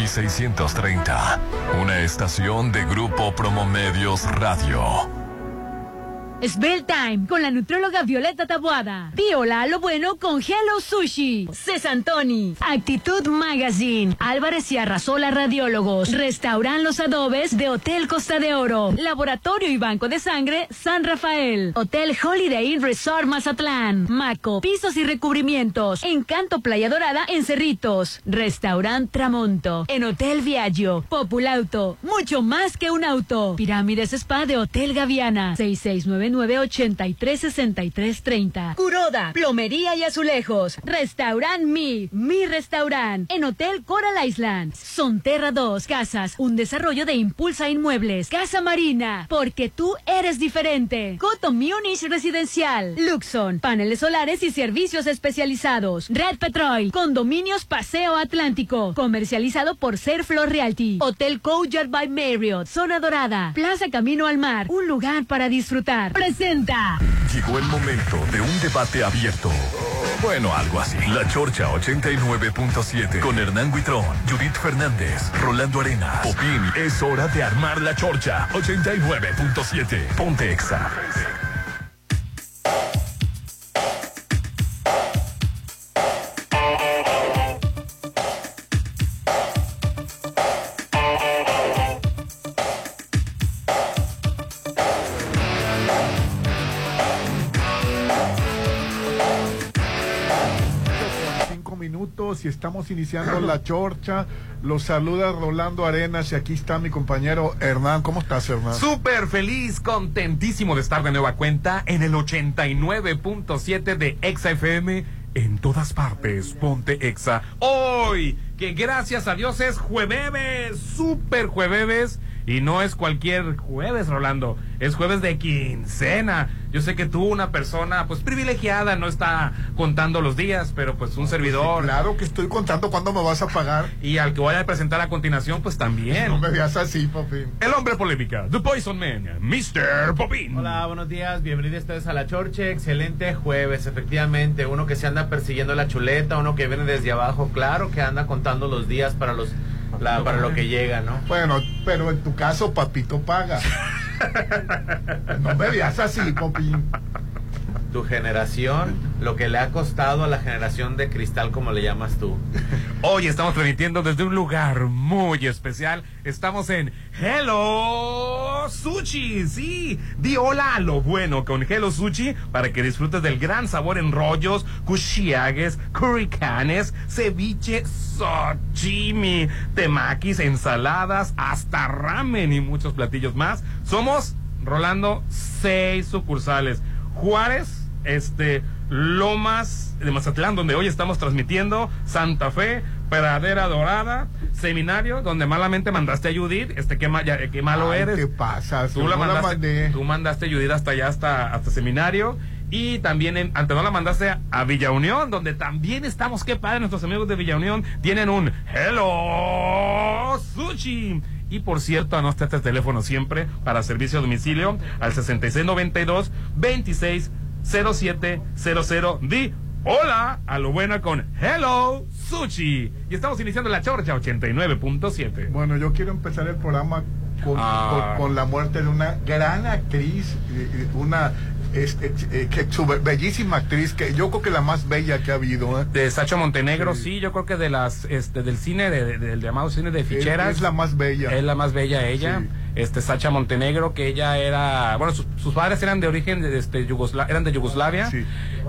y 630. Una estación de Grupo Promomedios Radio. Es Time con la nutróloga Violeta Tabuada. Viola lo bueno con Hello Sushi. Cesantoni. Actitud Magazine. Álvarez y Arrasola Radiólogos. Restauran Los Adobes de Hotel Costa de Oro. Laboratorio y Banco de Sangre San Rafael. Hotel Holiday Inn Resort Mazatlán. Maco. Pisos y recubrimientos. Encanto Playa Dorada en Cerritos. Restaurant Tramonto. En Hotel Viaggio. Populauto. Mucho más que un auto. Pirámides Spa de Hotel Gaviana. 669 983-6330. Curoda, plomería y azulejos. Restaurant Mi, Mi Restaurant. En Hotel Coral Island. Sonterra 2, Casas, un desarrollo de Impulsa Inmuebles. Casa Marina, porque tú eres diferente. Coto Munich Residencial. Luxon, paneles solares y servicios especializados. Red Petrol, condominios Paseo Atlántico. Comercializado por Serflor Realty. Hotel Courtyard by Marriott. Zona Dorada. Plaza Camino al Mar. Un lugar para disfrutar presenta. Llegó el momento de un debate abierto. Bueno, algo así. La Chorcha 89.7 con Hernán Guitrón, Judith Fernández, Rolando Arena. Popín, es hora de armar la Chorcha 89.7. Ponte Exa. Y estamos iniciando la chorcha. Los saluda Rolando Arenas y aquí está mi compañero Hernán. ¿Cómo estás, Hernán? Súper feliz, contentísimo de estar de nueva cuenta en el 89.7 de Exa FM. En todas partes, ponte Exa. Hoy, que gracias a Dios es jueves, súper jueves y no es cualquier jueves, Rolando, es jueves de quincena. Yo sé que tú, una persona pues privilegiada, no está contando los días, pero pues un servidor. claro que estoy contando cuándo me vas a pagar. Y al que voy a presentar a continuación, pues también. No me veas así, Popín. El hombre polémica, The Poison Man, Mr. Popín. Hola, buenos días, bienvenidos ustedes a la Chorche. Excelente jueves, efectivamente. Uno que se anda persiguiendo la chuleta, uno que viene desde abajo, claro que anda contando los días para los para lo que llega, ¿no? Bueno, pero en tu caso, papito paga. no me veas así, Popín tu generación, lo que le ha costado a la generación de cristal, como le llamas tú. Hoy estamos transmitiendo desde un lugar muy especial. Estamos en Hello Sushi. Sí, di hola a lo bueno con Hello Sushi para que disfrutes del gran sabor en rollos, kushiages, currycanes, ceviche, sashimi, temakis, ensaladas, hasta ramen y muchos platillos más. Somos Rolando seis sucursales. Juárez, este, Lomas de Mazatlán, donde hoy estamos transmitiendo, Santa Fe, Pradera Dorada, Seminario, donde malamente mandaste a Judith, este, qué, qué malo eres. ¿Qué pasa? Tú, la mandaste, tú mandaste a Judith hasta allá, hasta, hasta Seminario. Y también en, ante no la mandaste a Villa Unión, donde también estamos. Qué padre, nuestros amigos de Villa Unión tienen un Hello Sushi. Y por cierto, anote este teléfono siempre para servicio a domicilio al 6692 26 0700. Di hola a lo buena con Hello Sushi. Y estamos iniciando la chorcha 89.7. Bueno, yo quiero empezar el programa con, ah. con, la muerte de una gran actriz, eh, eh, una es, eh, que bellísima actriz, que yo creo que la más bella que ha habido. De Sacha Montenegro, sí. yo creo que de las este del cine, del llamado cine de ficheras. Es, la más bella. Es la más bella ella este Sacha Montenegro, que ella era, bueno, sus, padres eran de origen de este, eran de Yugoslavia.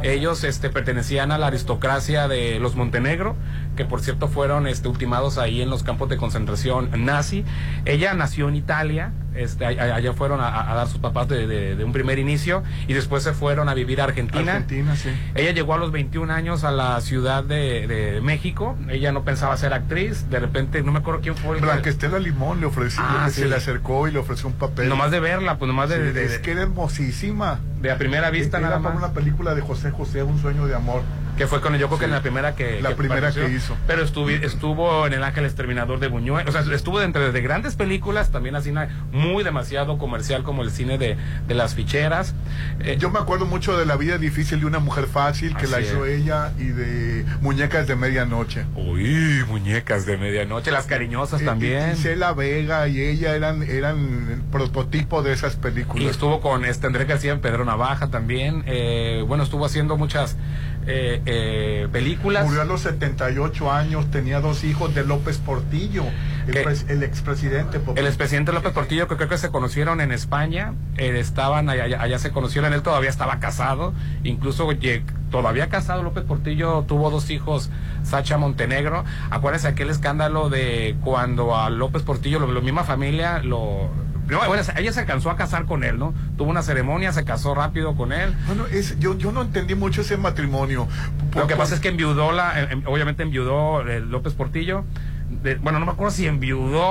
Ellos este, pertenecían a la aristocracia de los Montenegro, que por cierto fueron este, ultimados ahí en los campos de concentración nazi. Ella nació en Italia, este, allá fueron a, dar sus papás de, un primer inicio y después se fueron a vivir a Argentina. Argentina sí. Ella llegó a los 21 años a la ciudad de, México. Ella no pensaba ser actriz. De repente, no me acuerdo quién fue. El Estela Limón le ofreció, ah, se le acercó y le ofreció un papel. Nomás de verla, pues nomás de, Es que era hermosísima. De a primera vista, nada más. como una película de José José, Un sueño de amor. Que fue con yo creo que en la primera que. La primera que hizo. Pero estuvo, estuvo en El Ángel Exterminador de Buñuel. O sea, estuvo dentro de grandes películas, también así muy demasiado comercial como el cine de, de las ficheras. Eh, yo me acuerdo mucho de La vida difícil de una mujer fácil que la hizo ella y de Muñecas de Medianoche. Uy, Muñecas de Medianoche, las cariñosas también. Gisela Vega y ella eran, eran el prototipo de esas películas. Y estuvo con este André García en Pedro Navaja también. Eh, bueno, estuvo haciendo muchas eh, eh, películas. Murió a los 78 años, tenía dos hijos de López Portillo, el, expresidente. El expresidente López Portillo, que creo que se conocieron en España, eh, estaban allá, allá, se conocieron, él todavía estaba casado, incluso todavía casado López Portillo tuvo dos hijos, Sacha Montenegro. Acuérdense aquel escándalo de cuando a López Portillo, la misma familia, lo bueno, ella se alcanzó a casar con él, ¿no? Tuvo una ceremonia, se casó rápido con él. Bueno, es, yo, yo no entendí mucho ese matrimonio. Lo que pasa es que enviudó, la, obviamente enviudó eh, López Portillo. bueno, no me acuerdo si enviudó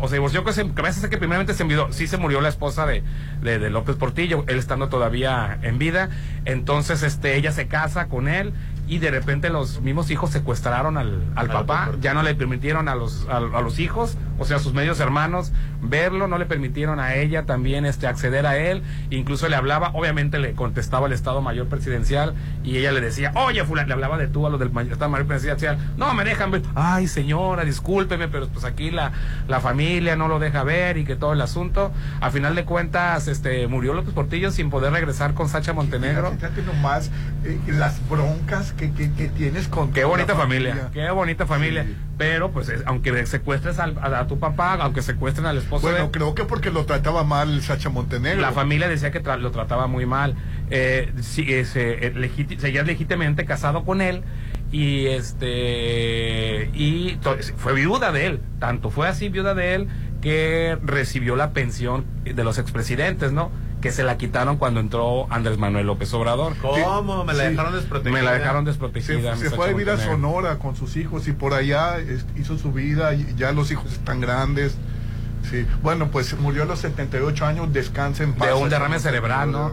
o, se divorció, que, se, que parece que primeramente se enviudó. Sí se murió la esposa de, de, López Portillo, él estando todavía en vida. Entonces, este, ella se casa con él y de repente los mismos hijos secuestraron al, al papá, ya no le permitieron a los, a, los hijos, o sea, a sus medios hermanos, verlo, no le permitieron a ella también este, acceder a él, incluso le hablaba, obviamente le contestaba el Estado Mayor Presidencial y ella le decía, oye, fulano, le hablaba de tú a los del Estado Mayor Presidencial, no me dejan ver, ay señora, discúlpeme, pero pues aquí la, la familia no lo deja ver y que todo el asunto, a final de cuentas, este, murió López Portillo sin poder regresar con Sacha Montenegro. Fíjate nomás eh, las broncas que, tienes con Qué bonita familia. qué bonita familia. Pero, pues, aunque secuestres a, tu papá, aunque secuestren al esposo. Bueno, creo que porque lo trataba mal Sacha Montenegro. La familia decía que lo trataba muy mal. Eh, sí, eh, seguía legítimamente casado con él y este y fue viuda de él tanto fue así viuda de él que recibió la pensión de los expresidentes no que se la quitaron cuando entró Andrés Manuel López Obrador. ¿Cómo? Me la dejaron desprotegida. Me la dejaron desprotegida. Se, fue a vivir a Sonora con sus hijos y por allá hizo su vida, y ya los hijos están grandes. Sí, bueno, pues murió a los 78 años, descansa en paz. De un derrame cerebral, ¿no?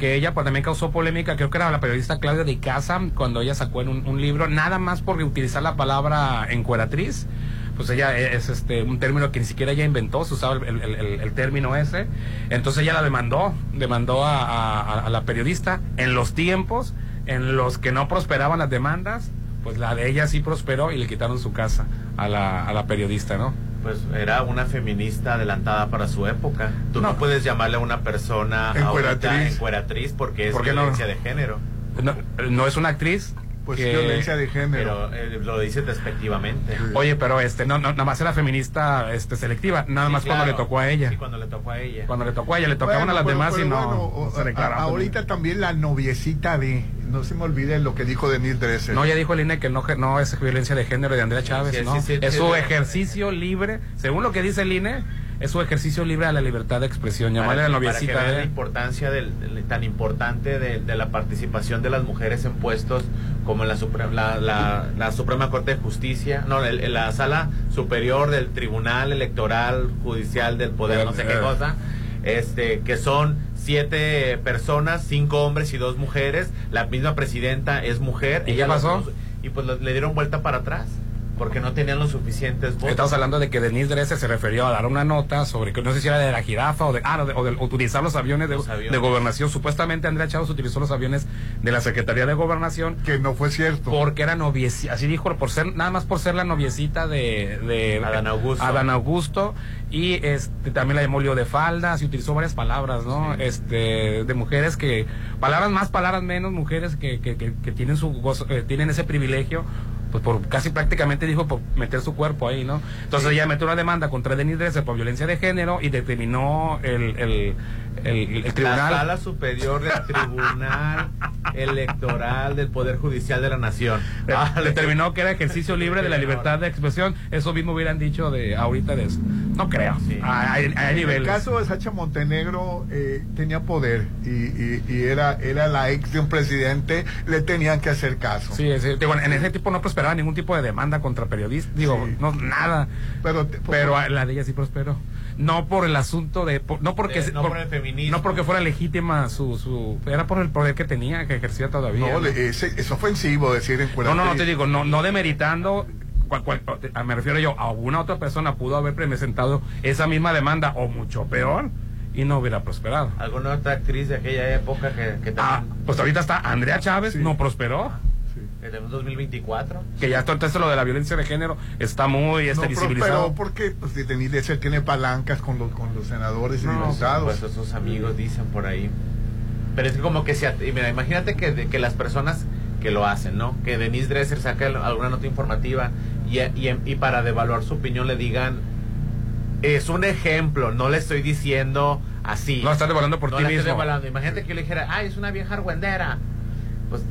Que ella pues, también causó polémica, creo que era la periodista Claudia de Casa, cuando ella sacó en un, un libro, nada más por utilizar la palabra encueratriz pues ella es este un término que ni siquiera ella inventó, se usaba el, término ese. Entonces ella la demandó, demandó a, la periodista en los tiempos en los que no prosperaban las demandas, pues la de ella sí prosperó y le quitaron su casa a la, a la periodista, ¿no? Pues era una feminista adelantada para su época. Tú no, puedes llamarle a una persona encueratriz, encueratriz porque es violencia de género. No, no es una actriz, pues violencia de género. Pero eh, lo dice despectivamente. Oye, pero este, no, no, nada más era feminista este, selectiva, nada más cuando le tocó a ella. Sí, cuando le tocó a ella. Cuando le tocó a ella, le tocaban a las demás y no, se Ahorita también la noviecita de, no se me olvide lo que dijo Denise Dresser. No, ya dijo el INE que no, no es violencia de género de Andrea Chávez, ¿no? es su ejercicio libre, según lo que dice el INE es su ejercicio libre a la libertad de expresión. Llamarle a la noviecita. Para la importancia del, tan importante de, la participación de las mujeres en puestos como en la, Suprema, la, la, Suprema Corte de Justicia, no, en la Sala Superior del Tribunal Electoral Judicial del Poder, no sé qué cosa, este, que son siete personas, cinco hombres y dos mujeres. La misma presidenta es mujer. ¿Y qué pasó? y pues le dieron vuelta para atrás porque no tenían los suficientes votos. Estamos hablando de que Denise Dresser se refirió a dar una nota sobre que no sé si era de la jirafa o de, ah, o de, utilizar los aviones, de, de, gobernación. Supuestamente Andrea Chávez utilizó los aviones de la Secretaría de Gobernación. Que no fue cierto. Porque era noviecita, así dijo, por ser, nada más por ser la noviecita de, de Adán Augusto. Adán Augusto. Y este, también la llamó lío de faldas y utilizó varias palabras, ¿no? Este, de mujeres que, palabras más, palabras menos, mujeres que, que, que, tienen su eh, tienen ese privilegio pues por casi prácticamente dijo por meter su cuerpo ahí, ¿no? Entonces ella metió una demanda contra Denis Dresser por violencia de género y determinó el, el, el, tribunal. La sala superior del tribunal electoral del Poder Judicial de la Nación. Ah, determinó que era ejercicio libre de la libertad de expresión. Eso mismo hubieran dicho de ahorita de eso. No creo. en el caso de Sacha Montenegro eh, tenía poder y, y, era, era la ex de un presidente, le tenían que hacer caso. Sí, en ese tipo no prosperaba ningún tipo de demanda contra periodistas. Digo, no, nada. Pero, pero la de ella sí prosperó. No por el asunto de, no porque, no por, el feminismo. No porque fuera legítima su, su, era por el poder que tenía, que ejercía todavía. No, es, ofensivo decir en No, no, no te digo, no, no demeritando me refiero yo, a alguna otra persona pudo haber presentado esa misma demanda o mucho peor y no hubiera prosperado. ¿Alguna otra actriz de aquella época que, que ah, pues ahorita está Andrea Chávez, no prosperó. Que tenemos 2024. Que ya entonces lo de la violencia de género está muy este, no, Pero porque pues, de ser tiene palancas con los, con los senadores y diputados. Pues esos amigos dicen por ahí. Pero es que como que se... Mira, imagínate que, que las personas que lo hacen, ¿no? Que Denise Dresser saque alguna nota informativa y, y, y para devaluar su opinión le digan es un ejemplo, no le estoy diciendo así. No, estás devaluando por ti mismo. Imagínate que yo le dijera, ay, es una vieja argüendera.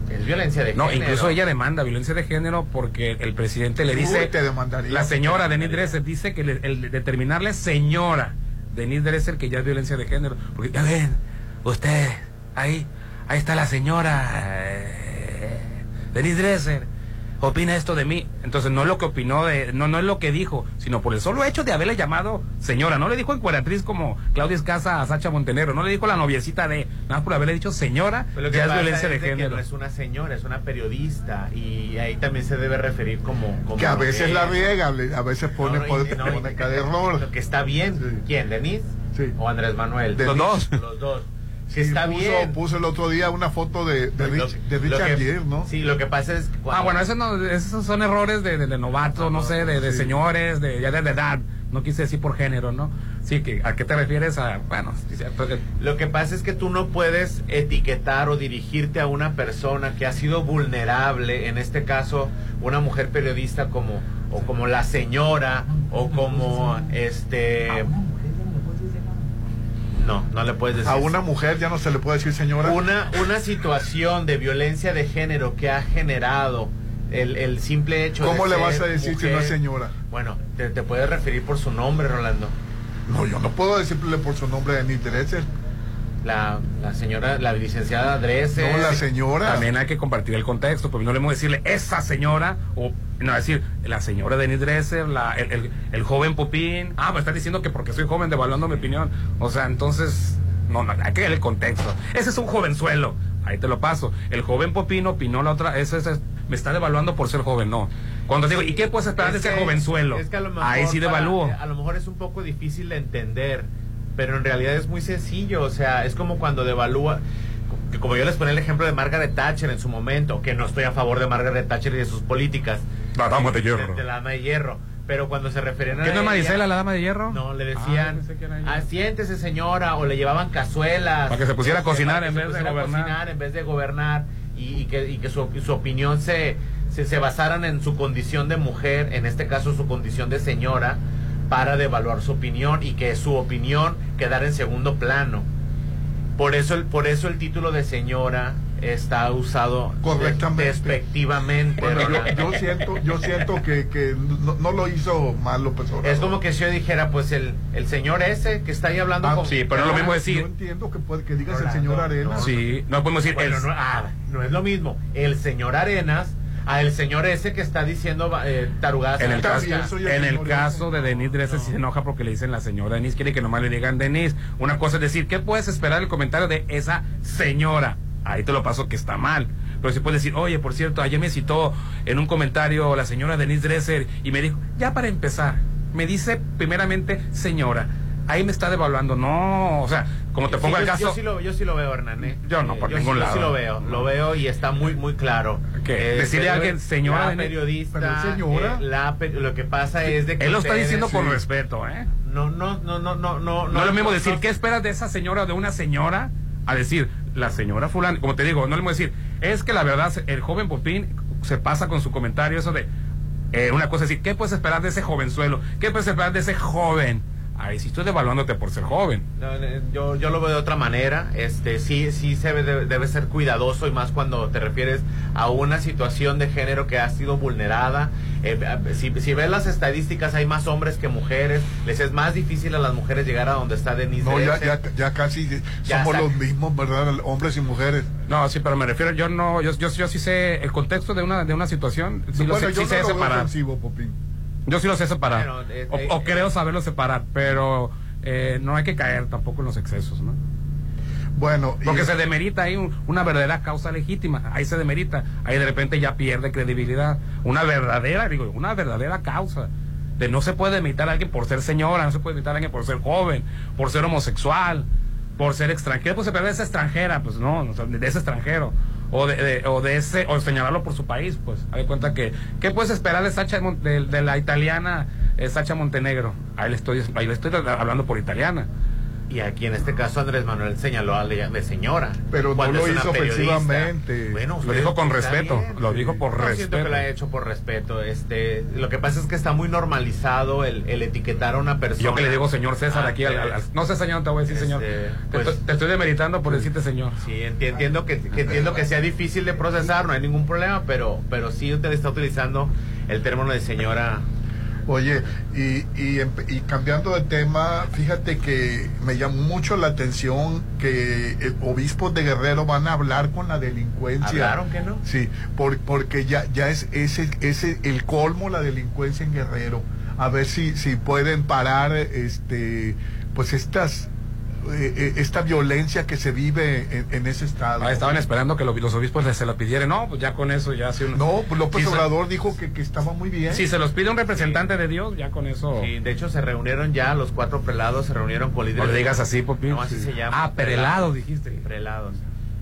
Pues es violencia de género. No, incluso ella demanda violencia de género porque el presidente le dice. la señora Denise Dresser dice que el determinarle señora Denise Dresser que ya es violencia de género. Porque ya ven, usted, ahí, ahí está la señora eh, Denise Dresser opina esto de mí. Entonces no es lo que opinó, de, no, no es lo que dijo, sino por el solo hecho de haberle llamado señora. No le dijo encueratriz como Claudia Escasa a Sacha Montenegro, no le dijo la noviecita de, nada por haberle dicho señora, Pero que es violencia de género. no es una señora, es una periodista y ahí también se debe referir como... que a veces la riega, a veces pone, no, pone, error. Lo que está bien, ¿quién? ¿Denise? Sí. ¿O Andrés Manuel? Los dos. Los dos está puso, bien. Puso el otro día una foto de, de, Richard Gere, ¿no? Sí, lo que pasa es. Ah, bueno, esos, no, esos son errores de, de, novato, no, sé, de, señores, de ya de, edad. No quise decir por género, ¿no? Sí, que ¿a qué te refieres? A, bueno, lo que pasa es que tú no puedes etiquetar o dirigirte a una persona que ha sido vulnerable, en este caso, una mujer periodista como o como la señora o como este no, no le puedes decir. A una mujer ya no se le puede decir señora. Una, una situación de violencia de género que ha generado el, el simple hecho ¿Cómo le vas a decir si no es señora? Bueno, te, te, puedes referir por su nombre, Rolando. No, yo no puedo decirle por su nombre de mi Dresser. La, la señora, la licenciada Dresser. No, la señora. También hay que compartir el contexto, porque no le a decirle esa señora o no, decir, la señora Denise Dresser, la, el, el, joven Popín. Ah, me está diciendo que porque soy joven, devaluando mi opinión. O sea, entonces, no, no, hay que ver el contexto. Ese es un jovenzuelo. Ahí te lo paso. El joven Popín opinó la otra, ese, ese me está devaluando por ser joven, no. Cuando digo, ¿y qué puedes esperar de ese jovenzuelo? Es que a lo mejor Ahí sí devalúo. a lo mejor es un poco difícil de entender, pero en realidad es muy sencillo. O sea, es como cuando devalúa como yo les ponía el ejemplo de Margaret Thatcher en su momento, que no estoy a favor de Margaret Thatcher y de sus políticas. La dama de hierro. De, la dama de hierro. Pero cuando se referían a. ¿Qué no es Marisela, la dama de hierro? No, le decían. Ah, siéntese, señora. O le llevaban cazuelas. Para que se pusiera a cocinar en vez de gobernar. en vez de gobernar. Y, que, y que su, su opinión se, se, se basaran en su condición de mujer, en este caso su condición de señora, para devaluar su opinión y que su opinión quedara en segundo plano. Por eso el, por eso el título de señora está usado correctamente despectivamente. yo, siento, yo siento que, que no, lo hizo mal López Obrador. Es como que si yo dijera, pues el, el señor ese que está ahí hablando ah, Sí, pero no es lo mismo decir. Yo entiendo que, puede, que digas el señor Arenas. sí, no podemos decir. no, ah, no es lo mismo. El señor Arenas a el señor ese que está diciendo eh, tarugadas. En el, caso, en el caso de Denise Dresser se enoja porque le dicen la señora Denise, quiere que nomás le digan Denise. Una cosa es decir, ¿qué puedes esperar el comentario de esa señora? Ahí te lo paso que está mal. Pero si puedes decir, oye, por cierto, ayer me citó en un comentario la señora Denise Dresser y me dijo, ya para empezar, me dice primeramente señora ahí me está devaluando. No, o sea, como te pongo el caso. Yo sí, lo, yo sí lo veo, Hernán. ¿eh? Yo no, por yo ningún lado. Yo sí lo veo, lo veo y está muy, muy claro. Eh, Decirle a alguien, señora. La periodista. señora. Eh, la, lo que pasa es de que. Él lo está diciendo con respeto, ¿eh? No, no, no, no, no. No, no es lo mismo decir, ¿qué esperas de esa señora o de una señora? A decir, la señora fulana, como te digo, no le voy a decir, es que la verdad, el joven Popín se pasa con su comentario eso de. Eh, una cosa así, ¿qué puedes esperar de ese jovenzuelo? ¿Qué puedes esperar de ese joven? Ahí sí estoy devaluándote por ser joven. yo, yo lo veo de otra manera. Este, sí, sí se debe, debe, ser cuidadoso y más cuando te refieres a una situación de género que ha sido vulnerada. Eh, si, si, ves las estadísticas, hay más hombres que mujeres. Les es más difícil a las mujeres llegar a donde está Denise. No, ya, ya, ya, casi somos los mismos, ¿verdad? Hombres y mujeres. No, sí, pero me refiero, yo no, yo, yo, sí sé el contexto de una, de una situación. Sí, lo sé, sí sé separar. Yo sí lo sé separar. o, creo saberlo separar, pero eh, no hay que caer tampoco en los excesos, ¿no? Bueno, porque se demerita ahí una verdadera causa legítima, ahí se demerita, ahí de repente ya pierde credibilidad, una verdadera, digo, una verdadera causa. De no se puede demeritar a alguien por ser señora, no se puede demeritar a alguien por ser joven, por ser homosexual, por ser extranjero, pues se pierde esa extranjera, pues no, de ese extranjero o de, o de ese o señalarlo por su país pues. Hay cuenta que qué puedes esperar de Sacha de, la italiana eh, Sacha Montenegro ahí le estoy ahí le estoy hablando por italiana y aquí en este caso Andrés Manuel señaló a de señora. Pero no lo hizo ofensivamente. Bueno, lo dijo con respeto. Lo dijo por respeto. Siento que lo ha hecho por respeto. Este, lo que pasa es que está muy normalizado el, etiquetar a una persona. Yo que le digo señor César aquí al, no sé señor, te voy a decir señor. Este, pues, te, estoy demeritando por decirte señor. Sí, entiendo que, entiendo que sea difícil de procesar, no hay ningún problema, pero pero sí usted está utilizando el término de señora Oye, y, y, cambiando de tema, fíjate que me llamó mucho la atención que el obispos de Guerrero van a hablar con la delincuencia. ¿Hablaron que no? Sí, porque ya, ya es ese, ese el colmo la delincuencia en Guerrero. A ver si, si pueden parar este pues estas eh, eh, esta violencia que se vive en, ese estado. Ah, estaban esperando que los, obispos se lo pidieran. No, pues ya con eso ya hace un... No, pues López Obrador dijo que, estaba muy bien. Si se los pide un representante de Dios, ya con eso... Sí, de hecho se reunieron ya, los cuatro prelados se reunieron con líderes... No le digas así, Popín. No, así se llama. Ah, prelados, dijiste. Prelados.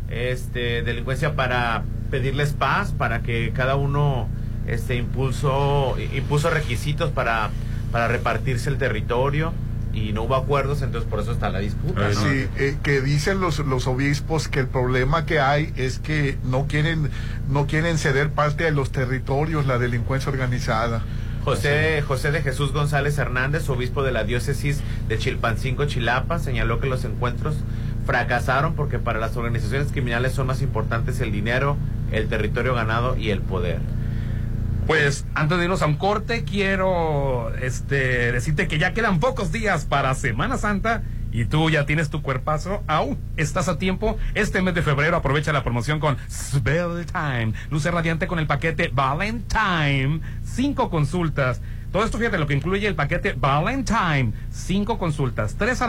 Este, delincuencia para pedirles paz, para que cada uno este impulso, impuso requisitos para, para repartirse el territorio y no hubo acuerdos, entonces por eso está la disputa. Sí, eh, que dicen los, los obispos que el problema que hay es que no quieren, no quieren ceder parte de los territorios, la delincuencia organizada. José, José de Jesús González Hernández, obispo de la diócesis de Chilpancingo, Chilapa, señaló que los encuentros fracasaron porque para las organizaciones criminales son más importantes el dinero, el territorio ganado y el poder. Pues antes de irnos a un corte, quiero este, decirte que ya quedan pocos días para Semana Santa y tú ya tienes tu cuerpazo, aún estás a tiempo. Este mes de febrero aprovecha la promoción con Spell Time. Luce radiante con el paquete Valentine. Cinco consultas todo esto, fíjate, lo que incluye el paquete Valentine, cinco consultas, tres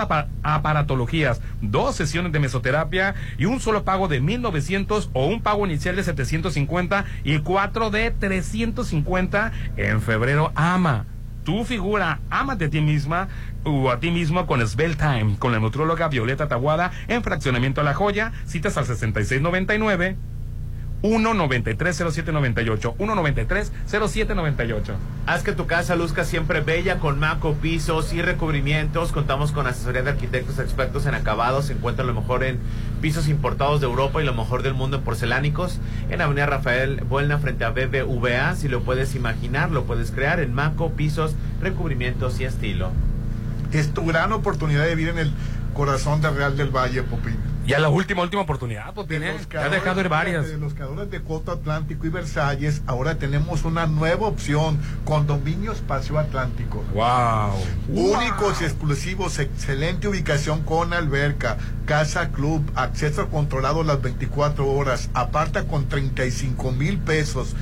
aparatologías, dos sesiones de mesoterapia y un solo pago de 1.900 o un pago inicial de 750 y cuatro de 350 en febrero. Ama tu figura, ámate a ti misma o a ti mismo con Svelte Time, con la nutróloga Violeta Taguada en fraccionamiento a la joya, citas al 6699 1930798. 1930798. Haz que tu casa luzca siempre bella con maco, pisos y recubrimientos. Contamos con asesoría de arquitectos expertos en acabados. Se encuentra lo mejor en pisos importados de Europa y lo mejor del mundo en porcelánicos. En Avenida Rafael Buelna frente a BBVA. Si lo puedes imaginar, lo puedes crear en maco, pisos, recubrimientos y estilo. Es tu gran oportunidad de vivir en el corazón de Real del Valle, Popín. Ya la última, última oportunidad, pues tiene, ha dejado ir varias. De los creadores de Coto Atlántico y Versalles, ahora tenemos una nueva opción, condominio espacio atlántico. Wow. Únicos y exclusivos, excelente ubicación con alberca, casa club, acceso controlado las 24 horas, aparta con 35 mil pesos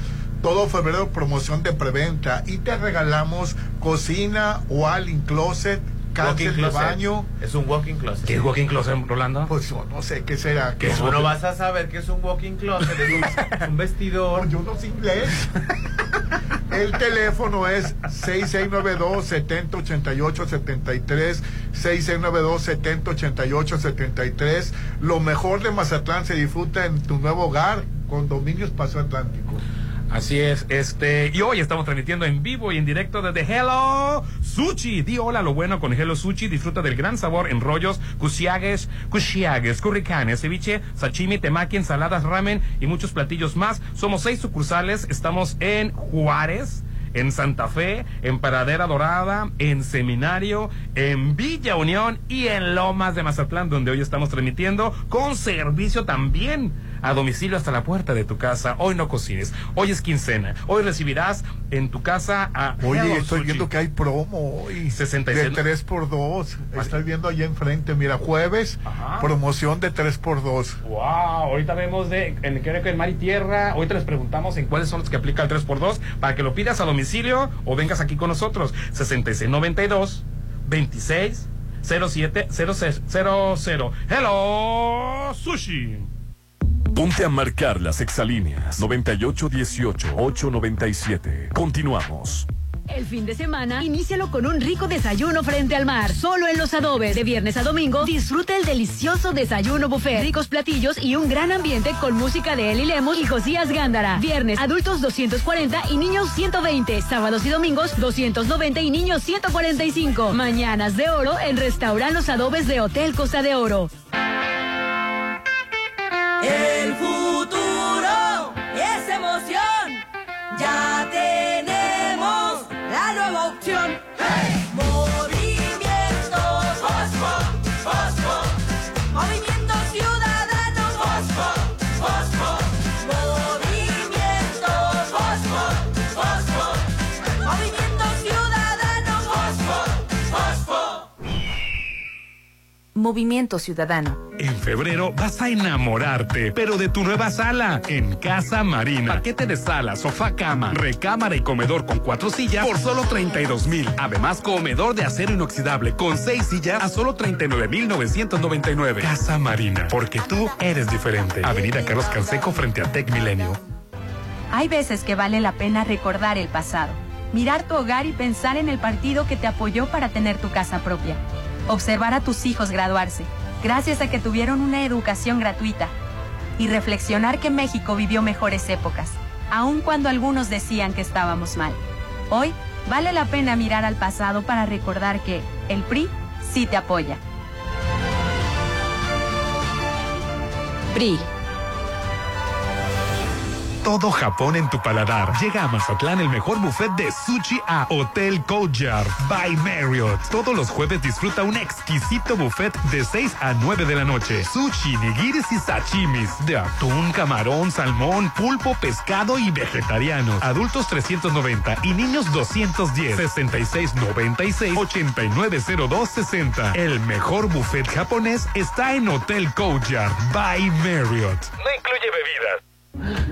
todo febrero promoción de preventa y te regalamos cocina o in closet cáncer de baño. Es un walking closet. ¿Qué es walking closet, Rolando? Pues no sé qué será. ¿Qué no vas a saber qué es un walking closet? Es un, vestidor. Pues yo no sé inglés. El teléfono es 6692-7088-73. 6692-7088-73. Lo mejor de Mazatlán se disfruta en tu nuevo hogar con Dominios Paso Atlántico. Así es, este, y hoy estamos transmitiendo en vivo y en directo desde Hello Sushi. Di hola lo bueno con Hello Sushi, disfruta del gran sabor en rollos, kusiagues, kushiagues, curricanes, ceviche, sashimi, temaki, ensaladas, ramen y muchos platillos más. Somos seis sucursales, estamos en Juárez, en Santa Fe, en Paradera Dorada, en Seminario, en Villa Unión y en Lomas de Mazatlán, donde hoy estamos transmitiendo con servicio también a domicilio hasta la puerta de tu casa. Hoy no cocines, hoy es quincena, hoy recibirás en tu casa a... Oye, estoy viendo que hay promo hoy. 66. De 3 por 2 Estoy viendo allá enfrente, mira, jueves, promoción de 3 por 2 Wow, ahorita vemos de, en, creo que en Mar y Tierra, ahorita les preguntamos en cuáles son los que aplica el 3 por 2 para que lo pidas a domicilio o vengas aquí con nosotros. 6692 26 0700. Hello Sushi. Ponte a marcar las exalíneas 9818-897. Continuamos. El fin de semana, inícialo con un rico desayuno frente al mar, solo en los adobes. De viernes a domingo, disfruta el delicioso desayuno buffet, ricos platillos y un gran ambiente con música de Eli Lemos y Josías Gándara. Viernes, adultos 240 y niños 120. Sábados y domingos, 290 y niños 145. Mañanas de oro en Restaurant Los Adobes de Hotel Costa de Oro. El futuro Movimiento Ciudadano. En febrero vas a enamorarte, pero de tu nueva sala en Casa Marina. Paquete de sala, sofá, cama, recámara y comedor con cuatro sillas por solo 32 mil. Además, comedor de acero inoxidable con seis sillas a solo 39 mil 999. Casa Marina, porque tú eres diferente. Avenida Carlos Canseco frente a Tech Milenio. Hay veces que vale la pena recordar el pasado, mirar tu hogar y pensar en el partido que te apoyó para tener tu casa propia. Observar a tus hijos graduarse, gracias a que tuvieron una educación gratuita. Y reflexionar que México vivió mejores épocas, aun cuando algunos decían que estábamos mal. Hoy vale la pena mirar al pasado para recordar que el PRI sí te apoya. PRI. Todo Japón en tu paladar. Llega a Mazatlán el mejor buffet de sushi a Hotel Courtyard by Marriott. Todos los jueves disfruta un exquisito buffet de 6 a 9 de la noche. Sushi, nigiris y sashimis de atún, camarón, salmón, pulpo, pescado y vegetarianos. Adultos 390 y niños 210. 6696 890260. El mejor buffet japonés está en Hotel Courtyard by Marriott. No incluye bebidas.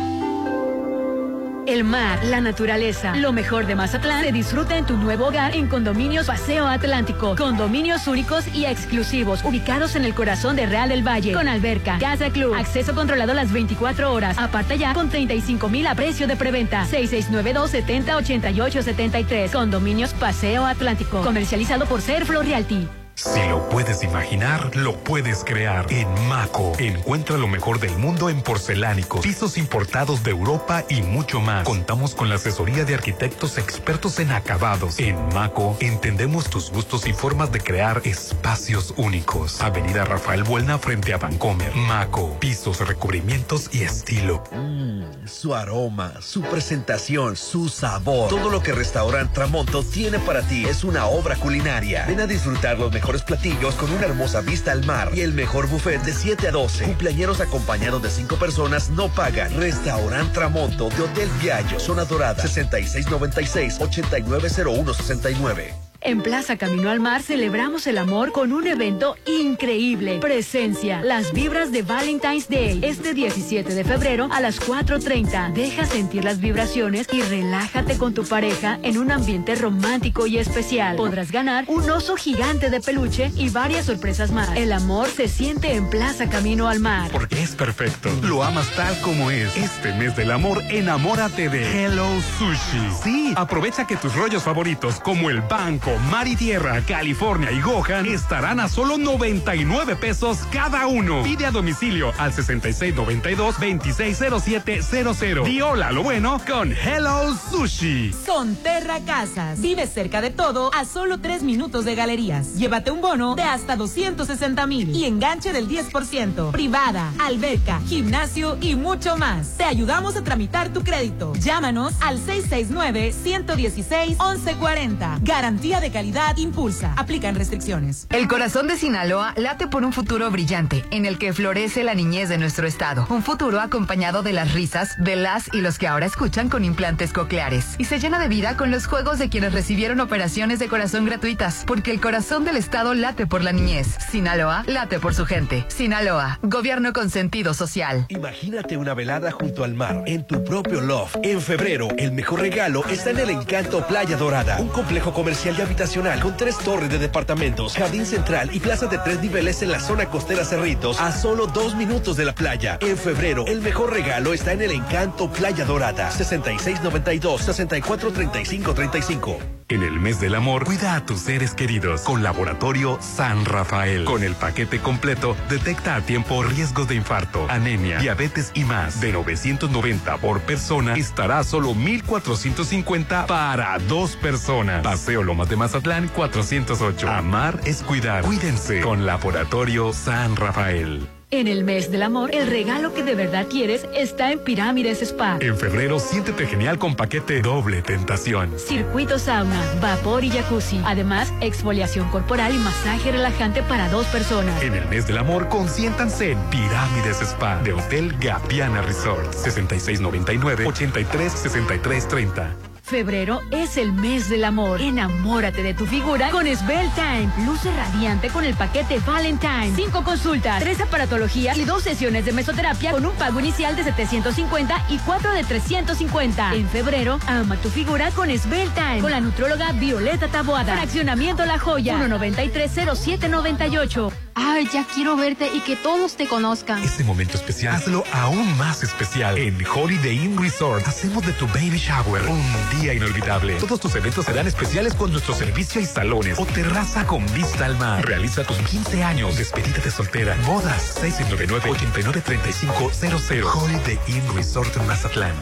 El mar, la naturaleza, lo mejor de Mazatlán se disfruta en tu nuevo hogar en Condominios Paseo Atlántico. Condominios únicos y exclusivos, ubicados en el corazón de Real del Valle. Con alberca, casa club, acceso controlado las 24 horas. Aparta ya con 35 mil a precio de preventa. 6692-708873. Condominios Paseo Atlántico. Comercializado por Serflo Realty. Si lo puedes imaginar, lo puedes crear. En Maco, encuentra lo mejor del mundo en porcelánicos, pisos importados de Europa y mucho más. Contamos con la asesoría de arquitectos expertos en acabados. En Maco, entendemos tus gustos y formas de crear espacios únicos. Avenida Rafael Buelna frente a Vancomer. Maco, pisos, recubrimientos y estilo. Mm, su aroma, su presentación, su sabor. Todo lo que Restaurant Tramonto tiene para ti es una obra culinaria. Ven a disfrutar los mejores platillos con una hermosa vista al mar y el mejor buffet de 7 a 12. Cumpleañeros acompañados de 5 personas no pagan. Restaurant Tramonto de Hotel Viallo, Zona Dorada, 6696-890169. En Plaza Camino al Mar celebramos el amor con un evento increíble. Presencia, las vibras de Valentine's Day, este 17 de febrero a las 4.30. Deja sentir las vibraciones y relájate con tu pareja en un ambiente romántico y especial. Podrás ganar un oso gigante de peluche y varias sorpresas más. El amor se siente en Plaza Camino al Mar. Porque es perfecto. Lo amas tal como es. Este mes del amor, enamórate de Hello Sushi. Sí, aprovecha que tus rollos favoritos como el banco, mar y tierra, California y Gohan estarán a solo 99 pesos cada uno. Pide a domicilio al 6692-260700. Y hola lo bueno con Hello Sushi. Sonterra Casas. Vive cerca de todo a solo 3 minutos de galerías. Llévate un bono de hasta 260 mil y enganche del 10%. Privada, alberca, gimnasio y mucho más. Te ayudamos a tramitar tu crédito. Llámanos al 669-116-1140. Garantía de calidad Impulsa. Aplican restricciones. El corazón de Sinaloa late por un futuro brillante, en el que florece la niñez de nuestro estado. Un futuro acompañado de las risas de las y los que ahora escuchan con implantes cocleares. Y se llena de vida con los juegos de quienes recibieron operaciones de corazón gratuitas. Porque el corazón del estado late por la niñez. Sinaloa late por su gente. Sinaloa, gobierno con sentido social. Imagínate una velada junto al mar, en tu propio loft. En febrero, el mejor regalo está en el Encanto Playa Dorada, un complejo comercial y habitacional con tres torres de departamentos, jardín central y plaza de tres niveles en la zona costera Cerritos, a solo dos minutos de la playa. En febrero, el mejor regalo está en el Encanto Playa Dorada, 6692 643535 35. En el mes del amor, cuida a tus seres queridos con Laboratorio San Rafael. Con el paquete completo, detecta a tiempo riesgos de infarto, anemia, diabetes y más. De 990 por persona, estará solo 1450 para dos personas. Paseo Lomas de Mazatlán 408. Amar es cuidar. Cuídense con Laboratorio San Rafael. En el mes del amor, el regalo que de verdad quieres está en Pirámides Spa. En febrero, siéntete genial con paquete doble tentación. Circuito sauna, vapor y jacuzzi. Además, exfoliación corporal y masaje relajante para dos personas. En el mes del amor, consiéntanse en Pirámides Spa de Hotel Gapiana Resort. 6699-836330. Febrero es el mes del amor. Enamórate de tu figura con Svelte Time. Luce radiante con el paquete Valentine. Cinco consultas, tres aparatologías y dos sesiones de mesoterapia con un pago inicial de 750 y cuatro de 350. En febrero, ama tu figura con Svelte Time. Con la nutróloga Violeta Taboada. Fraccionamiento La Joya. 1930798. Ay, ya quiero verte y que todos te conozcan. Este momento especial, hazlo aún más especial. En Holiday Inn Resort, hacemos de tu baby shower un día inolvidable. Todos tus eventos serán especiales con nuestro servicio y salones o terraza con vista al mar. Realiza tus 15 años, despedida de soltera, bodas, 699-893500. Holiday Inn Resort en Mazatlán.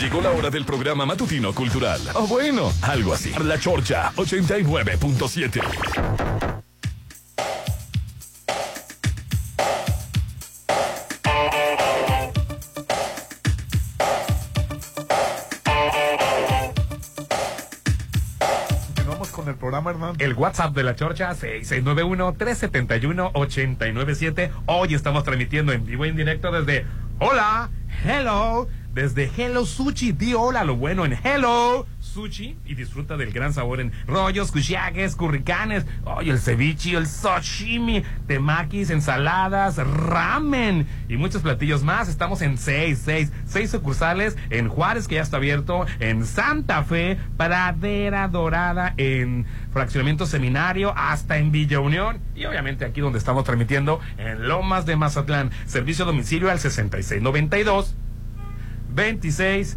Llegó la hora del programa matutino cultural. O bueno, algo así. La Chorcha 89.7. El WhatsApp de la Chorcha, 6691-371-897. Hoy estamos transmitiendo en vivo y en directo desde Hola, Hello, desde Hello Sushi. Di hola lo bueno en Hello Sushi y disfruta del gran sabor en rollos, cuchiaques, curricanes, oye, el ceviche, el sashimi, temakis, ensaladas, ramen y muchos platillos más. Estamos en seis, seis, seis sucursales en Juárez, que ya está abierto, en Santa Fe, Pradera Dorada, en Fraccionamiento Seminario, hasta en Villa Unión y obviamente aquí donde estamos transmitiendo en Lomas de Mazatlán. Servicio a domicilio al 6692 26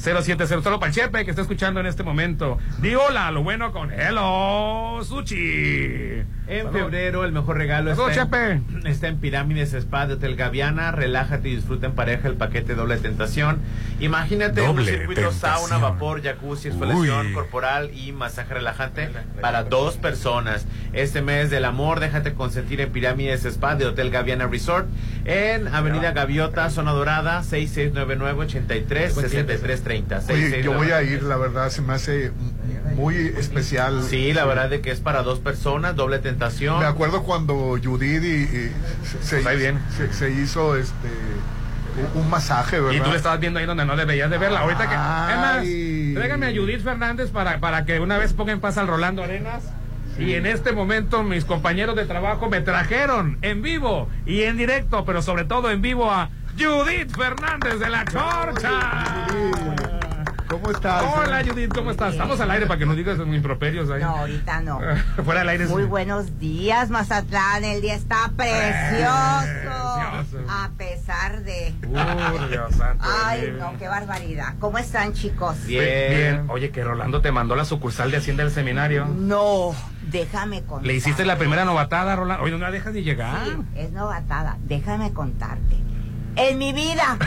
070. Solo para el Chepe que está escuchando en este momento. Di hola, lo bueno con Hello Sushi. En Salud. febrero, el mejor regalo Salud, está, Chepe. en, está en Pirámides Spa de Hotel Gaviana. Relájate y disfruta en pareja el paquete doble tentación. Imagínate Doble un circuito tentación. sauna, vapor, jacuzzi, exfoliación corporal y masaje relajante para dos personas. Este mes del amor, déjate consentir en Pirámides Spa de Hotel Gaviana Resort en Avenida Gaviota, Zona Dorada, 6699-83-6330. Oye, yo voy a ir, la verdad, se me hace muy especial. Sí, la verdad de que es para dos personas, doble tentación. Me acuerdo cuando Judith y, y se, Está bien. se, se hizo este un masaje, ¿verdad? Y tú le estabas viendo ahí donde no debías de verla. Ahorita que. Ay. Es más, tráigame a Judith Fernández para, para que una vez ponga en paz al Rolando Arenas. Y en este momento mis compañeros de trabajo me trajeron en vivo y en directo, pero sobre todo en vivo a Judith Fernández de la Chorcha. ¿Cómo estás? Hola Judith, ¿cómo estás? Estamos al aire para que nos digas muy improperios ahí. No, ahorita no. Fuera del aire. sí. Muy buenos días, Mazatlán. El día está precioso. A pesar de. Uh, Dios santo. Ay, no, qué barbaridad. ¿Cómo están, chicos? Bien. Bien. Oye, que Rolando te mandó la sucursal de Hacienda del Seminario. No, déjame contar. Le hiciste la primera novatada, Rolando. Oye, no la dejas ni llegar. Sí, es novatada. Déjame contarte. En mi vida,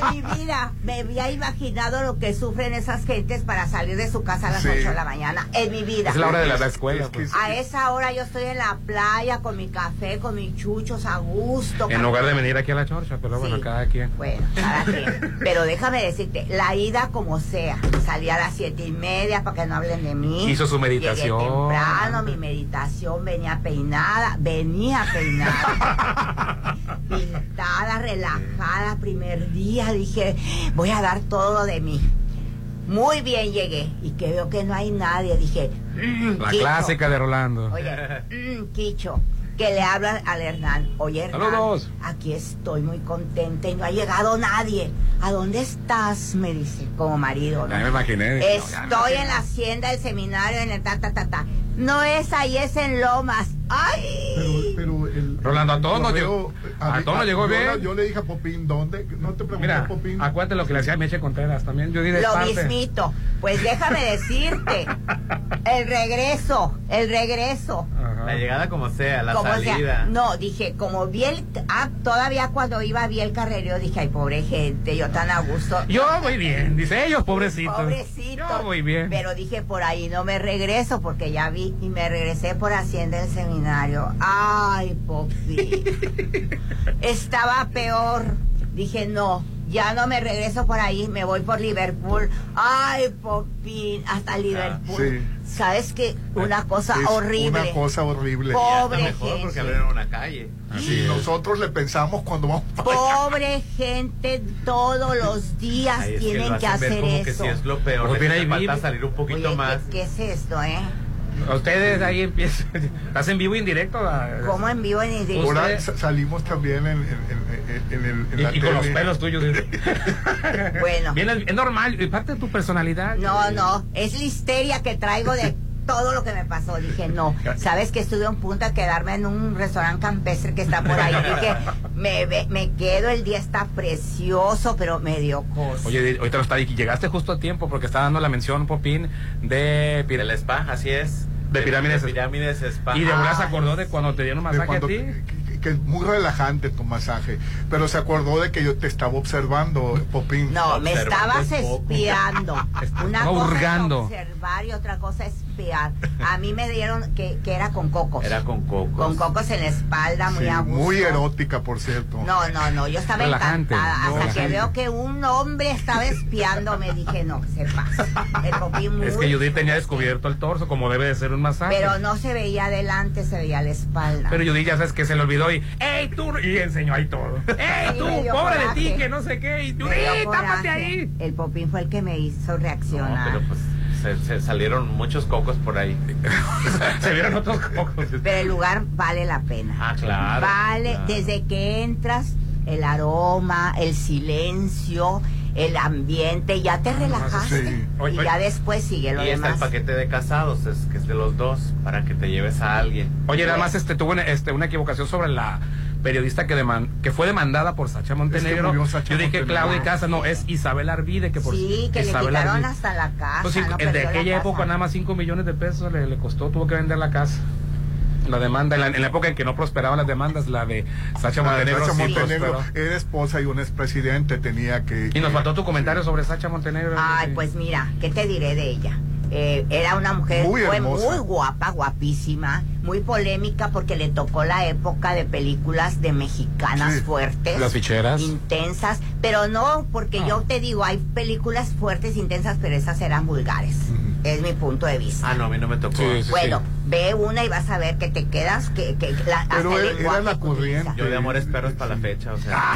en mi vida, me había imaginado lo que sufren esas gentes para salir de su casa a las Sí. 8 de la mañana. En mi vida. Es la hora de la, la escuela. pues. A esa hora yo estoy en la playa con mi café, con mis chuchos a gusto. En lugar de venir aquí a la chorcha, pero bueno, cada quien. Bueno, cada quien. Pero déjame decirte, la ida como sea. Salí a las siete y media para que no hablen de mí. Hizo su meditación. Llegué temprano, mi meditación venía peinada, venía peinada. Pintada, relajada, primer día. Dije, voy a dar todo de mí. Muy bien llegué y que veo que no hay nadie. Dije, "Mm, La Quicho". clásica de Rolando. Oye, mm, Quicho, que le hablan al Hernán. Oye, Hernán, Saludos. aquí estoy muy contenta y no ha llegado nadie. ¿A dónde estás? Me dice, como marido. ¿no? Ya me imaginé. no, me Estoy en la hacienda del seminario en el ta ta ta ta. No es ahí, es en Lomas. ¡Ay! Pero el, Rolando, a todos nos llegó- a mí- todos nos llegó bien. Yo le dije a Popín, ¿dónde? No te pregunté, Mira, Popín. acuérdate lo que le hacía a Meche Contreras también. Yo diré Lo parte. mismito. Pues déjame decirte, el regreso, el regreso. La llegada como sea, la Como sea, salida. no, dije, como vi el, ah, todavía cuando iba vi el carrereo, dije, ay, pobre gente, yo tan a gusto. Yo voy bien, dice ellos, pobrecitos. Pobrecito. Yo voy bien. Pero dije, por ahí no me regreso, porque ya vi y me regresé por Hacienda del Seminario. Ay, Estaba peor. Dije, no, ya no me regreso por ahí, me voy por Liverpool. Ay, Popín, hasta Liverpool. sí. ¿Sabes qué? Una cosa Es horrible. Una cosa horrible. Pobre mejor porque abrieron una calle. Y nosotros le pensamos cuando vamos para allá. Pobre gente, todos los días Ay, es que tienen lo que, hacen ver hacer como eso. que si es lo peor. Pues mira, ahí falta salir un poquito Oye, más. ¿qué, qué es esto, eh? Ustedes ahí empiezan. ¿Estás en vivo y en directo? ¿Cómo en vivo en indirecto? Ahora sa- salimos también en, en- en- en- en- en Y, la y con los pelos tuyos. Bueno. Bien, es, normal, es parte de tu personalidad. No, no, es la histeria que traigo de todo lo que me pasó. Dije, no, sabes que estuve a un punto de quedarme en un restaurante campestre que está por ahí. Dije, me, ve- me quedo, el día está precioso, pero me dio cosa. Oye, ahorita lo está y llegaste justo a tiempo porque está dando la mención Popín de Del spa, así es. De pirámides. De pirámides spa. Y de verdad se Ay, acordó de cuando te dieron un masaje cuando- a ti. que, es muy relajante tu masaje. Pero se acordó de que yo te estaba observando, Popín. No, me estabas espiando. Una cosa hurgando. es observar y otra cosa es espiar. A mí me dieron que, que era con cocos. Era con cocos. Con cocos en la espalda, muy Sí, a gusto. muy erótica, por cierto. No, no, no, yo estaba Relajante, encantada. no, Hasta que veo que un hombre estaba espiando, me dije, no, se pasa. El Popín muy Es que Judith tenía descubierto el torso como debe de ser un masaje. Pero no se veía adelante, se veía la espalda. Pero Judith ya sabes que se le olvidó y ¡Ey, tú! Y enseñó ahí todo. ¡Ey, tú! ¡Pobre de ti! Que no sé qué. Y Judith, tápate ahí. El Popín fue el que me hizo No, reaccionar. pero pues se, se salieron muchos cocos por ahí. se vieron otros cocos. Pero el lugar vale la pena. Ah, claro. Vale, claro. desde que entras, el aroma, el silencio, el ambiente, ya te relajaste. Sí. Y ya después sigue lo Y está el demás. paquete de casados, es que es de los dos, para que te lleves a alguien. Oye, nada más este, tuvo una, este, una equivocación sobre la periodista que deman- que fue demandada por Sacha Montenegro. Sacha Yo dije Montenegro. Claudia Casa, no, es Isabel Arvide, que por Sí, que le Isabel quitaron Arvide. hasta la casa. Pues sí, no de aquella casa. época nada más 5 millones de pesos le, le costó, tuvo que vender la casa. La demanda, en la, en la época en que no prosperaban las demandas, la de Sacha Montenegro Sacha sí Montenegro era esposa y un expresidente, tenía que... Y nos faltó tu comentario sobre Sacha Montenegro. Ay, pues mira, ¿qué te diré de ella? Eh, era una mujer Muy fue muy guapa, guapísima, muy polémica porque le tocó la época de películas de mexicanas Sí. fuertes. Las ficheras. Intensas, pero no, porque yo te digo, hay películas fuertes, intensas, pero esas eran vulgares. Es mi punto de vista. Ah, no, a mí no me tocó. bueno, ve una y vas a ver que te quedas, que, que la, Pero hasta el era la corriente. Yo de Amores Perros para la fecha, o sea.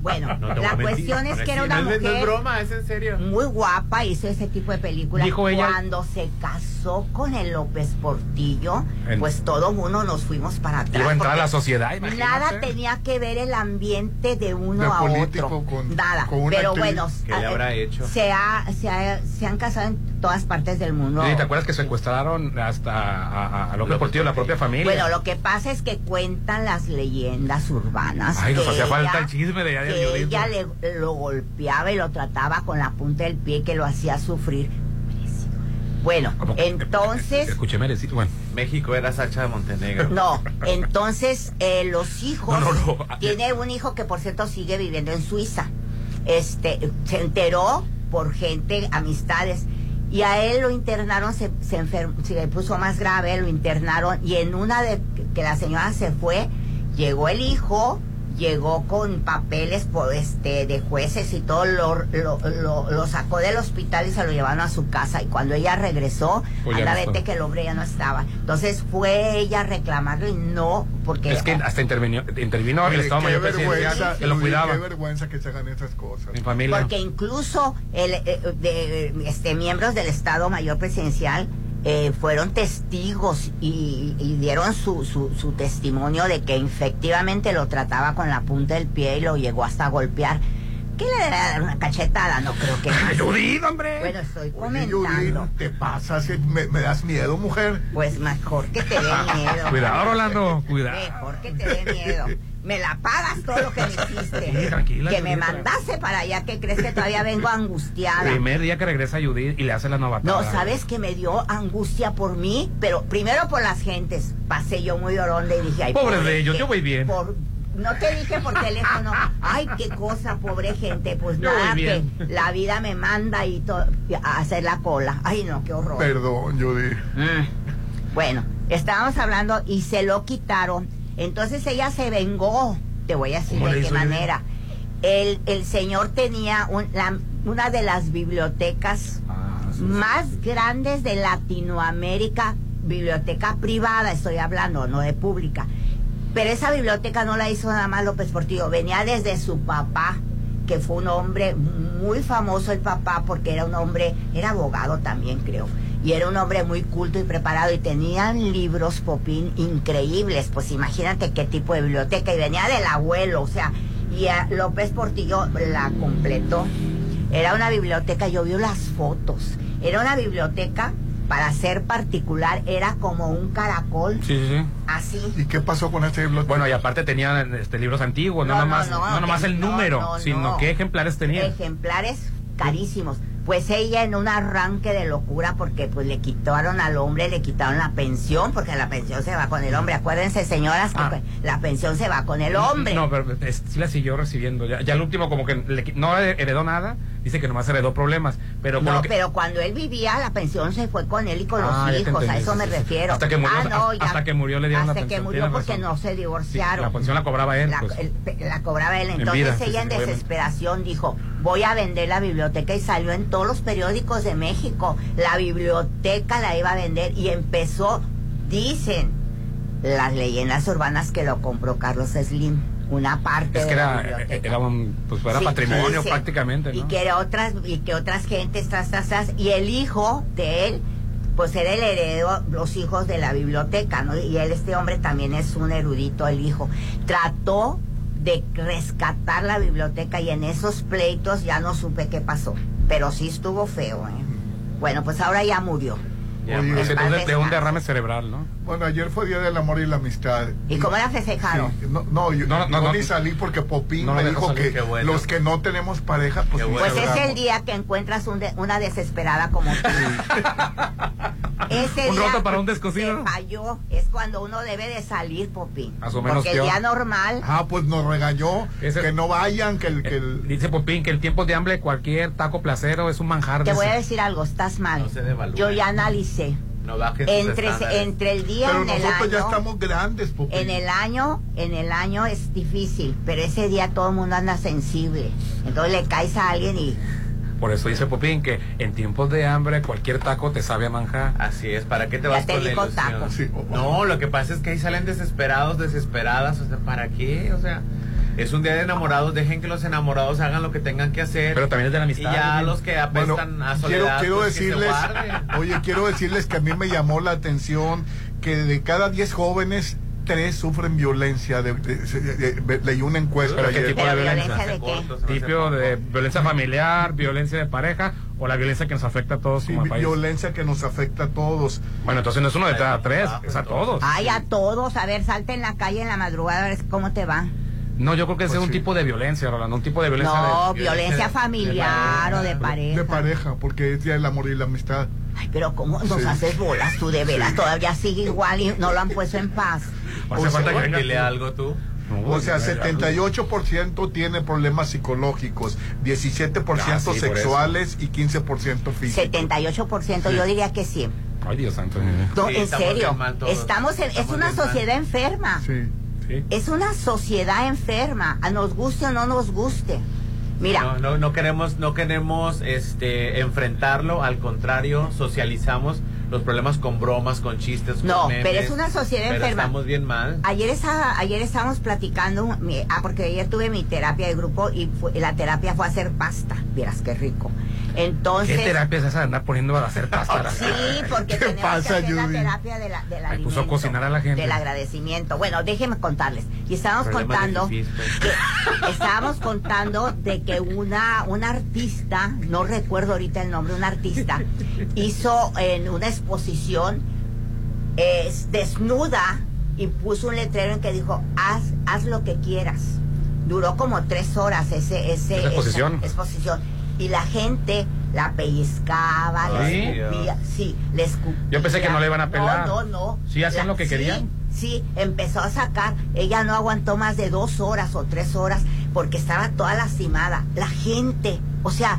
Bueno, No la cuestión es que era una mujer no es broma, es en serio. muy guapa, hizo ese tipo de películas. Dijo ella- Cuando se casó con el López Portillo, pues todo mundo nos fuimos para atrás. Iba a entrar a la sociedad, imagínate. Nada tenía que ver el ambiente de uno De a otro. con- Nada. con una Pero bueno, ¿Qué le a- habrá hecho? Se, ha- se, ha- se han casado en todas partes del mundo. Sí, ¿Te acuerdas que secuestraron hasta a, a- a López Portillo, la propia familia? Bueno, lo que pasa es que cuentan las leyendas urbanas. Ay, nos hacía falta ella- el chisme de allá de que ella le, lo golpeaba y lo trataba con la punta del pie que lo hacía sufrir. Bueno, entonces... Escuché merecido. Bueno. México era Sacha de Montenegro. No, entonces eh, los hijos. No, no, no. Tiene un hijo que, por cierto, sigue viviendo en Suiza. Este, se enteró por gente, amistades. Y a él lo internaron, se, se enfermó, se le puso más grave, lo internaron. Y en una de que la señora se fue, llegó el hijo, llegó con papeles por este de jueces y todo, lo, lo, lo- lo sacó del hospital y se lo llevaron a su casa. Y cuando ella regresó, Pues no vete estaba. que el hombre ya no estaba. Entonces fue ella a reclamarlo y no, porque Es que hasta intervino, intervino el Estado Mayor Presidencial, que lo cuidaba. Qué vergüenza que se hagan esas cosas. Mi familia. Porque incluso el, eh, de, este, miembros del Estado Mayor Presidencial eh, fueron testigos y, y dieron su, su, su testimonio de que efectivamente lo trataba con la punta del pie y lo llegó hasta golpear. ¿Qué le debe dar una cachetada? No creo que más. Judith, hombre! Bueno, estoy Oye, comentando. Judith, te pasas, me, me das miedo, mujer. Pues mejor que te dé miedo. Cuidado, Rolando, cuidado. Mejor que te dé miedo. Me la pagas todo lo que me hiciste. Sí, tranquila, que me Judith. mandase para allá, que crees que todavía vengo angustiada. Primer día que regresa Judith y le hace la novatada. No, sabes que me dio angustia por mí, pero primero por las gentes. Pasé yo muy oronda y dije, ay, Pobres pobre de ellos, que- yo voy bien. por- no te dije por teléfono, ay, qué cosa, pobre gente. Pues Yo nada, que la vida me manda y to- a hacer la cola. Ay, no, qué horror. Perdón, Judy. Mm. Bueno, estábamos hablando y se lo quitaron. Entonces ella se vengó. Te voy a decir ¿Cómo de qué manera. El, el señor tenía un- la- una de las bibliotecas Ah, más grandes de Latinoamérica, biblioteca privada, estoy hablando, no de pública. Pero esa biblioteca no la hizo nada más López Portillo, venía desde su papá, que fue un hombre muy famoso el papá, porque era un hombre, era abogado también creo, y era un hombre muy culto y preparado, y tenían libros, Popín, increíbles, pues imagínate qué tipo de biblioteca, y venía del abuelo, o sea, y a López Portillo la completó. Era una biblioteca, yo vi las fotos. Era una biblioteca, para ser particular, era como un caracol, Sí, sí, sí. así. ¿Y qué pasó con este biblioteca? Bueno, y aparte tenían este, libros antiguos, no, No, no, nomás, no, no, nomás el no, número, no, sino no. qué ejemplares tenían. Ejemplares carísimos. Pues ella en un arranque de locura porque pues le quitaron al hombre, le quitaron la pensión, porque la pensión se va con el hombre. Acuérdense, señoras, que Ah. pues, la pensión se va con el hombre. No, pero es- sí la siguió recibiendo. Ya, ya el último como que le no heredó nada, dice que nomás heredó problemas, pero No, que- pero cuando él vivía, la pensión se fue con él y con Ah, los te hijos, a eso sí, me sí, refiero. Hasta que murió- Ah, no, ya- hasta que murió le dieron la Hasta que murió porque no se Sí, divorciaron. la pensión la cobraba él. La, pues. el- la cobraba él. En Entonces vida, ella en desesperación dijo, voy a vender la biblioteca y salió en todos los periódicos de México. La biblioteca la iba a vender y empezó, dicen las leyendas urbanas que lo compró Carlos Slim, una parte Es que de la era, biblioteca. era un, pues era Sí, patrimonio sí. prácticamente, Y ¿no? que era otras, y que otras gentes, tras, tras, tras, y el hijo de él, pues era el heredero, los hijos de la biblioteca, ¿no? Y él, este hombre también es un erudito, el hijo. Trató de rescatar la biblioteca y en esos pleitos ya no supe qué pasó. Pero sí estuvo feo, ¿eh? Bueno, pues ahora ya murió. De, de un derrame cerebral, ¿no? Bueno, ayer fue Día del Amor y la Amistad. ¿Y cómo la festejaron? Sí, no, no, yo, No, no, yo no. ni salí porque Popín me dijo salir, que bueno. los que no tenemos pareja, pues, ni Pues es el día que encuentras un de- una desesperada como tú. Ese Un día roto para un descosido. falló. Es cuando uno debe de salir, Popín. A su menos Porque el día normal, Ah, pues nos regañó Ese- que no vayan, que el... Que el... Dice Popín que el tiempo de hambre, cualquier taco placero es un manjar. te voy a decir algo, estás mal. No se. Yo ya analicé. No Entre, entre el día Pero en el nosotros año. ya estamos grandes, Popín. En el año, en el año es difícil, pero ese día todo el mundo anda sensible. Entonces le caes a alguien y Por eso dice Popín que en tiempos de hambre cualquier taco te sabe a manjar. Así es, ¿para qué te Ya vas te con la dijo ilusión? taco. Sí, No, lo que pasa es que ahí salen desesperados, desesperadas, o sea, ¿para qué? O sea, es un día de enamorados, dejen que los enamorados hagan lo que tengan que hacer. Pero también es de la y amistad. ya Judith. los que Bueno, apestan a soledad, quiero pues, que se decirles, guarden. oye, quiero decirles que a mí me llamó la atención que de cada 10 jóvenes, tres sufren violencia. De, de- de- de- leí una encuesta ¿Pero qué tipo de ¿Pero violencia? violencia de qué? Tipo de violencia familiar, violencia de pareja o la violencia que nos afecta a todos Sí, como país. violencia que nos afecta a todos. Bueno, entonces no es uno de cada tres, es a todos. ay a todos, a ver, salte en la calle en la madrugada a ver cómo te va. No, yo creo que Pues es un sí. tipo de violencia, Rolando, un tipo de violencia No, de... violencia de- familiar o de pareja. De pareja, porque es Día del Amor y la Amistad. Ay, pero ¿cómo nos Sí. haces bolas tú de veras? Sí. Todavía sigue igual y no lo han puesto en paz. Hace falta que dile algo tú. O sea, 78% tiene problemas psicológicos, 17% Ah, sí, sexuales y 15% físicos. 78%, yo diría que sí. Ay, Dios santo. No, Sí, en estamos serio, estamos en, es una bien mal. sociedad enferma. Sí. Sí. Es una sociedad enferma, a nos guste o no nos guste. Mira, No, no, no queremos, no queremos este enfrentarlo, al contrario, socializamos los problemas con bromas, con chistes, con No, memes, pero es una sociedad pero enferma. Estamos bien mal. Ayer estaba, ayer estábamos platicando, mi- ah, porque ayer tuve mi terapia de grupo y fue- la terapia fue hacer pasta. Vieras qué rico. Entonces. ¿Qué terapia es esa de andar poniendo a hacer pasta? Sí, porque ¿Qué tenemos pasa, que hacer la terapia de la, del Ahí puso a alimento, cocinar a la gente. Del agradecimiento. Bueno, déjenme contarles. Y estábamos Problemas contando pues. que estábamos contando de que una, una artista, no recuerdo ahorita el nombre, una artista, hizo en una exposición eh, desnuda y puso un letrero en que dijo, haz, haz lo que quieras. Duró como tres horas ese, ese, ¿Esa exposición? esa exposición. Y la gente la pellizcaba, le escupía, sí, le escupía. Yo pensé que no le iban a pelar. No, no, no. ¿Sí hacían lo que sí, querían? Sí, empezó a sacar. Ella no aguantó más de dos horas o tres horas porque estaba toda lastimada. La gente, o sea,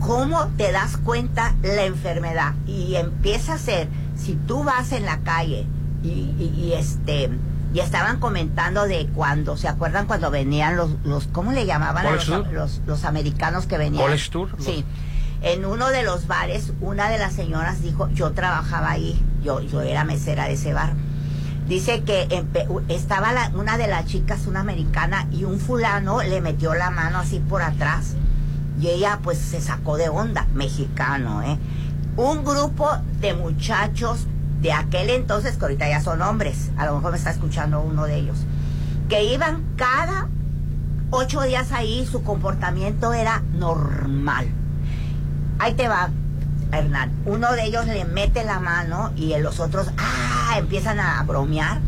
¿cómo te das cuenta la enfermedad? Y empieza a ser, si tú vas en la calle y, y- y, este y estaban comentando de cuando, ¿se acuerdan cuando venían los, los ¿cómo le llamaban a los, los, los americanos que venían? College Tour, Sí. En uno de los bares, una de las señoras dijo, yo trabajaba ahí, yo, yo era mesera de ese bar. Dice que estaba la- una de las chicas, una americana, y un fulano le metió la mano así por atrás. Y ella pues se sacó de onda, mexicano, ¿eh? Un grupo de muchachos de aquel entonces, que ahorita ya son hombres, a lo mejor me está escuchando uno de ellos, que iban cada ocho días ahí, su comportamiento era normal. Ahí te va, Hernán. Uno de ellos le mete la mano y los otros, ah, empiezan a bromear.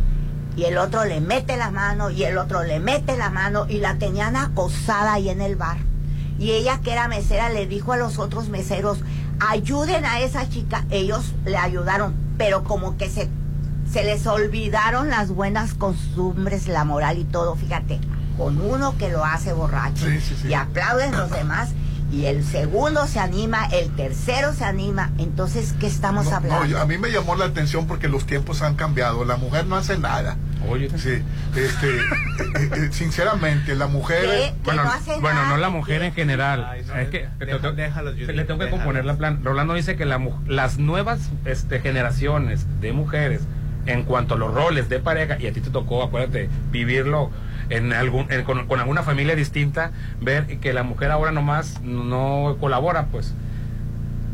Y el otro le mete la mano y el otro le mete la mano y la tenían acosada ahí en el bar. Y ella que era mesera le dijo a los otros meseros, ayuden a esa chica. Ellos le ayudaron, pero como que se, se les olvidaron las buenas costumbres, la moral y todo. Fíjate, con uno que lo hace borracho Sí, sí, sí. y aplauden los demás. Y el segundo se anima, el tercero se anima. Entonces, ¿qué estamos No, hablando? no, yo- a mí me llamó la atención porque los tiempos han cambiado. La mujer no hace nada. Oye, Sí, este, eh, eh, sinceramente, la mujer. ¿Qué? Que Bueno, no hace bueno, nada, no la mujer en general. Ay, no, es que deja- Judith, le tengo que componer la plan. Rolando dice que la mu- las nuevas este, generaciones de mujeres, en cuanto a los roles de pareja, y a ti te tocó, acuérdate, vivirlo en algún, en- con, con alguna familia distinta, ver que la mujer ahora nomás no colabora, pues.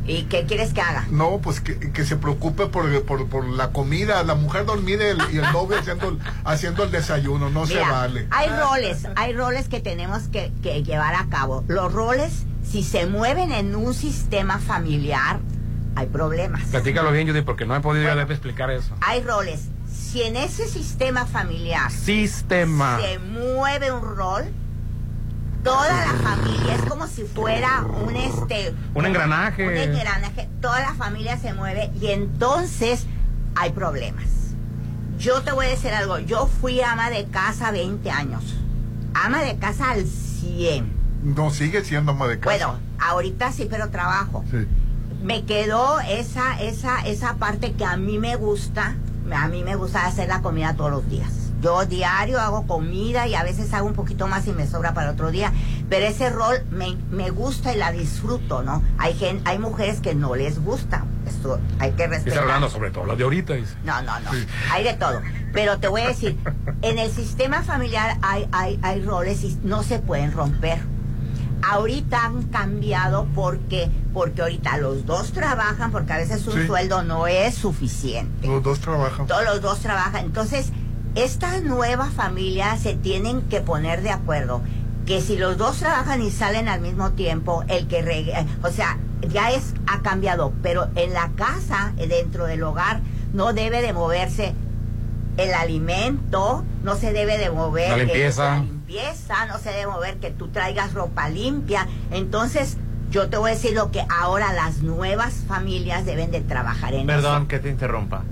¿Y qué quieres que haga? No, pues que, que se preocupe por, por, por la comida. La mujer dormir y el, y el novio haciendo, el- haciendo el desayuno. No se Mira, vale. hay roles, hay roles que tenemos que, que llevar a cabo. Los roles, si se mueven en un sistema familiar, hay problemas. Platícalo bien, Judy, porque no he podido yo explicar eso. Hay roles. Si en ese sistema familiar Sistema. se mueve un rol, toda la familia es como si fuera un este Un engranaje. un engranaje, toda la familia se mueve y entonces hay problemas. Yo te voy a decir algo, yo fui ama de casa 20 años. Ama de casa al 100. No, sigue siendo ama de casa. Bueno, ahorita sí, pero trabajo. Sí. Me quedó esa esa esa parte que a mí me gusta, a mí me gusta hacer la comida todos los días. Yo diario hago comida y a veces hago un poquito más y me sobra para otro día, pero ese rol me, me gusta y la disfruto, ¿no? Hay gen- hay mujeres que no les gusta, esto hay que Y está respetar. hablando sobre todo lo de ahorita, dice. No, no, no. Hay de todo. Pero te voy a decir, en el sistema familiar hay, hay, hay roles y no se pueden romper. Ahorita han cambiado porque, porque ahorita los dos trabajan, porque a veces un Sí. sueldo no es suficiente. Los dos trabajan. Todos los dos trabajan. Entonces, esta nueva familia se tienen que poner de acuerdo que si los dos trabajan y salen al mismo tiempo, el que o sea, ya es ha cambiado, pero en la casa, dentro del hogar, no debe de moverse el alimento, no se debe de mover La el- limpieza. la limpieza, no se debe mover que tú traigas ropa limpia. Entonces, Yo te voy a decir lo que ahora las nuevas familias deben de trabajar en Perdón eso. que te interrumpa.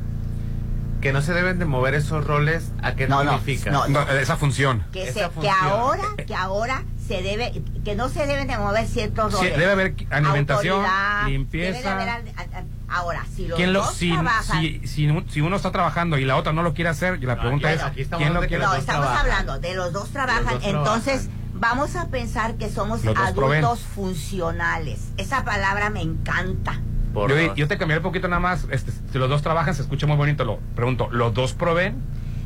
Que no se deben de mover esos roles, ¿a qué No, significa? no, no. esa función. Que, Esa se- que ahora, que ahora se debe, que no se deben de mover ciertos Sí, roles. debe haber alimentación, Autoridad, limpieza. debe de haber al- a- a- ahora, si los ¿Quién lo, dos si, trabajan, si, si, un- si uno está trabajando y la otra no lo quiere hacer, la pregunta aquí- es, aquí estamos ¿quién lo hablando de que quiere no, los hacer? dos estamos trabajan. hablando de los dos trabajan, Los dos entonces trabajan. vamos a pensar que somos adultos funcionales. Esa palabra me encanta. Por Yo, yo te cambiaré un poquito nada más. Este, si los dos trabajan, se escucha muy bonito. Lo pregunto, ¿los dos proveen?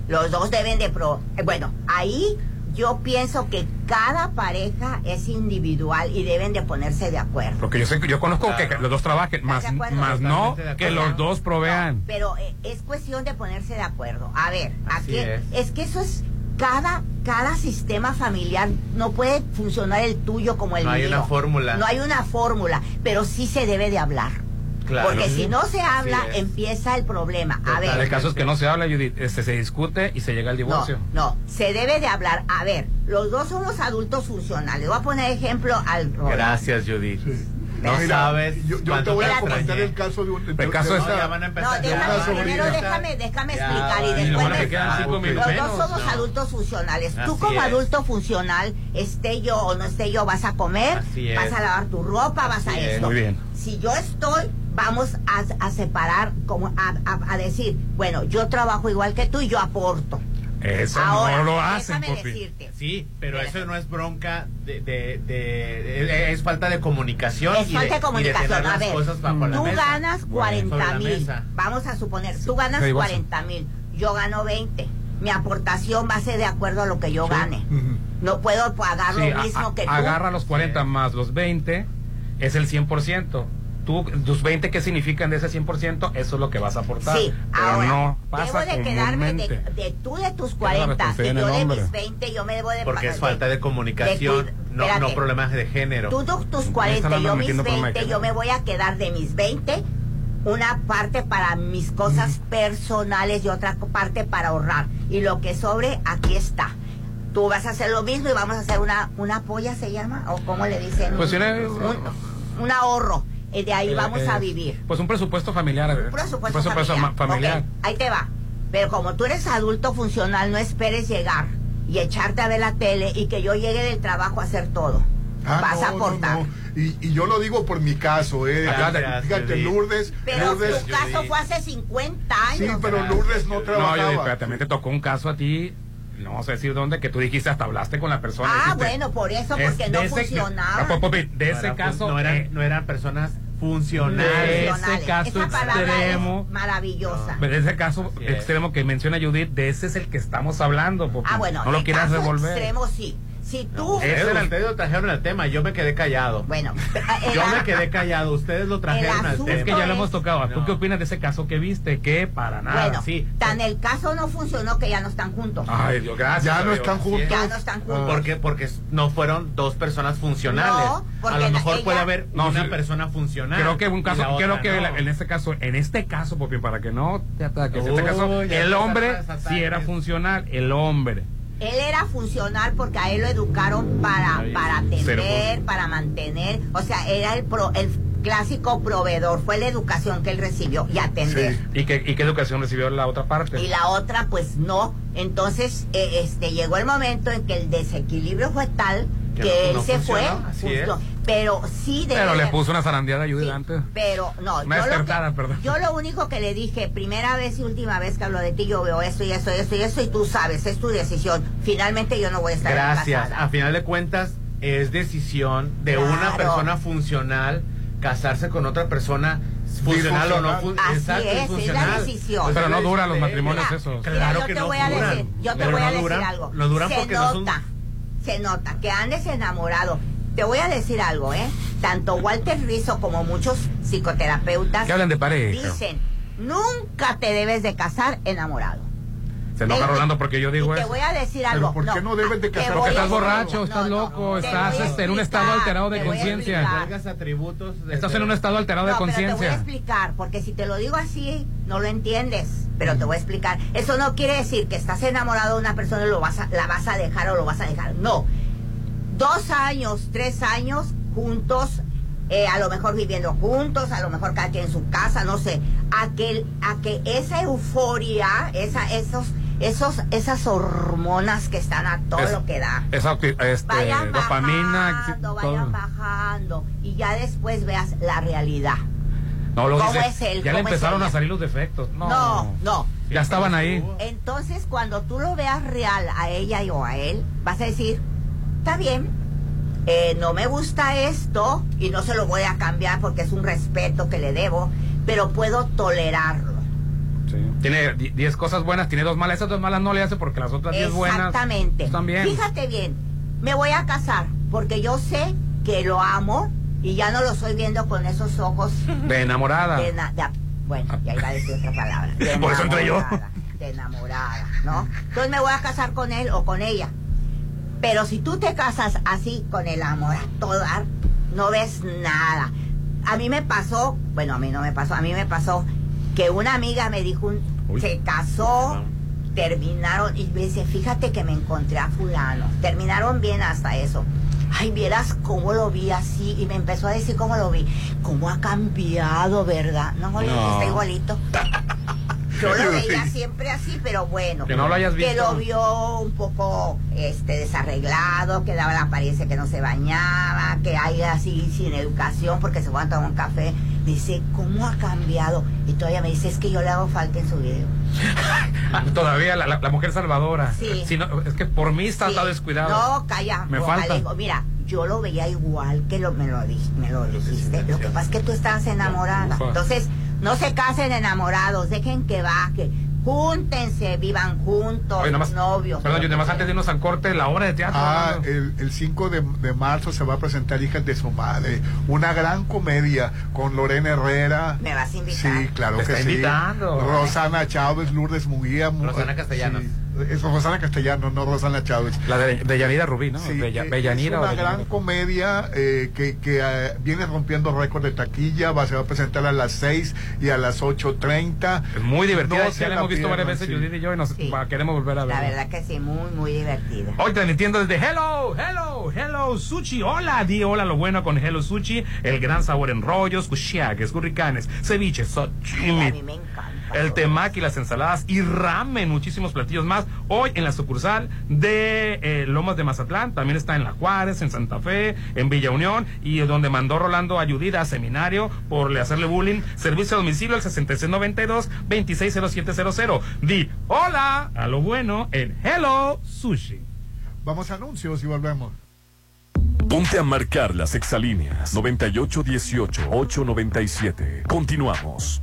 Los dos deben de pro. eh, Bueno, ahí yo pienso que cada pareja es individual y deben de ponerse de acuerdo. Porque yo sé, que- yo conozco Claro. que los dos trabajen, más, más no que los dos provean. Pero eh, es cuestión de ponerse de acuerdo. A ver, aquí es. que eso es cada cada sistema familiar no puede funcionar el tuyo como el No hay mío. una fórmula. No hay una fórmula, pero sí se debe de hablar. Claro. Porque si no se habla, empieza el problema. A ver, El caso es que no se habla, Judith. Este, se discute y se llega al No, divorcio. no, se debe de hablar. A ver, los dos somos adultos funcionales. Voy a poner ejemplo al Roland. Gracias, Judith. Sí. No Mira, sabes. Yo, yo te voy a comentar el caso de un. El caso de No, ya van a No, empezar. de déjame, primero déjame, déjame Ya, explicar y y después me- quedan cinco Los dos menos, somos ¿no? adultos funcionales. Tú Así como es. adulto funcional, esté yo o no esté yo, vas a comer, Así es. vas a lavar tu ropa, vas a es. esto. Muy bien. Si yo estoy, vamos a, a separar, como a, a- a decir, bueno, yo trabajo igual que tú y yo aporto. Eso Ahora, no lo hacen, déjame decirte. Sí, pero eso no es bronca de, de, de- de- es falta de comunicación. Es y falta de y comunicación. a ver, cosas bajo la tú mesa. ganas Sobre 40 la mil. Vamos a suponer, tú ganas Se divorcian. 40 mil. Yo gano 20. Mi aportación va a ser de acuerdo a lo que yo gane. No puedo pagar Sí, lo a- mismo a- que tú. agarra los 40 más los 20, es el 100%. Tú, tus 20, ¿qué significan de ese 100%? Eso es lo que vas a aportar. Sí, Pero ahora, no pasa debo de quedarme de, comúnmente. de tú de tus la 40 y yo de hombre. mis 20, yo me debo de Porque es falta de comunicación, de no, espérate. no problemas de género. Tú de tus Ahí 40 están y yo mis metiendo problema de 20, género. yo me voy a quedar de mis 20 una parte para mis cosas personales y otra parte para ahorrar. Y lo que sobre, aquí está. Tú vas a hacer lo mismo y vamos a hacer una, una polla, ¿se llama? ¿O cómo le dicen? Pues un, una- un- un ahorro. Y de ahí Eh, vamos eh, a vivir. Pues un presupuesto familiar. a ver. Un presupuesto, Un presupuesto familiar. ahí te va. Pero como tú eres adulto funcional, no esperes llegar y echarte a ver la tele y que yo llegue del trabajo a hacer todo. Ah, Vas no, a no, aportar. no. Y, y yo lo digo por mi caso, ¿eh? Gracias, Fíjate, Judith. Lourdes. Pero Lourdes tu caso Judith. fue hace 50 sí, años. pero Lourdes no No, trabajaba. yo, pero también te tocó un caso a ti, no vamos a decir dónde, que tú dijiste hasta hablaste con la persona. Ah, dijiste, bueno, por eso, es porque no ese- funcionaba. De No ese era- caso, no eran, eh, no eran personas funcionales. de Funcionales. ese caso Esa extremo. es maravillosa. de ese caso es. extremo que menciona Judith, de ese es el que estamos hablando, Popi. Ah, bueno, no lo quieras caso revolver. extremo sí. Si tú... Ese era el- ustedes lo trajeron al tema, yo me quedé callado. Bueno, Yo el- me quedé callado, ustedes lo trajeron al tema. Es que ya lo hemos tocado. ¿Tú No. qué opinas de ese caso que viste? Que para nada. Bueno, sí. tan el caso no funcionó que ya no están juntos. Ay, Dios, gracias. Ya no Dios. están juntos. Ya no están juntos. ¿Por qué? Porque no fueron dos personas funcionales. No, porque a lo mejor ella- puede haber No, una sí. persona funcional. Creo que un caso, creo otra que no. la- en este caso, en este caso, Popi, para que no te ataques, en este caso, el hombre sí era funcional, el hombre. Él era funcional porque a él lo educaron para, para atender, para mantener. O sea, era el, pro- el clásico proveedor. Fue la educación que él recibió y atender. Sí. ¿Y qué, ¿Y qué educación recibió la otra parte? Y la otra, pues no. Entonces, eh, este llegó el momento en que el desequilibrio fue tal Que que, no- él no se funcionó, fue. así justo. es. Pero sí debe Pero le de- puso una zarandeada a Judith Sí, antes. Pero no, Una yo lo, despertada, que- perdón. yo lo único que le dije, primera vez y última vez que hablo de ti, yo veo esto y esto y esto y esto y tú sabes, es tu decisión. Finalmente yo no voy a estar Gracias. A final de cuentas, es decisión de Claro. una persona funcional casarse con otra persona funcional o no fun- Así Exacto, es, es la funcional. decisión. Pues Pero no duran los de- matrimonios Mira, esos. mira, Claro yo que te no voy a duran, decir, yo te voy a no decir duran, algo. no duran se porque no son- nota, se nota que andes enamorado. Te voy a decir algo, ¿eh? Tanto Walter Rizzo como muchos psicoterapeutas Que hablan de pareja. dicen, nunca te debes de casar enamorado. Se enoja Rolando porque yo digo y te eso. voy a decir algo. ¿por qué no debes de te casar? Porque estás borracho, estás loco, te estás, en un estado alterado de te conciencia. atributos de- Estás en un estado alterado de No, pero te voy a conciencia. explicar, porque si te lo digo así, no lo entiendes. Pero te voy a explicar. Eso no quiere decir que estás enamorado de una persona y lo vas a, la vas a dejar o lo vas a dejar. No. Dos años, tres años juntos, eh, a lo mejor viviendo juntos, a lo mejor cada quien en su casa, no sé, a que, a que esa euforia, esa, esos, esos, esas hormonas que están a todo Es- lo que da, Esa este, vayan dopamina. bajando, todo. vayan bajando y ya después veas la realidad. No, lo ¿Cómo dice, es él? Ya le ¿Cómo es empezaron a salir los defectos. No, No, no. Ya estaban ahí. Entonces, cuando tú lo veas real a ella y o a él, vas a decir, está bien, eh, no me gusta esto y no se lo voy a cambiar porque es un respeto que le debo, pero puedo tolerarlo. Tiene 10 cosas buenas, tiene dos malas. Esas dos malas no le hace porque las otras 10 buenas. Exactamente. Bien. Fíjate bien, me voy a casar porque yo sé que lo amo y ya no lo estoy viendo con esos ojos De enamorada. de na- de- bueno, ya iba a decir otra palabra. de Por eso entré yo. De enamorada, ¿no? Entonces me voy a casar con él o con ella. Pero si tú te casas así con el amor a todo dar, no ves nada. A mí me pasó, bueno, a mí no me pasó, a mí me pasó que una amiga me dijo, un- se casó, terminaron, y me dice, fíjate que me encontré a fulano. Terminaron bien hasta eso. Ay, vieras cómo lo vi así. Y me empezó a decir cómo lo vi. Cómo ha cambiado, ¿verdad? No, No. está igualito. Yo lo veía siempre así, pero bueno. Que no lo hayas Que visto. lo vio un poco este desarreglado, que daba la apariencia que no se bañaba, que hay así sin educación porque se va a tomar un café. Dice, ¿cómo ha cambiado? Y todavía me dice, es que yo le hago falta en su video. Ah, Todavía la, la- la mujer salvadora. Sí. Si no, es que por mí está, Sí. está descuidado. No, calla. Me falta. digo, mira, yo lo veía igual que lo, me, lo, me lo dijiste. Lo que pasa es que tú estás enamorada. Entonces, no se casen enamorados, dejen que baje. Júntense, vivan juntos, Oye, nomás- novios. Perdón, yo más antes de irnos al corte, la obra de teatro. Ah, el, el 5 de, de marzo se va a presentar Hijas de su madre, una gran comedia con Lorena Herrera. ¿Me vas a invitar? Sí, claro Te que está sí. invitando. Rosana Chávez, Lourdes Muguía. Mu- Rosana Castellanos. Sí, es Rosana Castellanos, no Rosana Chávez. La de, de Yanira Rubí, ¿no? Sí, Bella- Bellanira es una Bellanira. gran comedia eh, que, que eh, viene rompiendo récord de taquilla, va, se va a presentar a las 6 y a las 8.30. Es muy divertida. No ya la hemos visto varias veces, sí. Judith y yo, y nos Sí. va- queremos volver a ver. La verdad que sí, muy, muy divertida. Hoy transmitiendo desde Hello, Hello, Hello Sushi. Hola, di hola lo bueno con Hello Sushi. El gran sabor en rollos, kushiaques, curricanes, ceviche, Ay, a sashimi, mí me encanta. El temaki, las ensaladas y ramen, muchísimos platillos más. Hoy en la sucursal de eh, Lomas de Mazatlán, también está en La Juárez, en Santa Fe, en Villa Unión y donde mandó Rolando a Judith a seminario por le hacerle bullying. Servicio a domicilio al 6692-260700. Di hola a lo bueno en Hello Sushi. Vamos a anuncios y volvemos. Ponte a marcar las exalíneas 9818-897. Continuamos.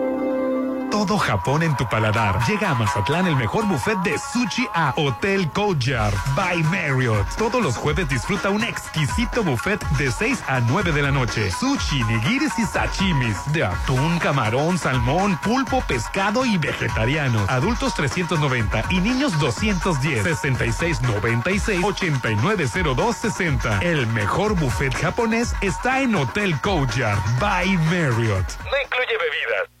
Todo Japón en tu paladar. Llega a Mazatlán el mejor buffet de sushi a Hotel Courtyard by Marriott. Todos los jueves disfruta un exquisito buffet de 6 a 9 de la noche. Sushi, nigiris y sashimis. De atún, camarón, salmón, pulpo, pescado y vegetarianos. Adultos 390 y niños 210. 6696 890260. El mejor buffet japonés está en Hotel Courtyard by Marriott. No incluye bebidas.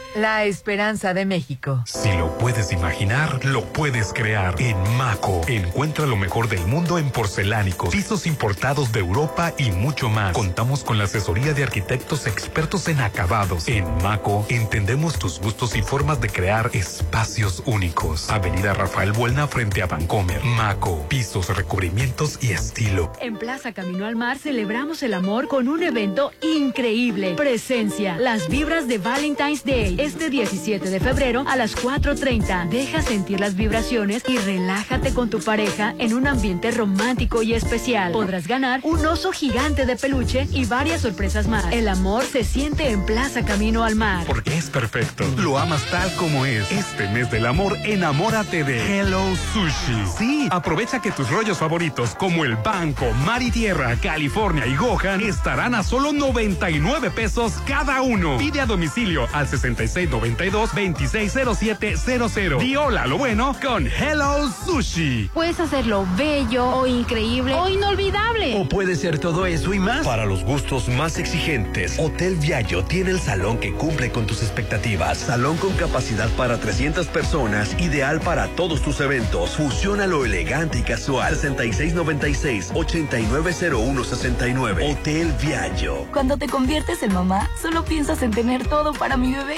la esperanza de México. Si lo puedes imaginar, lo puedes crear. En Maco, encuentra lo mejor del mundo en porcelánicos, pisos importados de Europa y mucho más. Contamos con la asesoría de arquitectos expertos en acabados. En Maco, entendemos tus gustos y formas de crear espacios únicos. Avenida Rafael Buelna frente a Vancomer. Maco, pisos, recubrimientos y estilo. En Plaza Camino al Mar celebramos el amor con un evento increíble. Presencia, las vibras de Valentine's Day. Este 17 de febrero a las 4.30. Deja sentir las vibraciones y relájate con tu pareja en un ambiente romántico y especial. Podrás ganar un oso gigante de peluche y varias sorpresas más. El amor se siente en Plaza Camino al Mar. Porque es perfecto. Lo amas tal como es. Este mes del amor, enamórate de Hello Sushi. Sí, aprovecha que tus rollos favoritos como el Banco, Mar y Tierra, California y Gohan estarán a solo 99 pesos cada uno. Pide a domicilio al 6692-260700. Di hola lo bueno con Hello Sushi. Puedes hacerlo bello o increíble o inolvidable. O puede ser todo eso y más. Para los gustos más exigentes, Hotel Viallo tiene el salón que cumple con tus expectativas. Salón con capacidad para 300 personas, ideal para todos tus eventos. Fusiona lo elegante y casual. 6696-890169. Hotel Viallo. Cuando te conviertes en mamá, solo piensas en tener todo para mi bebé.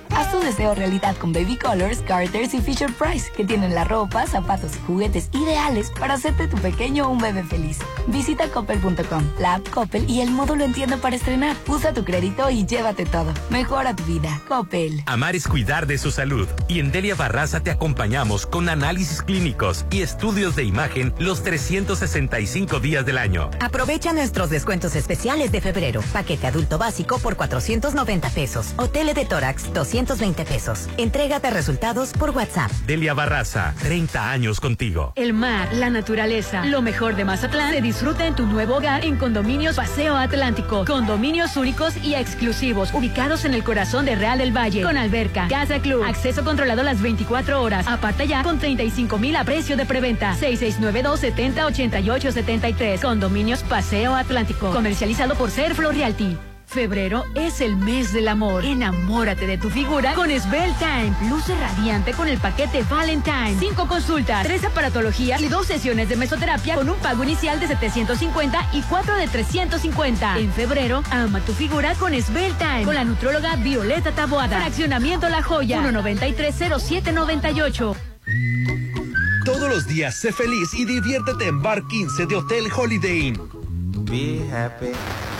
Haz tu deseo realidad con Baby Colors, Carters y Fisher Price, que tienen la ropa, zapatos y juguetes ideales para hacerte tu pequeño un bebé feliz. Visita coppel.com, la app Coppel y el módulo entiendo para estrenar. Usa tu crédito y llévate todo. Mejora tu vida. Coppel. Amar es cuidar de su salud. Y en Delia Barraza te acompañamos con análisis clínicos y estudios de imagen los 365 días del año. Aprovecha nuestros descuentos especiales de febrero. Paquete adulto básico por 490 pesos. Hotel de tórax 220 pesos. Entrégate resultados por WhatsApp. Delia Barraza, 30 años contigo. El mar, la naturaleza, lo mejor de Mazatlán se disfruta en tu nuevo hogar en Condominios Paseo Atlántico. Condominios únicos y exclusivos ubicados en el corazón de Real del Valle. Con alberca, casa club, acceso controlado las 24 horas. Aparta ya con 35 mil a precio de preventa. 6692-708873. Condominios Paseo Atlántico. Comercializado por Ser Realty. Febrero es el mes del amor. Enamórate de tu figura con Svel Time. Luce radiante con el paquete Valentine. Cinco consultas, tres aparatologías y dos sesiones de mesoterapia con un pago inicial de 750 y cuatro de 350. En febrero, ama tu figura con Svel Time. Con la nutróloga Violeta Taboada. Fraccionamiento La Joya. 1930798. Todos los días sé feliz y diviértete en Bar 15 de Hotel Holiday Inn. Be happy.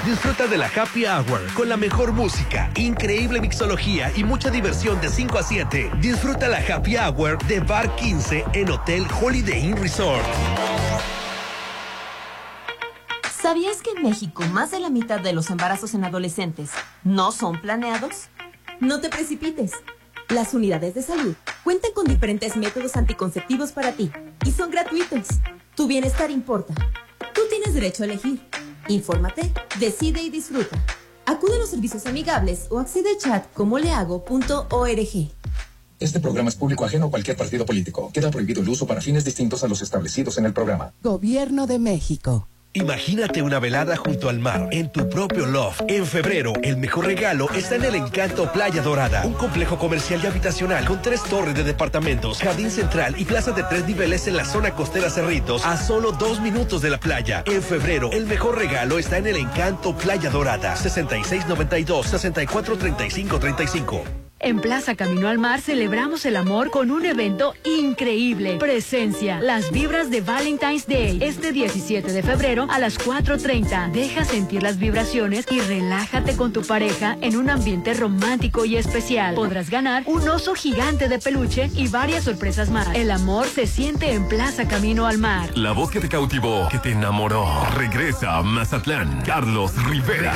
Disfruta de la Happy Hour con la mejor música, increíble mixología y mucha diversión de 5 a 7. Disfruta la Happy Hour de Bar 15 en Hotel Holiday Inn Resort. ¿Sabías que en México más de la mitad de los embarazos en adolescentes no son planeados? No te precipites. Las unidades de salud cuentan con diferentes métodos anticonceptivos para ti y son gratuitos. Tu bienestar importa. Tú tienes derecho a elegir. Infórmate, decide y disfruta. Acude a los servicios amigables o accede a chat como leago.org. Este programa es público ajeno a cualquier partido político. Queda prohibido el uso para fines distintos a los establecidos en el programa. Gobierno de México. Imagínate una velada junto al mar, en tu propio loft. En febrero, el mejor regalo está en el Encanto Playa Dorada, un complejo comercial y habitacional con tres torres de departamentos, jardín central y plaza de tres niveles en la zona costera Cerritos, a solo dos minutos de la playa. En febrero, el mejor regalo está en el Encanto Playa Dorada, 6692-643535. En Plaza Camino al Mar celebramos el amor con un evento increíble. Presencia, las vibras de Valentine's Day. Este 17 de febrero a las 4.30. Deja sentir las vibraciones y relájate con tu pareja en un ambiente romántico y especial. Podrás ganar un oso gigante de peluche y varias sorpresas más. El amor se siente en Plaza Camino al Mar. La voz que te cautivó, que te enamoró. Regresa a Mazatlán. Carlos Rivera.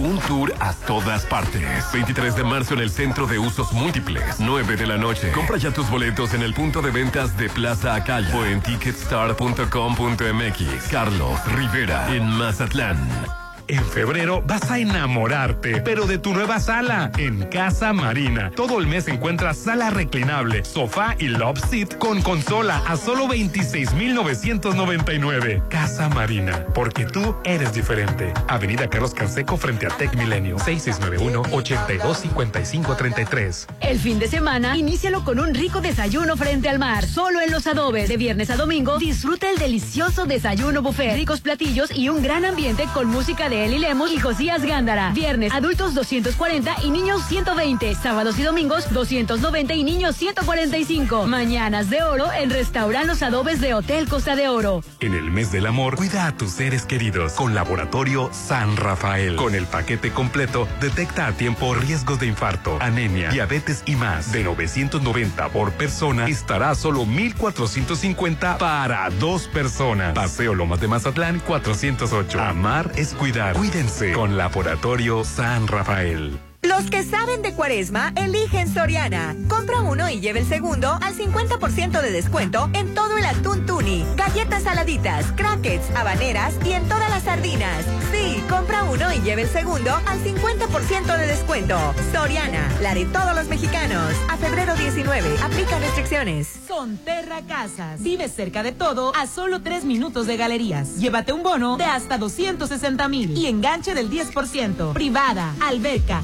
Un tour a todas partes. 23 de marzo en el Centro de Usos Múltiples. 9 de la noche. Compra ya tus boletos en el punto de ventas de Plaza Acaya o en ticketstar.com.mx. Carlos Rivera en Mazatlán. En febrero vas a enamorarte, pero de tu nueva sala, en Casa Marina. Todo el mes encuentras sala reclinable, sofá y love seat con consola a solo 26,999. Casa Marina, porque tú eres diferente. Avenida Carlos Canseco frente a Tech Milenio, 6691-825533. El fin de semana, inícialo con un rico desayuno frente al mar, solo en Los Adobes. De viernes a domingo, disfruta el delicioso desayuno buffet, ricos platillos y un gran ambiente con música de Eli Lemos y Josías Gándara. Viernes, adultos 240 y niños 120. Sábados y domingos, 290 y niños 145. Mañanas de oro en Restaurant Los Adobes de Hotel Costa de Oro. En el mes del amor, cuida a tus seres queridos con Laboratorio San Rafael. Con el paquete completo, detecta a tiempo riesgos de infarto, anemia, diabetes y más. De 990 por persona, estará solo 1450 para dos personas. Paseo Lomas de Mazatlán 408. Amar es cuidar. Cuídense con Laboratorio San Rafael. Los que saben de cuaresma eligen Soriana. Compra uno y lleve el segundo al 50% de descuento en todo el atún tuni, galletas saladitas, crackets, habaneras y en todas las sardinas. Sí, compra uno y lleve el segundo al 50% de descuento. Soriana, la de todos los mexicanos. A febrero 19, aplica restricciones. Sonterra Casas. Vive cerca de todo a solo tres minutos de galerías. Llévate un bono de hasta 260 mil y enganche del 10%. Privada, alberca,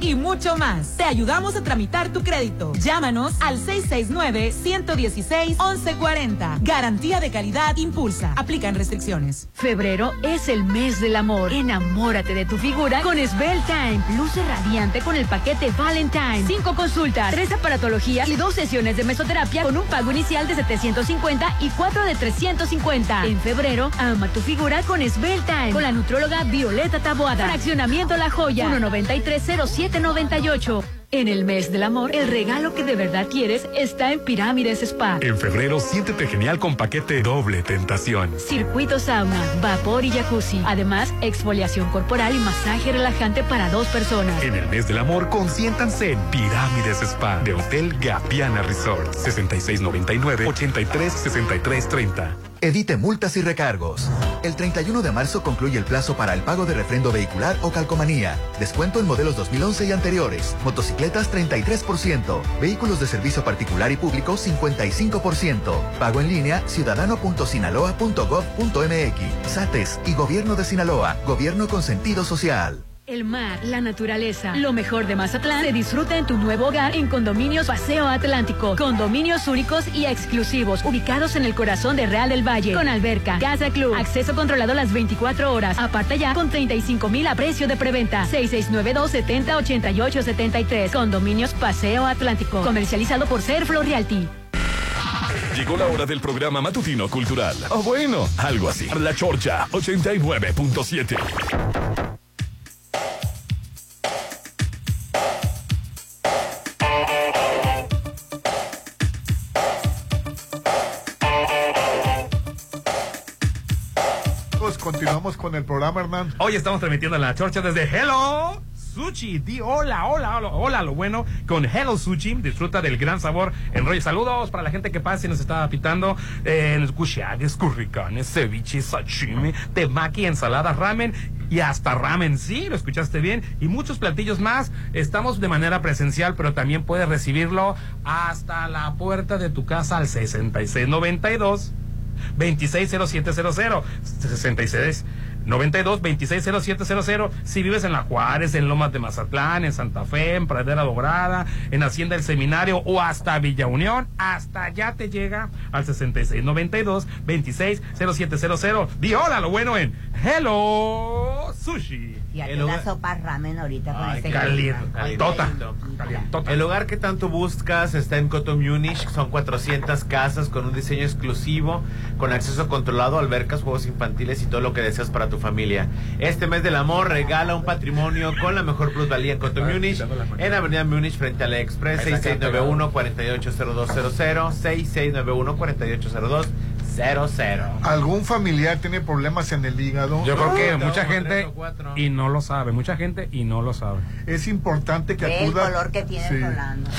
y mucho más. Te ayudamos a tramitar tu crédito. Llámanos al 669-116-1140. Garantía de calidad impulsa. Aplican restricciones. Febrero es el mes del amor. Enamórate de tu figura con Svel Time. Luce radiante con el paquete Valentine. Cinco consultas, tres aparatologías y dos sesiones de mesoterapia con un pago inicial de 750 y cuatro de 350. En febrero, ama tu figura con Svel Time. Con la nutróloga Violeta Taboada. Fraccionamiento La Joya. 1930798. En el mes del amor, el regalo que de verdad quieres está en Pirámides Spa. En febrero, siéntete genial con paquete doble tentación. Circuito sauna, vapor y jacuzzi. Además, exfoliación corporal y masaje relajante para dos personas. En el mes del amor, consiéntanse en Pirámides Spa de Hotel Gapiana Resort. 6699-836330. Edite multas y recargos. El 31 de marzo concluye el plazo para el pago de refrendo vehicular o calcomanía. Descuento en modelos 2011 y anteriores. Motocicletas 33%. Vehículos de servicio particular y público 55%. Pago en línea ciudadano.sinaloa.gov.mx. SATES y Gobierno de Sinaloa. Gobierno con sentido social. El mar, la naturaleza, lo mejor de Mazatlán se disfruta en tu nuevo hogar en Condominios Paseo Atlántico. Condominios únicos y exclusivos, ubicados en el corazón de Real del Valle, con alberca, casa club, acceso controlado las 24 horas. Aparta ya con 35 mil a precio de preventa. 6692 70 88 73. Condominios Paseo Atlántico. Comercializado por Serflo Realty. Llegó la hora del programa matutino cultural. O bueno, algo así. La Chorcha 89.7. con el programa, Hernán. Hoy estamos transmitiendo en la chorcha desde Hello Sushi. Di hola, hola, hola, hola, lo bueno con Hello Sushi. Disfruta del gran sabor en rollo. Saludos para la gente que pasa y nos está pitando. Eh, gushades, curricanes, ceviche, sashimi, temaki, ensalada, ramen y hasta ramen. Sí, lo escuchaste bien. Y muchos platillos más. Estamos de manera presencial, pero también puedes recibirlo hasta la puerta de tu casa al 6692. 260700 66 92 260700 si vives en La Juárez, en Lomas de Mazatlán, en Santa Fe, en Pradera Dorada, en Hacienda del Seminario o hasta Villa Unión, hasta allá te llega al 6692 260700. Di hola, lo bueno en Hello Sushi. Y el lugar... la sopa ramen ahorita con este caliente, calientota. El hogar que tanto buscas está en Coto Munich. Son 400 casas con un diseño exclusivo, con acceso controlado, albercas, juegos infantiles y todo lo que deseas para tu familia. Este mes del amor regala un patrimonio con la mejor plusvalía en Coto Munich. En Avenida Munich frente al Express 6691 480200 6691 4802 0-0. ¿Algún familiar tiene problemas en el hígado? Yo creo que mucha gente y no lo sabe, mucha gente y no lo sabe. Es importante que acuda. El color que tiene sí. Rolando.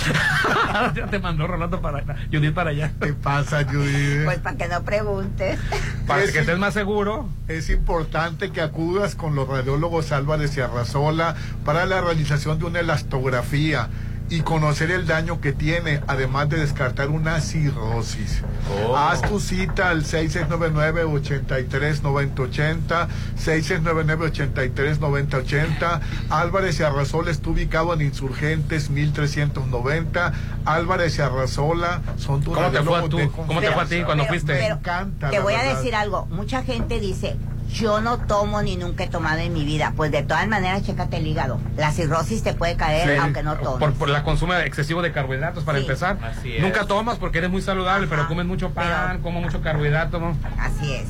ya te mandó Rolando para acá, Judith para allá. ¿Qué pasa, Judith? Pues para que no preguntes. Para es que estés más seguro. Es importante que acudas con los radiólogos Álvarez y Arrazola para la realización de una elastografía y conocer el daño que tiene, además de descartar una cirrosis. Oh. Haz tu cita al 6699-839080, 6699-839080. Álvarez y Arrazola está ubicado en Insurgentes 1390. Álvarez y Arrazola son tus ¿Cómo te fue a tú? ¿Cómo te fue a ti cuando Pero- fuiste? Me encanta. Te voy a verdad. decir algo. Mucha gente dice, yo no tomo ni nunca he tomado en mi vida. Pues de todas maneras, chécate el hígado. La cirrosis te puede caer Sí, aunque no tomes. Por, por la consumo excesivo de carbohidratos para Sí. empezar. Así es. Nunca tomas porque eres muy saludable, pero comes mucho pan, como mucho carbohidrato. ¿no? Así es.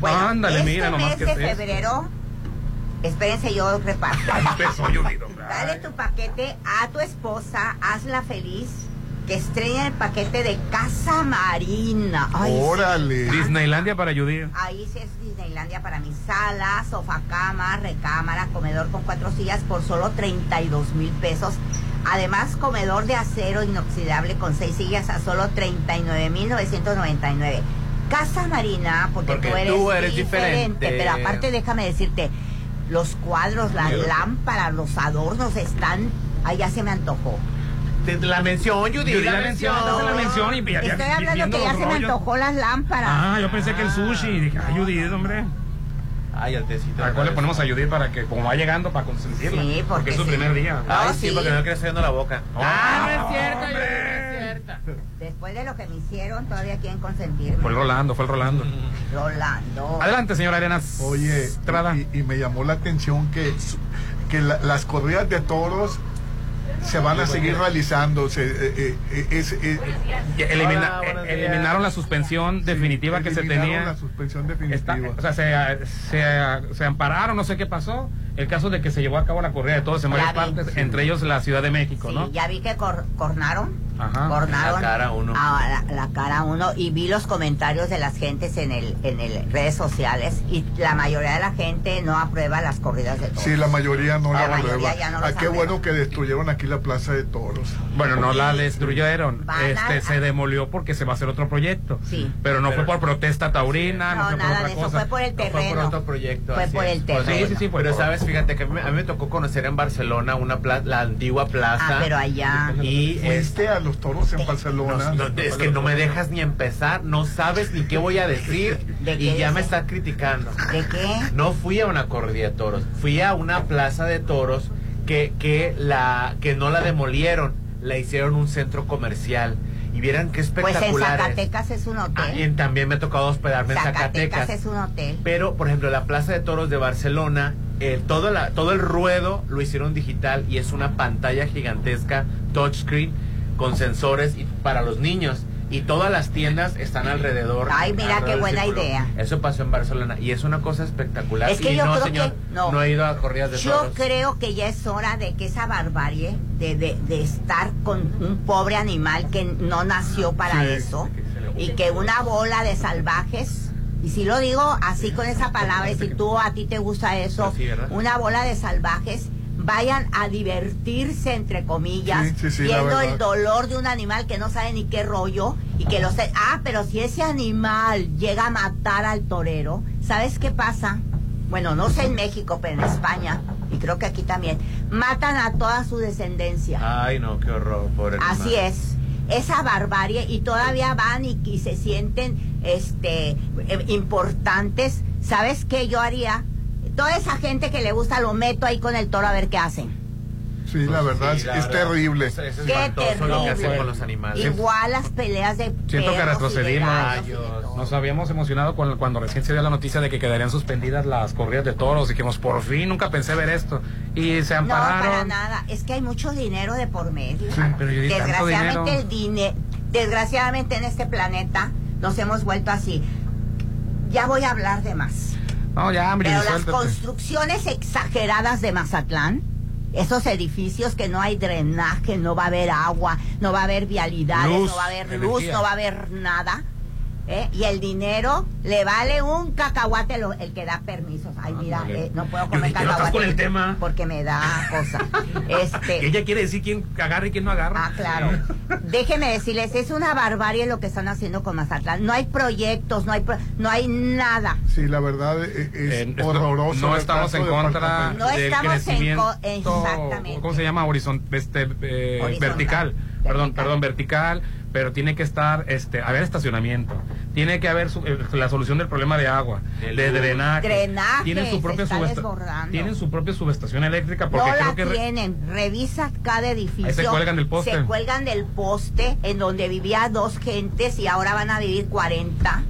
Bueno, Ándale, este mira nomás mes que de es febrero, espérense, yo reparto. Dale tu paquete a tu esposa, hazla feliz, que estrene el paquete de Casa Marina. Ay, sí. Órale. Disneylandia para Judith. Ahí sí es Disneylandia para mi sala, sofá cama, recámara, comedor con cuatro sillas por solo 32 mil pesos. Además, comedor de acero inoxidable con seis sillas a solo 39 mil 999. Casa Marina, porque, Porque tú eres, tú eres diferente. diferente. Pero aparte, déjame decirte, los cuadros, las lámparas, los adornos están... Ay, ya se me antojó. Te- La mención, Judy, Judith, la la mención, la mención y ya- Estoy hablando que ya se me antojó las lámparas. Ah, yo pensé que el sushi. Y dije, ay, Judith, hombre. Ay, al tecito. ¿A cuál le ponemos a Judith para que, como va llegando, para consentirla? Sí, porque es su sí. primer día. Ay, sí, sí. porque no quieres yendo la boca. Ah, no es cierto, Judy, no es cierta. Después de lo que me hicieron, todavía quieren consentirme. Fue el Rolando, fue el Rolando. Rolando. Adelante, señora Arenas. Oye, Estrada. y, y me llamó la atención que, que la- las corridas de toros se van a seguir realizando. Se, eh, eh, es- eh, Y elimina- Hola, buenos eh, días. eliminaron la suspensión definitiva que se tenía. la suspensión Está- definitiva. o sea, se, se, se ampararon, no sé qué pasó. El caso de que se llevó a cabo la corrida de todos en varias partes, entre ellos la Ciudad de México, Sí, ¿no? ya vi que cor- cornaron. Ajá. Cornaron La cara uno. a la, la cara uno y vi los comentarios de las gentes en el en el redes sociales y la mayoría de la gente no aprueba las corridas de toros. Sí, la mayoría no La la mayoría aprueba. no Ah, qué sabe. bueno que destruyeron aquí la plaza de toros. Bueno, no la destruyeron, Van a- este se demolió porque se va a hacer otro proyecto. Sí. Pero no fue por protesta taurina, no, No, fue por nada otra de eso, cosa. fue por el No fue por terreno. otro proyecto. Fue por el terreno. Sí, sí, sí. Pero sabes, fíjate que a mí, a mí me tocó conocer en Barcelona una pla- la antigua plaza. Ah, pero allá. Y es, ¿Fuiste a los toros en Barcelona? no, es que no me dejas ni empezar, no sabes ni qué voy a decir ¿De y ya me estás criticando. ¿De qué? No fui a una corrida de toros, fui a una plaza de toros que, que, la, que no la demolieron, la hicieron un centro comercial. Y vieran qué Pues en espectacular es. Zacatecas es un Ah, y hotel. también me ha tocado hospedarme en Zacatecas Zacatecas. es un hotel. Pero, por ejemplo, la Plaza de Toros de Barcelona, eh, todo, la, todo el ruedo lo hicieron digital y es una pantalla gigantesca, touchscreen, con sensores y, para los niños. Y todas las tiendas están alrededor. Ay, mira, alrededor qué buena idea. Eso pasó en Barcelona y es una cosa espectacular. Es que y yo no, creo señor, que- no. he ido a corridas de Yo toros. creo que ya es hora de que esa barbarie de, de, de estar con un pobre animal que no nació para Sí. eso y que una bola de salvajes, y si lo digo así con esa palabra, y si tú a ti te gusta eso, ¿verdad? una bola de salvajes vayan a divertirse entre comillas Sí, sí, sí, la viendo el dolor de un animal que no sabe ni qué rollo y que lo sé. Ah pero si ese animal llega a matar al torero sabes qué pasa bueno no sé en México pero en España y creo que aquí también matan a toda su descendencia. Ay, no, qué horror, pobre así animal. es. Esa barbarie y todavía van y, y se sienten este eh, importantes. Sabes qué yo haría toda esa gente que le gusta lo meto ahí con el toro a ver qué hacen Sí, la verdad, Sí, la es verdad. terrible. Es, es Qué espantoso lo que hacen terrible. con los animales. igual las peleas de Siento que y retrocedimos. y. Nos habíamos emocionado cuando, cuando recién se dio la noticia de que quedarían suspendidas las corridas de toros. Dijimos, por fin, nunca pensé ver esto. Y se No, para ampararon. nada. Es que hay mucho dinero de por medio. Sí, pero yo desgraciadamente, dinero. el dine- desgraciadamente en este planeta nos hemos vuelto así. Ya voy a hablar de más. No, ya, hombre, Pero las construcciones exageradas de Mazatlán, esos edificios que no hay drenaje, no va a haber agua, no va a haber vialidades, Luz, no va a haber energía. luz, no va a haber nada. ¿Eh? Y el dinero le vale un cacahuate lo- el que da permisos. Ay, mira, eh, no puedo comer cacahuate. con el tema. Porque me da cosa. Este, Ella quiere decir quién agarra y quién no agarra. Ah, claro. Déjeme decirles, es una barbarie lo que están haciendo con Mazatlán. No hay proyectos, no hay pro- no hay nada. Sí, la verdad eh, es Eh, horroroso. No estamos en contra. No estamos en crecimiento. co- exactamente. ¿Cómo se llama? Horizon, este, eh, Horizontal. vertical. Perdón, perdón, vertical. Pero tiene que estar, este, haber estacionamiento. Tiene que haber su- eh, la solución del problema de agua, De drenaje. Drenaje, Tienen su propia. Tienen su subestación eléctrica porque no creo la que re- tienen. Revisa cada edificio. Ahí se cuelgan del poste. Se cuelgan del poste en donde vivía dos gentes y ahora van a vivir 40.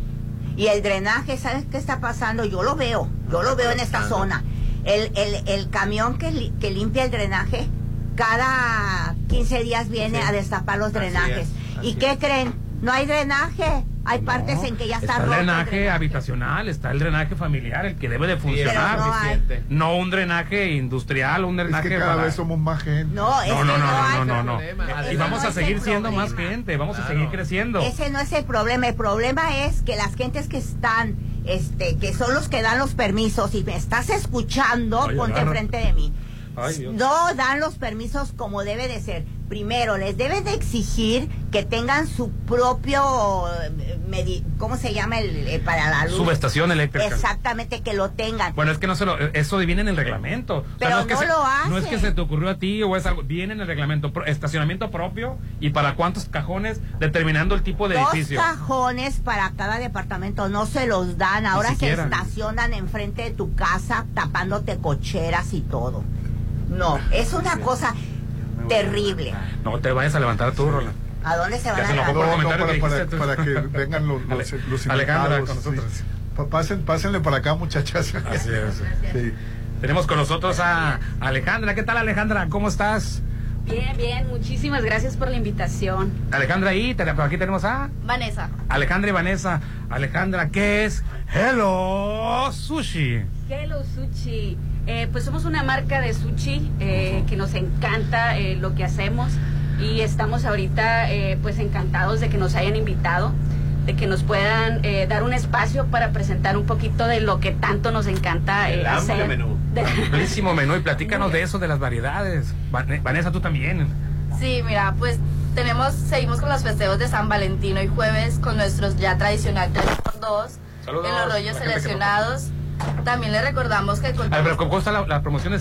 Y el drenaje, ¿sabes qué está pasando? Yo lo veo, yo lo veo en esta zona. El, el, el camión que, li- que limpia el drenaje, cada 15 días viene Sí. a destapar los Así drenajes. es, ¿Y qué es. creen? No hay drenaje. Hay partes en que ya está, Está el roto. el drenaje drenaje. habitacional, está el drenaje familiar, el que debe de funcionar. no un drenaje industrial, un Es drenaje que cada para- vez somos más gente. No, es No, que no, no, hay. no, no, Y vamos no a es seguir siendo más gente, vamos a seguir creciendo. Ese no es el problema. El problema es que las gentes que están, este, que son los que dan los permisos, y me estás escuchando, Ay, ponte enfrente de mí. Ay, Dios. No dan los permisos como debe de ser. Primero, les deben de exigir que tengan su propio, eh, medi- ¿cómo se llama el, eh, para la luz? Subestación eléctrica. Exactamente, que lo tengan. Bueno, es que no se lo, eso viene en el reglamento. O sea, Pero es que no se- lo No es que hacen. se te ocurrió a ti o es algo, viene en el reglamento. Estacionamiento propio y para cuántos cajones determinando el tipo de Dos edificio. cajones para cada departamento no se los dan. Ahora se estacionan enfrente de tu casa tapándote cocheras y todo. No, es una cosa terrible. No te vayas a levantar tú, Roland. ¿A dónde se van a por levantar? No, no, para, que para- dijiste tú. para que vengan los, los, Ale- los Alejandra invitados, con nosotros. Pásenle para acá, muchachas. Así es. Sí. Tenemos con nosotros a Alejandra. ¿Qué tal, Alejandra? ¿Cómo estás? Bien, bien, muchísimas gracias por la invitación. Alejandra por aquí tenemos a Vanessa. Alejandra y Vanessa. Alejandra, ¿qué es Hello Sushi? Hello Sushi. Eh, pues somos una marca de sushi eh, que nos encanta eh, lo que hacemos y estamos ahorita eh, pues encantados de que nos hayan invitado, de que nos puedan eh, dar un espacio para presentar un poquito de lo que tanto nos encanta eh, El amplio hacer. menú. De- Amplísimo menú y platícanos de eso, de las variedades. Van- Vanessa, tú también. Sí, mira, pues tenemos, seguimos con los festejos de San Valentín hoy jueves con nuestros ya tradicional 3x2 Saludos, en los rollos seleccionados. También le recordamos que A ver, contamos- pero ¿cómo está la,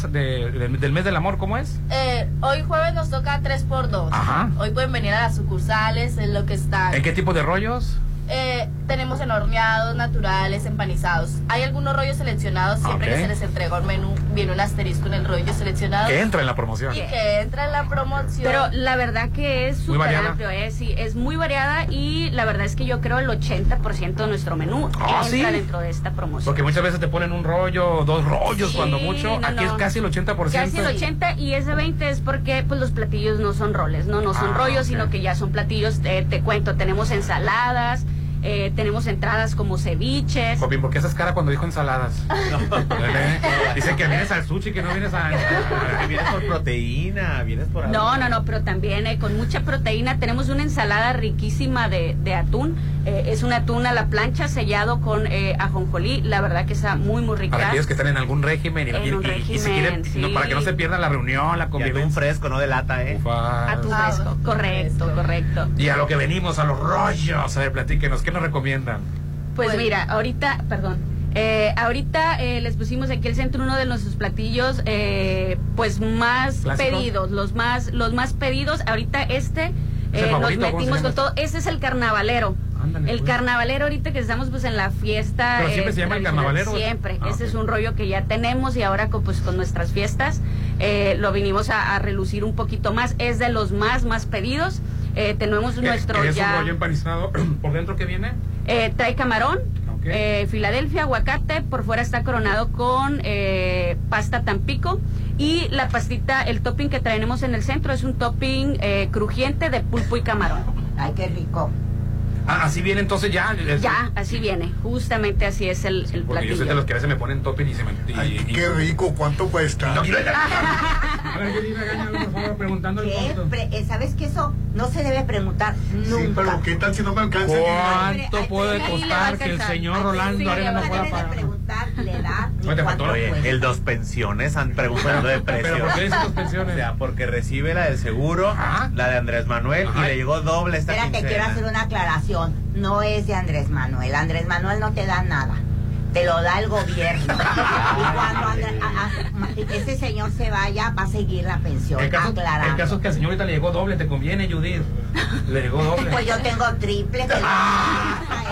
de- de- de- del mes del amor? ¿Cómo es? eh, hoy jueves nos toca 3x2. Ajá. Hoy pueden venir a las sucursales, en lo que está. ¿En qué tipo de rollos? Eh, tenemos en horneados, naturales, empanizados. Hay algunos rollos seleccionados, siempre que se les entrega un menú, viene un asterisco en el rollo seleccionado. Que entra en la promoción. Y que entra en la promoción. Pero la verdad que es Muy súper variada. amplio, ¿eh? Sí, es muy variada y la verdad es que yo creo el 80% de nuestro menú Ah, entra ¿sí? dentro de esta promoción. Porque muchas veces te ponen un rollo, dos rollos, Sí, cuando mucho. no, Aquí no. es casi el 80%. Casi el 80 y ese 20 es porque pues los platillos no son roles, no, no son Ah, rollos, sino que ya son platillos, eh, te cuento, tenemos ensaladas, eh, tenemos entradas como ceviches. Copín, ¿por qué haces cara cuando dijo ensaladas? Dicen que vienes al sushi, que no vienes a... Vienes por proteína, vienes por No, no, no, pero también eh, con mucha proteína. Tenemos una ensalada riquísima de, de atún. Eh, es un atún a la plancha sellado con eh, ajonjolí. La verdad que está muy, muy rica. Para aquellos que están en algún régimen y, En y- un y- y si quieren, no, para que no se pierdan la reunión, la convivencia. fresco, no de lata, ¿eh? Ufas. Atún fresco, correcto, correcto. Y a lo que venimos, a los rollos. A ver, platíquenos, ¿qué nos recomiendan? Pues mira, ahorita, perdón, eh, ahorita eh, les pusimos aquí el centro uno de nuestros platillos, eh, pues más pedidos, los más, los más pedidos. Ahorita este ¿Es el eh, nos metimos con todo. Ese es el carnavalero. Ándale, el pues. carnavalero ahorita que estamos pues en la fiesta. ¿Pero siempre se llama el carnavalero? Siempre. Ah, Ese es un rollo que ya tenemos y ahora con, pues con nuestras fiestas eh, lo vinimos a, a relucir un poquito más. Es de los más, más pedidos. Eh, tenemos ¿Qué- nuestro es ya... un rollo empanizado? ¿Por dentro qué viene? Eh, trae camarón, Eh, Filadelfia, aguacate, por fuera está coronado con eh, pasta tampico y la pastita, el topping que traemos en el centro es un topping eh, crujiente de pulpo y camarón. Ay, qué rico. Ah, así viene entonces ya. es- Ya, así viene. Justamente así es el, el Porque yo soy de platillo. los que a veces me ponen topping y se me. y- y- Qué rico, ¿cuánto cuesta? No, quiero- por favor, preguntando el ¿Qué? costo. Eh, ¿Sabes que eso no se debe preguntar nunca? Sí, pero ¿qué tal si no me alcanza? ¿Cuánto puede costar que el señor Rolando Arena no pueda pagar? Preguntar la edad Oye, te cuánto faltó, oye, cuesta. El dos pensiones han preguntando de Pero, precio. ¿por qué dices dos pensiones? O sea, porque recibe la del seguro, la de Andrés Manuel y le llegó doble esta Espérate, quincena. quiero hacer una aclaración. No es de Andrés Manuel. Andrés Manuel no te da nada. Te lo da el gobierno. y cuando Andrés- a- a- ese señor se vaya, va a seguir la pensión. El caso, aclarando. el caso es que al señor ahorita le llegó doble, te conviene, Judith. Le llegó doble. Pues yo tengo triple. que le a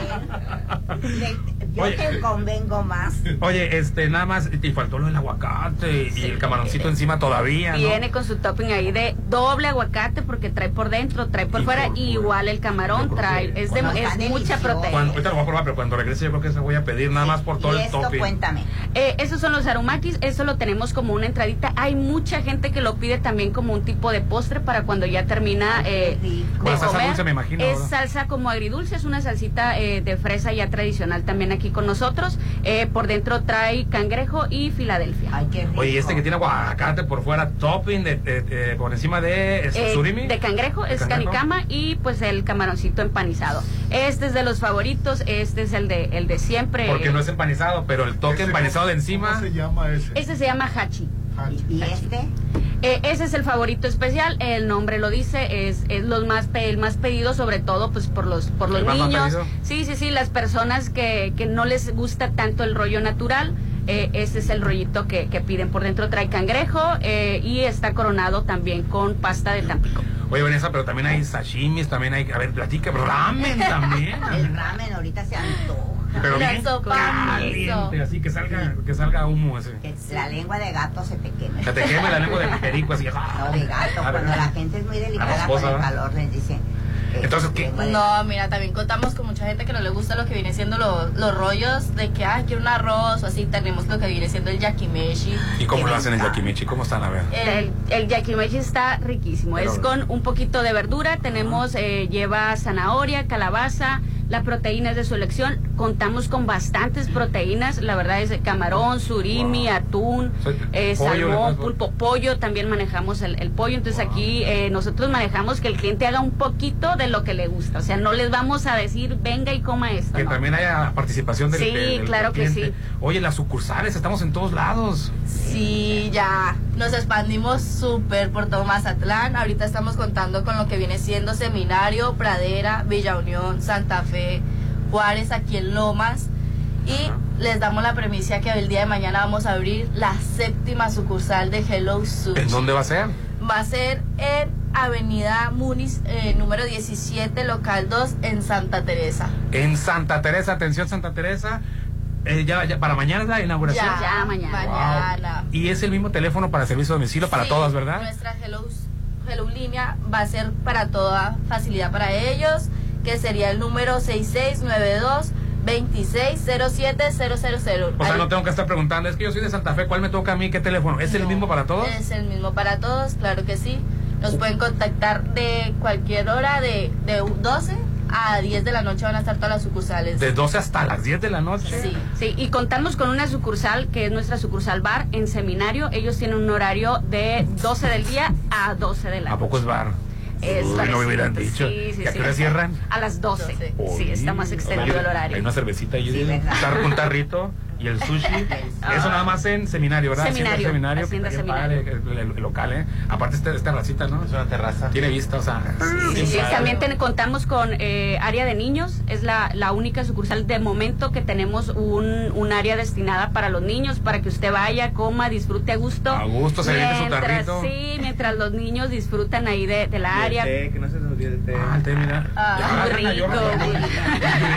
él. Yo Oye. te convengo más. Oye, este, nada más, te faltó lo del aguacate y el camaroncito encima todavía, ¿no? Viene con su topping ahí de doble aguacate porque trae por dentro, trae por fuera y igual el camarón trae. Es, de, es mucha proteína. Cuando, ahorita lo voy a probar, pero cuando regrese yo creo que se voy a pedir nada más por todo Y el esto, topping. cuéntame. Eh, esos son los aromakis, eso lo tenemos como una entradita. Hay mucha gente que lo pide también como un tipo de postre para cuando ya termina eh, de salsa comer. dulce, me imagino, Es ¿verdad? salsa como agridulce, es una salsita eh, de fresa ya tradicional también aquí con nosotros. Eh, por dentro trae cangrejo y Filadelfia. Oye, y este que tiene aguacate por fuera, topping de, de- de- por encima de es Eh, surimi. de cangrejo, es cangrejo? canicama y pues el camaroncito empanizado. Este es de los favoritos, este es el de el de siempre. Porque no es empanizado, pero el toque empanizado de encima. ¿Cómo se llama ese? Este se llama hachi. ¿Y este? Eh, ese es el favorito especial, el nombre lo dice, es, es los más pe- el más pedido sobre todo pues por los por los ¿El más- más niños. Sí, sí, sí, las personas que, que no les gusta tanto el rollo natural, eh, ese es el rollito que, que piden. Por dentro trae cangrejo eh, y está coronado también con pasta de Tampico. Oye, Vanessa, pero también hay sashimis, también hay, a ver, platica, ramen también. El ramen ahorita se antoja. Pero bien caliente, así que salga, que salga humo ese. Que la lengua de gato se te queme. Que te queme la lengua de perico así. No, de gato. A ver. Cuando la gente es muy delicada con el calor, les dicen. eh, Entonces, ¿qué? No, mira, también contamos con mucha gente que no le gusta lo que viene siendo lo- los rollos de que, ah, quiero un arroz o así. Tenemos lo que viene siendo el yakimeshi. ¿Y cómo lo hacen en encanta. Yakimichi? ¿Cómo están? A ver. El, el yakimeshi está riquísimo. Pero- es con un poquito de verdura. Tenemos, eh, lleva zanahoria, calabaza. La proteína es de su elección. Contamos con bastantes proteínas. La verdad es camarón, surimi, atún, eh, pollo, salmón, pulpo, pollo. También manejamos el, el pollo. Entonces aquí eh, nosotros manejamos que el cliente haga un poquito de lo que le gusta. O sea, no les vamos a decir, venga y coma esto. Que no. también haya participación del, Sí, del- del claro que cliente. sí. Oye, las sucursales, estamos en todos lados. Sí, ya nos expandimos súper por todo Mazatlán. Ahorita estamos contando con lo que viene siendo Seminario, Pradera, Villa Unión, Santa Fe, Juárez, aquí en Lomas. Y les damos la premisa que el día de mañana vamos a abrir la séptima sucursal de Hello Sushi. ¿En dónde va a ser? Va a ser en Avenida Muniz, eh, número 17, local 2, en Santa Teresa. En Santa Teresa, atención Santa Teresa. Eh, ya, ya, para mañana es la inauguración. Ya, Ya, mañana. mañana. Y es el mismo teléfono para servicio a domicilio para Sí, todas, ¿verdad? Nuestra Hello, Hello línea va a ser para toda facilidad para ellos, que sería el número 6692 2607000. O sea, Ahí no tengo que estar preguntando, es que yo soy de Santa Fe, ¿cuál me toca a mí? ¿Qué teléfono? ¿Es el mismo para todos? Es el mismo para todos, claro que sí. Nos pueden contactar de cualquier hora, de, de 12 a 10 de la noche van a estar todas las sucursales. De 12 hasta las 10 de la noche. Sí, sí, y contamos con una sucursal que es nuestra sucursal bar en seminario. Ellos tienen un horario de 12 del día a 12 de la ¿A noche. poco es bar? Es Uy, no me hubieran dicho. sí, sí, ¿Y a qué hora cierran? A las 12. Sí, está más extendido el Hay horario. una cervecita tar- un tarrito y el sushi. Eso nada más en seminario, ¿verdad? Hacienda Seminario, seminario, Hacienda que está bien Seminario. padre, el, el- el local, ¿eh? Aparte esta, esta terracita, ¿no? Es una terraza. Tiene vista, o sea. Sí, sí, padre. también ten- contamos con eh, área de niños, es la, la única sucursal de momento que tenemos un, un área destinada para los niños, para que usted vaya, coma, disfrute a gusto. A gusto, se aviente su Mientras- tarrito. Sí, mientras los niños disfrutan ahí de, de la área. que no se nos el té. Ah, el té, mira. Ah, Ya, muy Ana, yo- rico.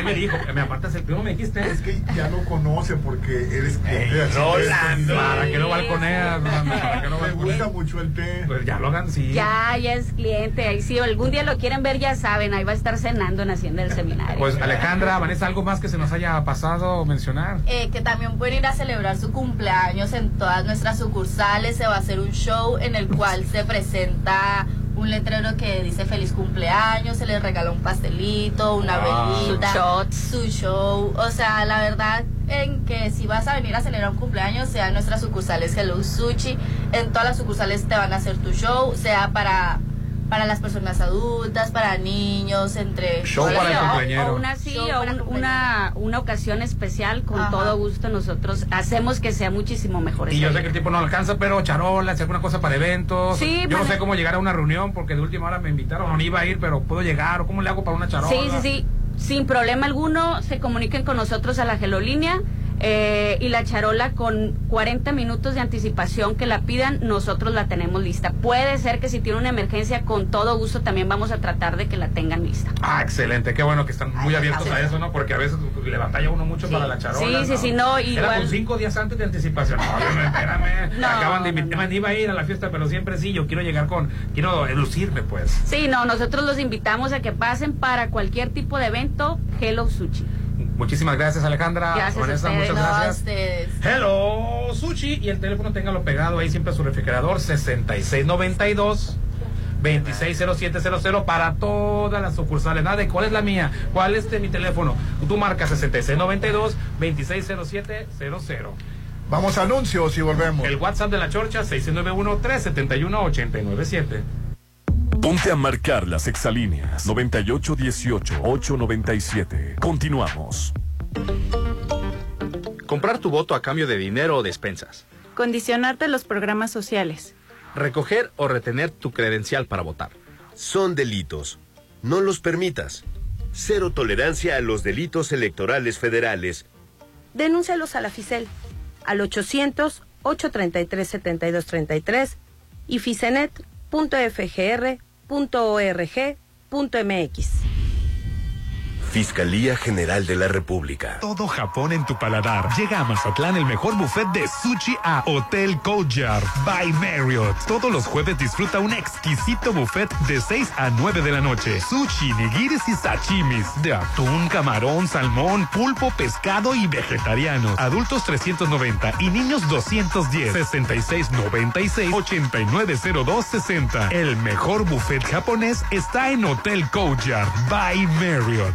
Y me dijo, me apartas el primo, me dijiste. Es que ya lo conoce porque eres cliente de Rolando, ¿para lo nivel. balconeas? Rolando? ¿Para lo Me balconeas? gusta mucho el té. Pues ya lo hagan, sí. Ya, ya es cliente. Ahí si algún día lo quieren ver, ya saben, ahí va a estar cenando en Hacienda del Seminario. Pues Alejandra, Vanessa, ¿algo más que se nos haya pasado mencionar? Eh, que también pueden ir a celebrar su cumpleaños en todas nuestras sucursales. Se va a hacer un show en el cual se presenta un letrero que dice feliz cumpleaños, se les regala un pastelito, una velita, su show. O sea, la verdad en que si vas a venir a celebrar un cumpleaños, sea en nuestras sucursales Hello Sushi, en todas las sucursales te van a hacer tu show, sea para para las personas adultas, para niños, entre... Show para el O- cumpleañero. O una sí, o un- una, una ocasión especial, con todo gusto nosotros hacemos que sea muchísimo mejor. Y yo sé que el tiempo no alcanza, pero charolas, alguna cosa para eventos. Sí, yo no para- sé cómo llegar a una reunión porque de última hora me invitaron, no iba a ir, pero puedo llegar o cómo le hago para una charola. Sí, sí, sí. Sin problema alguno, se comuniquen con nosotros a la gelolínea eh, y la charola con 40 minutos de anticipación que la pidan, nosotros la tenemos lista. Puede ser que si tiene una emergencia, con todo gusto también vamos a tratar de que la tengan lista. Ah, excelente, qué bueno que están muy abiertos a eso, ¿no? Porque a veces le batalla uno mucho para la charola. Sí, sí, sí, no, Era igual- con cinco días antes de anticipación. No, no, espérame. No, Acaban de invitarme, iba a ir a la fiesta, pero siempre sí, yo quiero llegar con, quiero lucirme, pues. Sí, no, nosotros los invitamos a que pasen para cualquier tipo de evento, Hello Sushi. Muchísimas gracias, Alejandra. Gracias a Vanessa, muchas No, a gracias. Hello, Sushi. Y el teléfono téngalo pegado ahí siempre a su refrigerador, 6692. 260700 para todas las sucursales. Nada de cuál es la mía, cuál es de mi teléfono. Tú marcas 6692 260700. Vamos a anuncios y volvemos. El WhatsApp de la Chorcha 691 371 897. Ponte a marcar las exalíneas 9818-897. Continuamos. Comprar tu voto a cambio de dinero o despensas. Condicionarte los programas sociales. Recoger o retener tu credencial para votar. Son delitos. No los permitas. Cero tolerancia a los delitos electorales federales. Denúncialos a la FICEL al 800-833-7233 y ficenet.fgr.org.mx. Fiscalía General de la República. Todo Japón en tu paladar. Llega a Mazatlán el mejor buffet de sushi a Hotel Courtyard by Marriott. Todos los jueves disfruta un exquisito buffet de 6 a 9 de la noche. Sushi, nigiris y sashimis de atún, camarón, salmón, pulpo, pescado y vegetarianos. Adultos 390 y niños 210. 6696 890260. El mejor buffet japonés está en Hotel Courtyard by Marriott.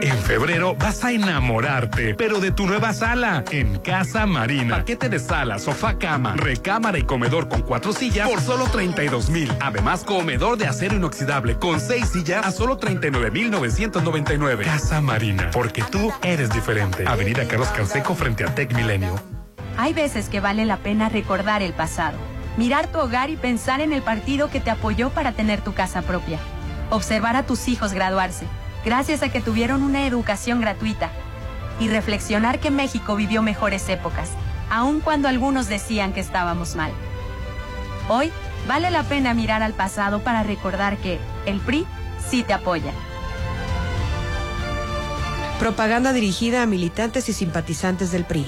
En febrero vas a enamorarte, pero de tu nueva sala en Casa Marina. Paquete de sala, sofá, cama, recámara y comedor con cuatro sillas por solo 32 mil. Además, comedor de acero inoxidable con seis sillas a solo 39 mil 999. Casa Marina, porque tú eres diferente. Avenida Carlos Canseco frente a Tech Milenio. Hay veces que vale la pena recordar el pasado, mirar tu hogar y pensar en el partido que te apoyó para tener tu casa propia. Observar a tus hijos graduarse, gracias a que tuvieron una educación gratuita. Y reflexionar que México vivió mejores épocas, aun cuando algunos decían que estábamos mal. Hoy vale la pena mirar al pasado para recordar que el PRI sí te apoya. Propaganda dirigida a militantes y simpatizantes del PRI.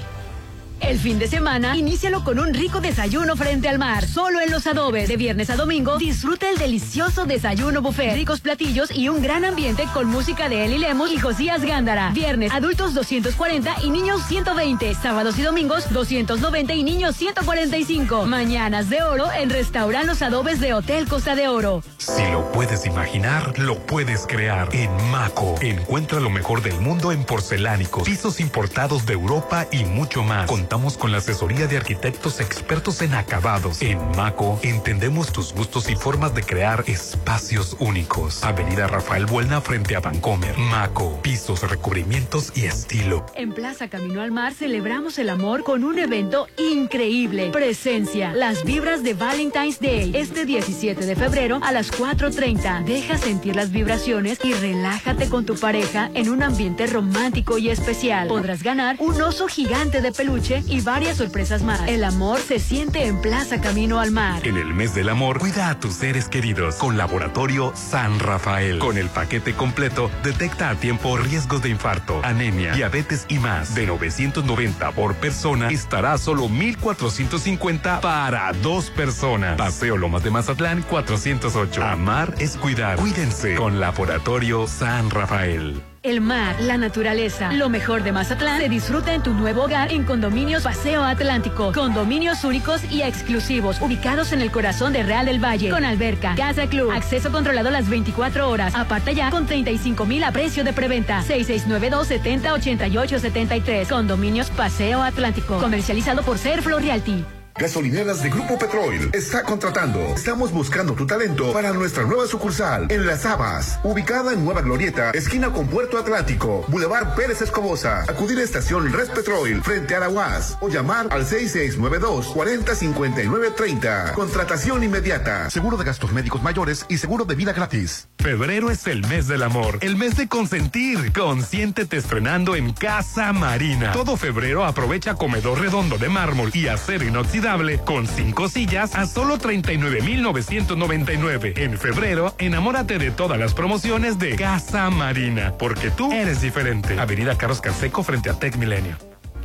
El fin de semana, inícialo con un rico desayuno frente al mar, solo en Los Adobes. De viernes a domingo, disfruta el delicioso desayuno buffet, ricos platillos y un gran ambiente con música de Eli Lemos y Josías Gándara. Viernes, adultos 240 y niños 120. Sábados y domingos, 290 y niños 145. Mañanas de oro en Restaurant Los Adobes de Hotel Costa de Oro. Si lo puedes imaginar, lo puedes crear. En Maco, encuentra lo mejor del mundo en porcelánicos, pisos importados de Europa y mucho más. Contamos con la asesoría de arquitectos expertos en acabados. En Maco, entendemos tus gustos y formas de crear espacios únicos. Avenida Rafael Buelna frente a Vancomer. Maco, pisos, recubrimientos y estilo. En Plaza Camino al Mar celebramos el amor con un evento increíble. Presencia, las vibras de Valentine's Day. Este 17 de febrero a las 4.30. Deja sentir las vibraciones y relájate con tu pareja en un ambiente romántico y especial. Podrás ganar un oso gigante de peluche y varias sorpresas más. El amor se siente en Plaza Camino al Mar. En el mes del amor, cuida a tus seres queridos con Laboratorio San Rafael. Con el paquete completo, detecta a tiempo riesgos de infarto, anemia, diabetes y más. De 990 por persona, estará solo 1450 para dos personas. Paseo Lomas de Mazatlán 408. Amar es cuidar. Cuídense con Laboratorio San Rafael. El mar, la naturaleza, lo mejor de Mazatlán se disfruta en tu nuevo hogar en Condominios Paseo Atlántico. Condominios únicos y exclusivos, ubicados en el corazón de Real del Valle. Con alberca, casa club, acceso controlado las 24 horas. Aparta ya con 35 mil a precio de preventa. 6692 70 88 73. Condominios Paseo Atlántico. Comercializado por Ser Realty. Gasolineras de Grupo Petrol está contratando. Estamos buscando tu talento para nuestra nueva sucursal en Las Habas, ubicada en Nueva Glorieta, esquina con Puerto Atlántico, Boulevard Pérez Escobosa. Acudir a estación Res Petrol frente a la UAS o llamar al 6692 405930 30. Contratación inmediata. Seguro de gastos médicos mayores y seguro de vida gratis. Febrero es el mes del amor, el mes de consentir. Consiéntete estrenando en Casa Marina. Todo febrero aprovecha comedor redondo de mármol y acero inoxidable con cinco sillas a solo 39,999. En febrero, enamórate de todas las promociones de Casa Marina, porque tú eres diferente. Avenida Carlos Canseco frente a Tech Milenio.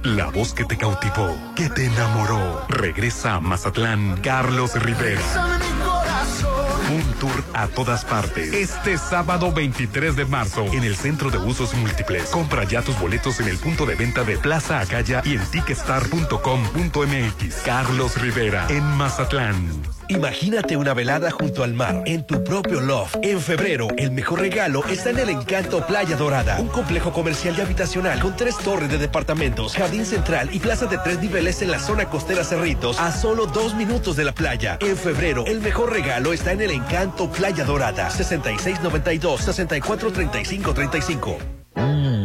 La voz que te cautivó, que te enamoró. Regresa a Mazatlán, Carlos Rivera. Un tour a todas partes. Este sábado 23 de marzo en el Centro de Usos Múltiples. Compra ya tus boletos en el punto de venta de Plaza Acaya y en ticketstar.com.mx. Carlos Rivera en Mazatlán. Imagínate una velada junto al mar, en tu propio loft. En febrero, el mejor regalo está en el Encanto Playa Dorada, un complejo comercial y habitacional con tres torres de departamentos, jardín central y plaza de tres niveles en la zona costera Cerritos, a solo dos minutos de la playa. En febrero, el mejor regalo está en el Encanto Playa Dorada, 6692 643535.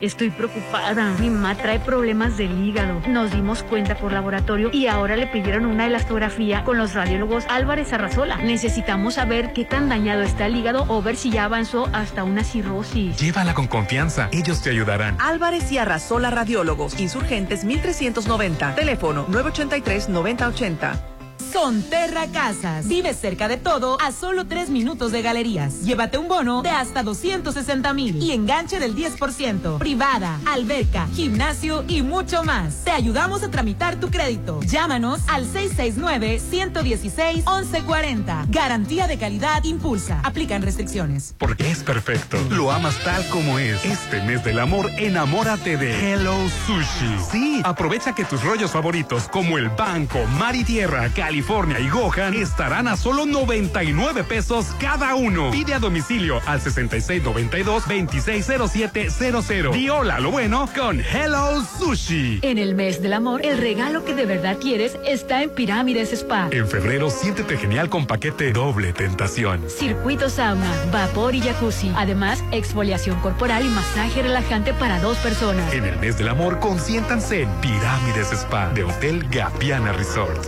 Estoy preocupada. Mi mamá trae problemas del hígado. Nos dimos cuenta por laboratorio y ahora le pidieron una elastografía con los radiólogos Álvarez Arrazola. Necesitamos saber qué tan dañado está el hígado o ver si ya avanzó hasta una cirrosis. Llévala con confianza. Ellos te ayudarán. Álvarez y Arrazola Radiólogos, Insurgentes 1390. Teléfono 983-9080. Sonterra Casas. Vive cerca de todo a solo tres minutos de galerías. Llévate un bono de hasta 260 mil y enganche del 10%. Privada, alberca, gimnasio y mucho más. Te ayudamos a tramitar tu crédito. Llámanos al 669-116-1140. Garantía de calidad impulsa. Aplican restricciones. Porque es perfecto. Lo amas tal como es. Este mes del amor, enamórate de Hello Sushi. Sí, aprovecha que tus rollos favoritos como el Banco, Mar y Tierra, California y Gohan estarán a solo 99 pesos cada uno. Pide a domicilio al 6692-260700. Y hola lo bueno con Hello Sushi. En el mes del amor, el regalo que de verdad quieres está en Pirámides Spa. En febrero, siéntete genial con paquete doble tentación. Circuito sauna, vapor y jacuzzi. Además, exfoliación corporal y masaje relajante para dos personas. En el mes del amor, consiéntanse en Pirámides Spa de Hotel Gapiana Resort.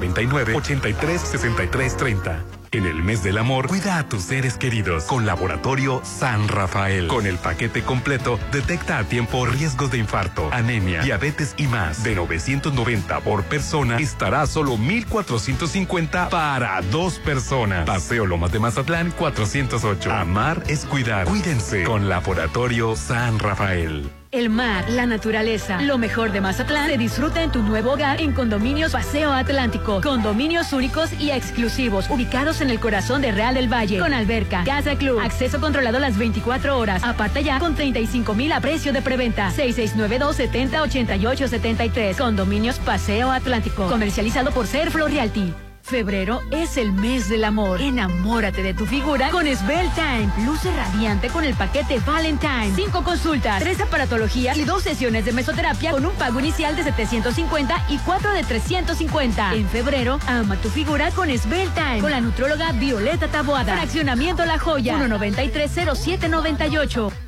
6699 836330. En el mes del amor, cuida a tus seres queridos con Laboratorio San Rafael. Con el paquete completo, detecta a tiempo riesgos de infarto, anemia, diabetes y más. De 990 por persona, estará solo 1450 para dos personas. Paseo Lomas de Mazatlán 408. Amar es cuidar. Cuídense con Laboratorio San Rafael. El mar, la naturaleza, lo mejor de Mazatlán se disfruta en tu nuevo hogar en Condominios Paseo Atlántico. Condominios únicos y exclusivos, ubicados en el corazón de Real del Valle. Con alberca, casa club, acceso controlado las 24 horas. Aparta ya con 35 mil a precio de preventa. 6692 70 88 73. Condominios Paseo Atlántico. Comercializado por Ser Realty. Febrero es el mes del amor. Enamórate de tu figura con Svelte Time. Luce radiante con el paquete Valentine. Cinco consultas, tres aparatologías y dos sesiones de mesoterapia con un pago inicial de 750 y cuatro de 350. En febrero, ama tu figura con Svelte Time. Con la nutróloga Violeta Taboada. Fraccionamiento La Joya. 1930798.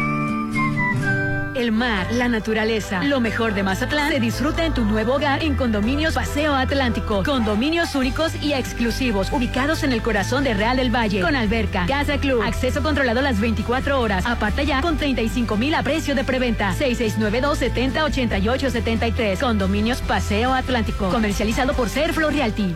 El mar, la naturaleza, lo mejor de Mazatlán se disfruta en tu nuevo hogar en Condominios Paseo Atlántico. Condominios únicos y exclusivos, ubicados en el corazón de Real del Valle. Con alberca, casa club, acceso controlado las 24 horas. Aparta ya con 35 mil a precio de preventa. 6692 70 88 73. Condominios Paseo Atlántico. Comercializado por Serflo Realty.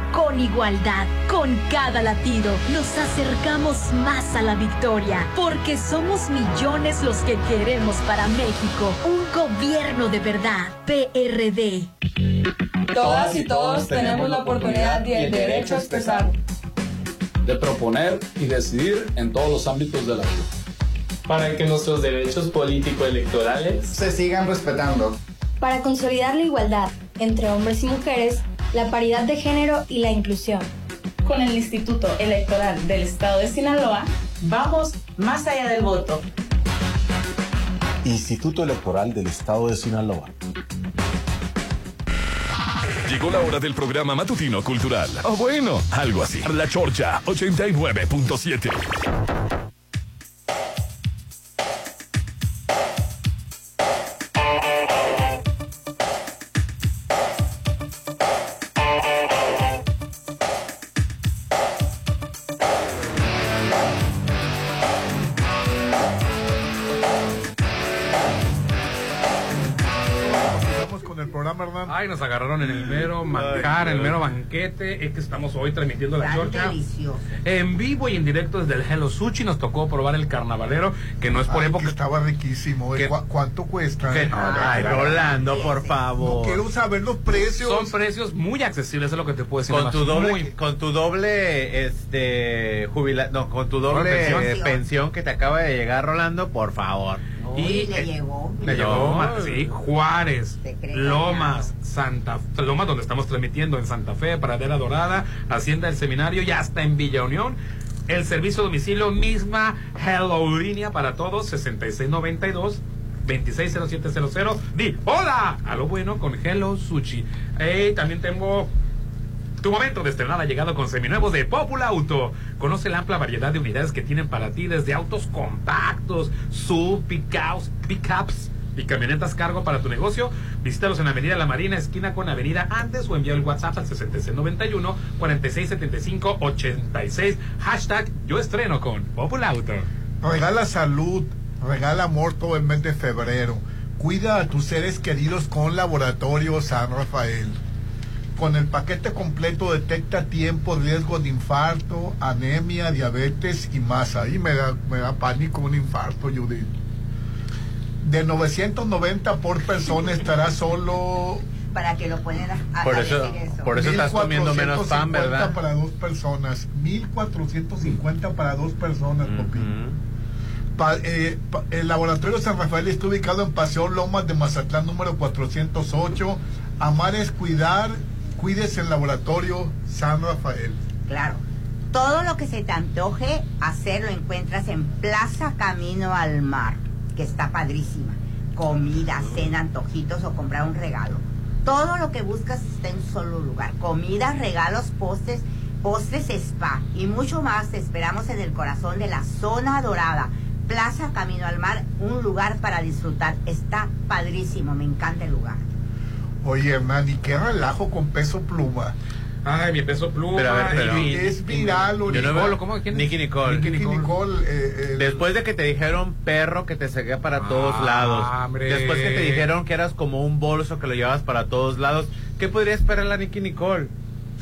con igualdad. Con cada latido nos acercamos más a la victoria, porque somos millones los que queremos para México un gobierno de verdad. PRD. Todas y todos tenemos la oportunidad y el derecho a expresar, de proponer y decidir en todos los ámbitos de la vida. Para que nuestros derechos político-electorales se sigan respetando. Para consolidar la igualdad entre hombres y mujeres la paridad de género y la inclusión. Con el Instituto Electoral del Estado de Sinaloa, vamos más allá del voto. Instituto Electoral del Estado de Sinaloa. Llegó la hora del programa matutino cultural. O bueno, algo así. La Chorcha 89.7. Ay, nos agarraron en el mero manjar, en el mero banquete. Es que estamos hoy transmitiendo la chorcha. delicioso. En vivo y en directo desde el Hello Sushi nos tocó probar el carnavalero, que no es por Ay, época. que estaba riquísimo. ¿Cu- ¿Cuánto cuesta? ¿Qué? Ay, Rolando, por favor. No quiero saber los precios. Son precios muy accesibles, es lo que te puedo decir. con tu doble muy- con tu doble este jubila no con tu doble pensión. eh, pensión que te acaba de llegar Rolando por favor Y le llegó. Le llegó, sí, Juárez, Lomas, Santa Lomas, donde estamos transmitiendo en Santa Fe, Pradera Dorada, Hacienda del Seminario, ya está en Villa Unión. El servicio a domicilio misma Hello Línea para todos, 6692 260700. Di hola a lo bueno con Hello Sushi. Ey, también tengo tu momento de estrenar ha llegado con seminuevos de Popula Auto. Conoce la amplia variedad de unidades que tienen para ti, desde autos compactos, sub, pickups, pickups y camionetas cargo para tu negocio. Visítalos en Avenida La Marina, esquina con Avenida Andes o envía el WhatsApp al 6691 4675 86. Hashtag yo estreno con Popula Auto. Regala salud, regala amor todo el mes de febrero. Cuida a tus seres queridos con Laboratorio San Rafael. Con el paquete completo detecta a tiempo riesgo de infarto, anemia, diabetes y más. Ahí me da, me da pánico un infarto, Judith. De 990 por persona estará solo Para que lo a, a Por eso- decir eso. por eso estás comiendo menos pan, 1450 ¿verdad? para dos personas. 1450 para dos personas, Popi. Pa- eh, pa- el laboratorio San Rafael está ubicado en Paseo Lomas de Mazatlán número 408. Amar es cuidar. Cuídese en laboratorio San Rafael. Claro. Todo lo que se te antoje hacer lo encuentras en Plaza Camino al Mar. que está padrísima. Comida, cena, antojitos o comprar un regalo. Todo lo que buscas está en un solo lugar. Comida, regalos, postres, postres spa y mucho más te esperamos en el corazón de la zona dorada. Plaza Camino al Mar, un lugar para disfrutar. Está padrísimo, me encanta el lugar. Oye, Hernán, y qué relajo con peso pluma. Ay, mi peso pluma. Pero a ver, pero- Y es viral, Yo Nicole. no veo- ¿cómo? ¿Quién es? Nicky Nicole. Nicky Nicole, eh, el- Después de que te dijeron perro que te seguía para todos Ah, lados. hombre. Después que te dijeron que eras como un bolso que lo llevabas para todos lados. ¿Qué podría esperar la Nicky Nicole?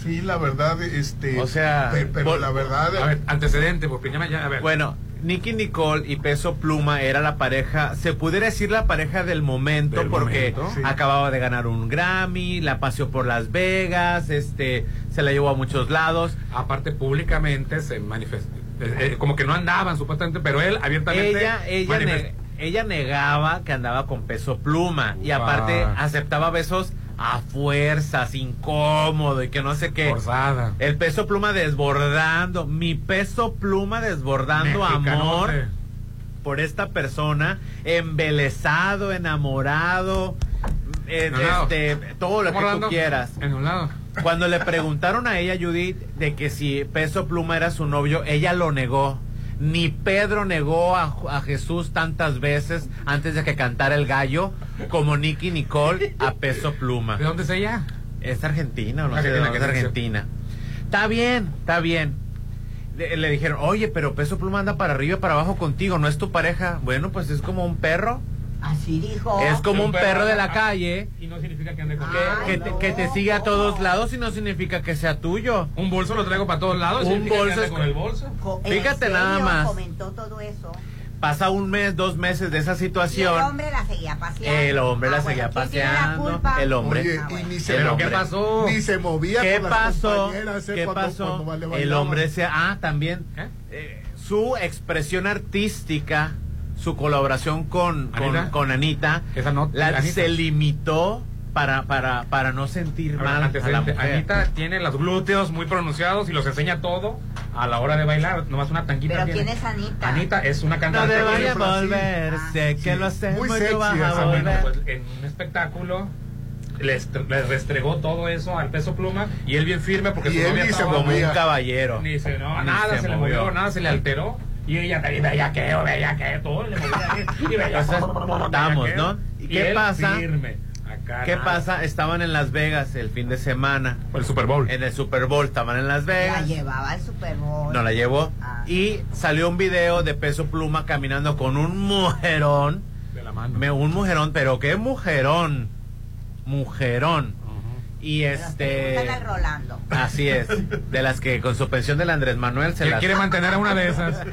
Sí, la verdad, este. O sea, pe- pero, por- la verdad. A ver, antecedente, porque ya me ya, a ver. Bueno, Nicky Nicole y Peso Pluma era la pareja, se pudiera decir la pareja del momento, Del porque momento. Sí. acababa de ganar un Grammy, la paseó por Las Vegas, este, se la llevó a muchos lados. aparte públicamente se manifestó eh, eh, como que no andaban supuestamente, pero él abiertamente Ella, ella, ella negaba que andaba con Peso Pluma y aparte aceptaba besos a fuerzas, incómodo y que no sé qué. forzada. El peso pluma desbordando, mi peso pluma desbordando Mexicano, amor por esta persona, embelesado, enamorado, eh, este, todo lo que ¿Cómo tú quieras. En un lado. Cuando le preguntaron a ella, Judith, de que si Peso Pluma era su novio, ella lo negó. Ni Pedro negó a, a Jesús tantas veces antes de que cantara el gallo, como Nicky Nicole a Peso Pluma. ¿De dónde es ella? Es argentina, o no sé de Argentina, dónde es. Argentina. Está bien, está bien. Le, le dijeron, oye, pero Peso Pluma anda para arriba y para abajo contigo, ¿no es tu pareja? Bueno, pues es como un perro. Así dijo. Es como un perro de la ah, calle Y no significa que ande con que, que te, no. que te sigue a todos lados y no significa que sea tuyo. Un bolso lo traigo para todos lados. Un bolso es con co- el bolso. Co- ¿en Fíjate serio nada más. comentó todo eso. Pasa un mes, dos meses de esa Y el situación. hombre la seguía paseando. El hombre la Ah, seguía bueno, ¿quién tiene la paseando. El hombre. Oye, Ah, y bueno. ni se, El ¿Pero hombre. qué pasó? ni se movía ¿Qué con las pasó? compañeras, eh, ¿Qué cuando- pasó? cuando El hombre se... Ah, también. Eh, su expresión artística, su colaboración con, con, ¿Anita? con Anita, Esa no- la- Anita. se limitó para, para, para no sentir A ver, mal a la antecedente. mujer. Anita tiene los glúteos muy pronunciados y los enseña todo a la hora de bailar. Nomás una tanquita Pero tiene. ¿quién es Anita? Anita es una No cantante. a Brasil. volver, Ah, sé que sí. lo hacemos, Muy no sexy a volver. Pues, en un espectáculo les, les restregó todo eso al peso pluma y él bien firme porque Y su él novia ni se un caballero. Ni se, no, Ni nada se, se le movió. movió, nada se le alteró. Y ella también veía que, veía que, todo le movía. Y veía, O sea, estamos, ¿no? ¿Y qué pasa? firme. Acá ¿Qué nada. pasa? Estaban en Las Vegas el fin de semana. El Super Bowl. En el Super Bowl estaban en Las La Vegas. llevaba al Super Bowl. No la llevó. Ah. Y salió un video de peso pluma caminando con un mujerón. De la mano. Me- un mujerón, pero qué mujerón. Mujerón. Y este. pregúntale al Rolando. Así es. De las que con su pensión del Andrés Manuel se las. quiere mantener a una de esas.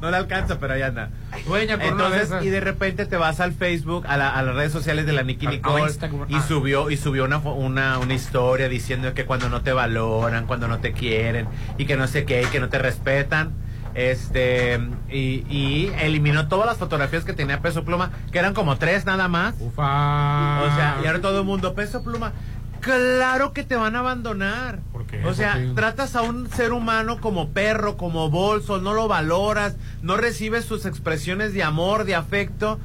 No le alcanza, pero ahí anda. Dueña con una de Entonces, esas. y de repente te vas al Facebook, a, la- a las redes sociales de la Nicky Nicole, y Ah. subió, y subió una, una, una historia diciendo que cuando no te valoran, cuando no te quieren, y que no sé qué, y que no te respetan. Este, y, y eliminó todas las fotografías que tenía Peso Pluma, que eran como tres nada más. Ufa. O sea, y ahora todo el mundo, Peso Pluma, claro que te van a abandonar. ¿Por qué? O sea, tratas a un ser humano como perro, como bolso, no lo valoras, no recibes sus expresiones de amor, de afecto.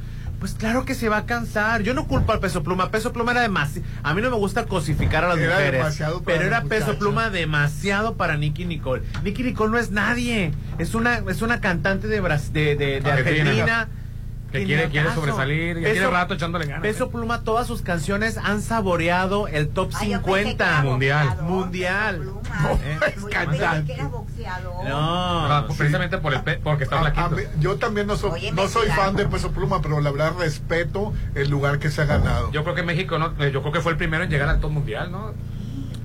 Pues claro que se va a cansar. Yo no culpo al peso pluma. Peso pluma era demasiado. A mí no me gusta cosificar a las Era mujeres. Pero era peso pluma demasiado para Nicky Nicole. Nicky Nicole no es nadie. Es una, es una cantante de, Bras- de, de, de Argentina. Que quiere, quiere sobresalir. Ya Peso- tiene rato echándole ganas. Peso Pluma, todas sus canciones han saboreado el top Ay, yo pensé que 50 era mundial. boxeador, Mundial. Pluma. No, Eh, es cantante. que Ah, precisamente por el pe- porque está A- a flaquito. mí- yo también no soy, Oye, no soy fan de Peso Pluma, pero la verdad respeto el lugar que se ha ganado. Yo creo que México, ¿no? Eh, yo creo que fue el primero en llegar al top mundial, ¿no?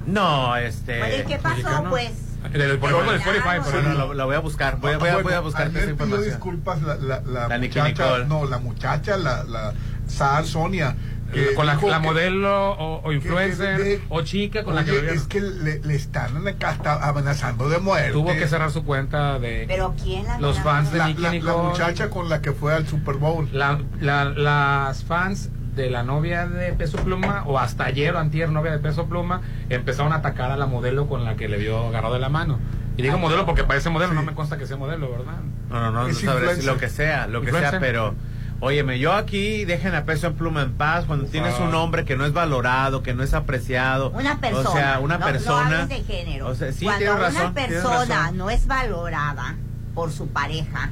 no, este. Bueno, ¿y qué pasó, mexicano. pues? Del- por ejemplo, de Spotify. Por Bueno, ejemplo. lo, lo voy a buscar. Voy, a- voy Bueno, voy a buscar esa información. disculpas la, la, la La muchacha, Nicole. no, la muchacha, la, la Sar Sonia. que con la, la que- modelo o, o influencer que- que- o chica con la que Oye, lo vieron. es que le, le están acá está amenazando de muerte. Tuvo que cerrar su cuenta de ¿Pero quién la los fans de la, Nicki la- la muchacha con la que fue al Super Bowl. La- la- las fans de la novia de Peso Pluma, o hasta ayer o antier novia de Peso Pluma, empezaron a atacar a la modelo con la que le vio agarrado de la mano. Y digo modelo porque parece modelo, no me consta que sea modelo, ¿verdad? No, no, no, no sabré lo que sea, lo que Influencer. sea, pero óyeme, yo aquí dejen a peso en pluma en paz cuando tienes un hombre que no es valorado, que no es apreciado. Una persona. O sea, una no- persona. No de género. O sea, sí, Cuando una razón, persona no es valorada por su pareja,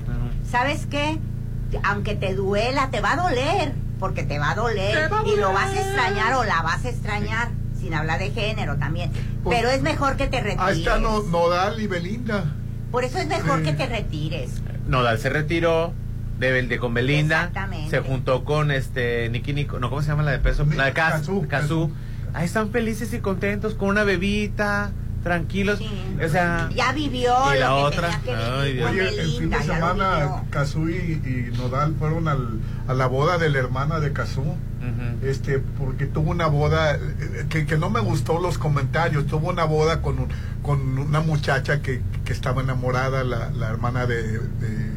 ¿sabes qué? Aunque te duela, te va a doler, porque te va a doler Te va a y lo vas a extrañar o la vas a extrañar, sin hablar de género también. Pues, Pero es mejor que te Ahí retires. está No- Nodal y Belinda. Por eso es mejor Sí. que te retires. Nodal se retiró de, de con Belinda, Exactamente. se juntó con este Nicky Nico, no, ¿cómo se llama la de peso? La de Cazú. Ahí están felices y contentos con una bebita, tranquilos. O sea, Ya vivió y la lo que otra. tenía que Ay, Dios. Oye, el fin de semana. Cazú y, y Nodal fueron al, a la boda de la hermana de Cazú. Este, porque tuvo una boda eh, que, que no me gustó los comentarios. Tuvo una boda con, un- con una muchacha que, que estaba enamorada, la, la hermana de, de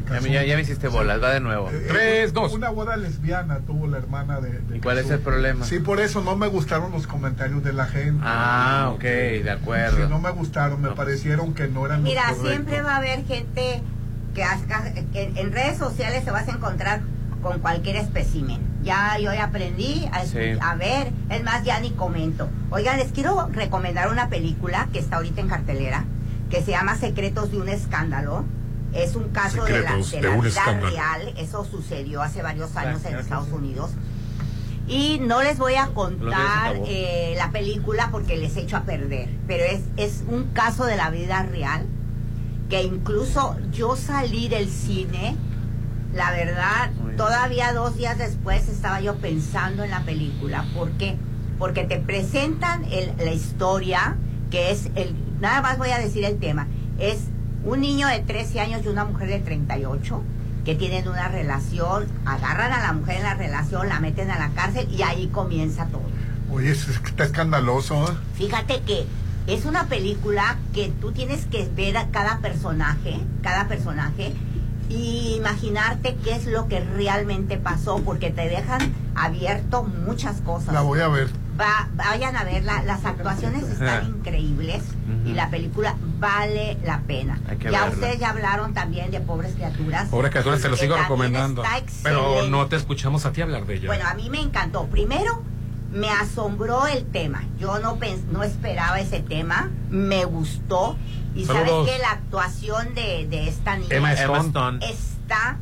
Ya, Cazú. me- ya- ya me hiciste bolas, va de nuevo. Eh, Tres, eh, dos. Una boda lesbiana tuvo la hermana de. de ¿Y cuál es el problema? Sí, por eso no me gustaron los comentarios de la gente. Ah, ok, de acuerdo. Sí, no me gustaron, me parecieron que no eran los Mira, siempre va a haber gente que, haga- que en redes sociales se vas a encontrar con cualquier espécimen. Ya yo ya aprendí a, Sí. a ver, es más, ya ni comento. Oigan, les quiero recomendar una película que está ahorita en cartelera, que se llama Secretos de un Escándalo. Es un caso de la, Secretos de de la un vida escándalo. real. Eso sucedió hace varios años en Estados sí. Unidos. Y no les voy a contar eh, la película porque les echo a perder. Pero es, es un caso de la vida real que incluso yo salí del cine, la verdad, todavía dos días después estaba yo pensando en la película. ¿Por qué? Porque te presentan el- la historia, que es el, nada más voy a decir el tema, es un niño de 13 años y una mujer de 38 que tienen una relación, agarran a la mujer en la relación, la meten a la cárcel y ahí comienza todo. Oye, es- es que está escandaloso. ¿eh? Fíjate que es una película que tú tienes que ver a cada personaje, cada personaje, y imaginarte qué es lo que realmente pasó, porque te dejan abierto muchas cosas. La voy a ver. Va- vayan a verla, las actuaciones están increíbles y la película vale la pena. Ya verla. ustedes ya hablaron también de Pobres Criaturas. Pobre criatura, te lo sigo recomendando. está Pero no te escuchamos a ti hablar de ella. Bueno, a mí me encantó. Primero, me asombró el tema. Yo no, pens- no esperaba ese tema. Me gustó. Y Saludos. sabes que la actuación de, de esta niña Emma Stone. está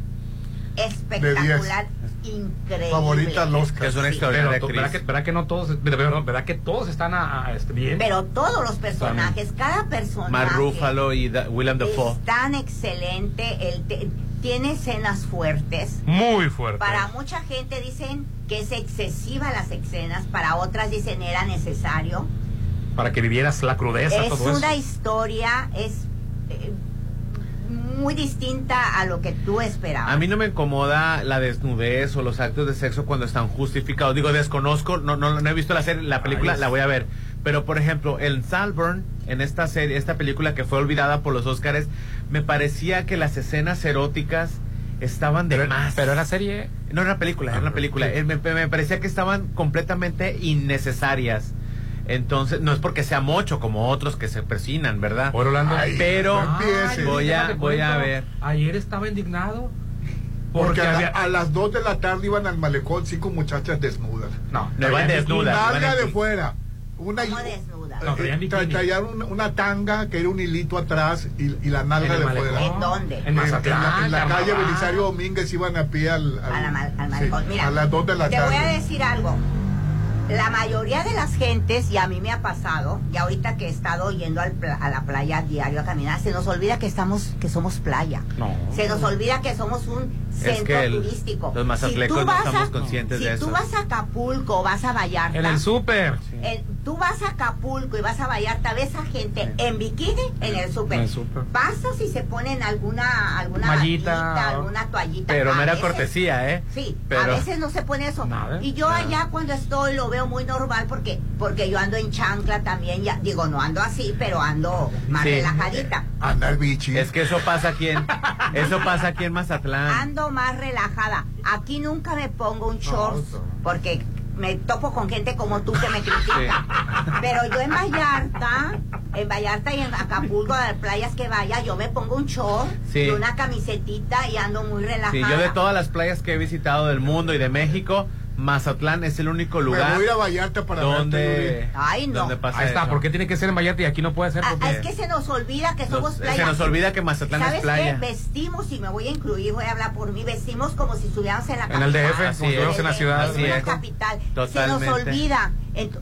espectacular, increíble. Favorita al Oscar. Es una Sí. extraordinaria Pero, ¿verdad, que, actriz. verdad que no todos, verdad, verdad que todos están a- a- este, bien? Pero todos los personajes, cada personaje Mark Ruffalo y Da- Willem Dafoe. es tan excelente. El te- tiene escenas fuertes. Muy fuerte. Para mucha gente dicen que es excesiva las escenas, para otras dicen era necesario. Para que vivieras la crudeza, es todo una eso. historia, es eh, muy distinta a lo que tú esperabas. A mí no me incomoda la desnudez o los actos de sexo cuando están justificados. Digo, desconozco, no, no, no he visto la serie, la película, Ay, la voy a ver. Pero, por ejemplo, en Salburn, en esta serie, esta película que fue olvidada por los Óscares, me parecía que las escenas eróticas estaban de más. Pero era serie. No era una película, era una película. Eh, Me, me parecía que estaban completamente innecesarias. Entonces, no es porque sea mocho como otros que se persinan, ¿verdad? Orlando. pero no empieces. voy a, voy a ver. Ayer estaba indignado. Porque, Porque a, la- había- a las 2 de la tarde iban al malecón cinco muchachas desnudas. No, No iban desnudas, Nalga de fuera. Una, ¿Cómo desnuda? No, traían eh, traían una, una tanga que era un hilito atrás y, y la nalga de malecón. fuera. ¿En dónde? En En, Mazatlán. la, en la calle. Belisario Domínguez iban a pie al, al- a, la al sí. Mira, a las 2 de la te tarde. voy a decir algo. La mayoría de las gentes, y a mí me ha pasado, y ahorita que he estado yendo al a la playa diario a caminar, se nos olvida que estamos, que somos playa. No. Se nos olvida que somos un Es centro que el- turístico. los mazatlecos tú no estamos a- conscientes si de tú eso. vas a Acapulco, vas a Vallarta. En el súper. En- tú vas a Acapulco y vas a Vallarta, ves a gente en bikini en el súper. Pasas y se ponen alguna, alguna Mallita, alguna toallita. Pero no era veces- cortesía, ¿eh? Sí, Pero- a veces no se pone eso. Nada, y yo nada. allá cuando estoy lo veo muy normal porque porque yo ando en chancla también, ya digo, no ando así, pero ando más Sí. relajadita. Anda el bichi. Es que eso pasa aquí en, eso pasa aquí en Mazatlán. Ando más relajada. Aquí nunca me pongo un shorts porque me topo con gente como tú que me critica. Pero yo en Vallarta, en Vallarta y en Acapulco, a las playas que vaya, yo me pongo un short Sí. y una camisetita y ando muy relajada. Sí, yo de todas las playas que he visitado del mundo y de México, Mazatlán es el único Me lugar voy a ir a Vallarta para donde. Ay, no. donde pasa Ahí está, eso. ¿por qué tiene que ser en Vallarta y aquí no puede ser? Ah, Porque... es que se nos olvida que somos Nos- playa. se nos olvida que Mazatlán es ¿Sabes playa. Qué? Vestimos, y me voy a incluir, voy a hablar por mí, vestimos como si estuviéramos en la En el capital. DF, como si estuviéramos en la ciudad. Capital. Se nos olvida.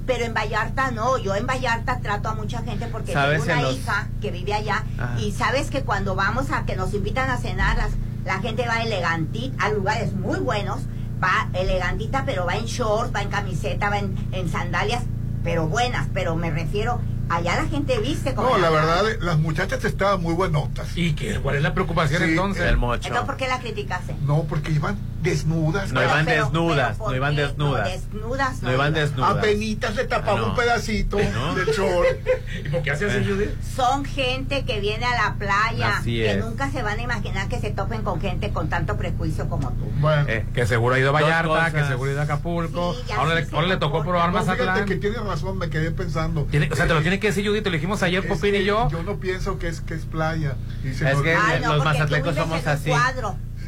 Pero en Vallarta no. Yo en Vallarta trato a mucha gente porque ¿Sabes? tengo una los- hija que vive allá. Ajá. Y sabes que cuando vamos a que nos invitan a cenar, las- la gente va elegantita a lugares muy buenos. Va elegantita, pero va en shorts, va en camiseta, va en, en sandalias, pero buenas. Pero me refiero, allá la gente viste como. No, la verdad, las muchachas estaban muy buenotas. ¿Y qué? ¿Cuál es la preocupación Sí, entonces? El mocho. Entonces, ¿por qué la criticaste? No, porque iban desnudas. No iban desnudas, pero ¿por no iban desnudas. No, desnudas No iban desnudas. Apenitas le tapaba Ah, no. un pedacito del short. ¿Y por qué hace así, Judith? Son gente que viene a la playa, que nunca se van a imaginar que se topen con gente con tanto prejuicio como tú. Bueno, Eh, Que seguro ha ido a Vallarta, que seguro ha ido a Acapulco. Ahora le, tocó probar Mazatlán. que tiene razón, me quedé pensando. O sea, te lo tiene que decir Judith, te lo dijimos ayer, es Popín y yo. Yo no pienso que es que es playa. Y se Es que- no, los mazatlecos somos así.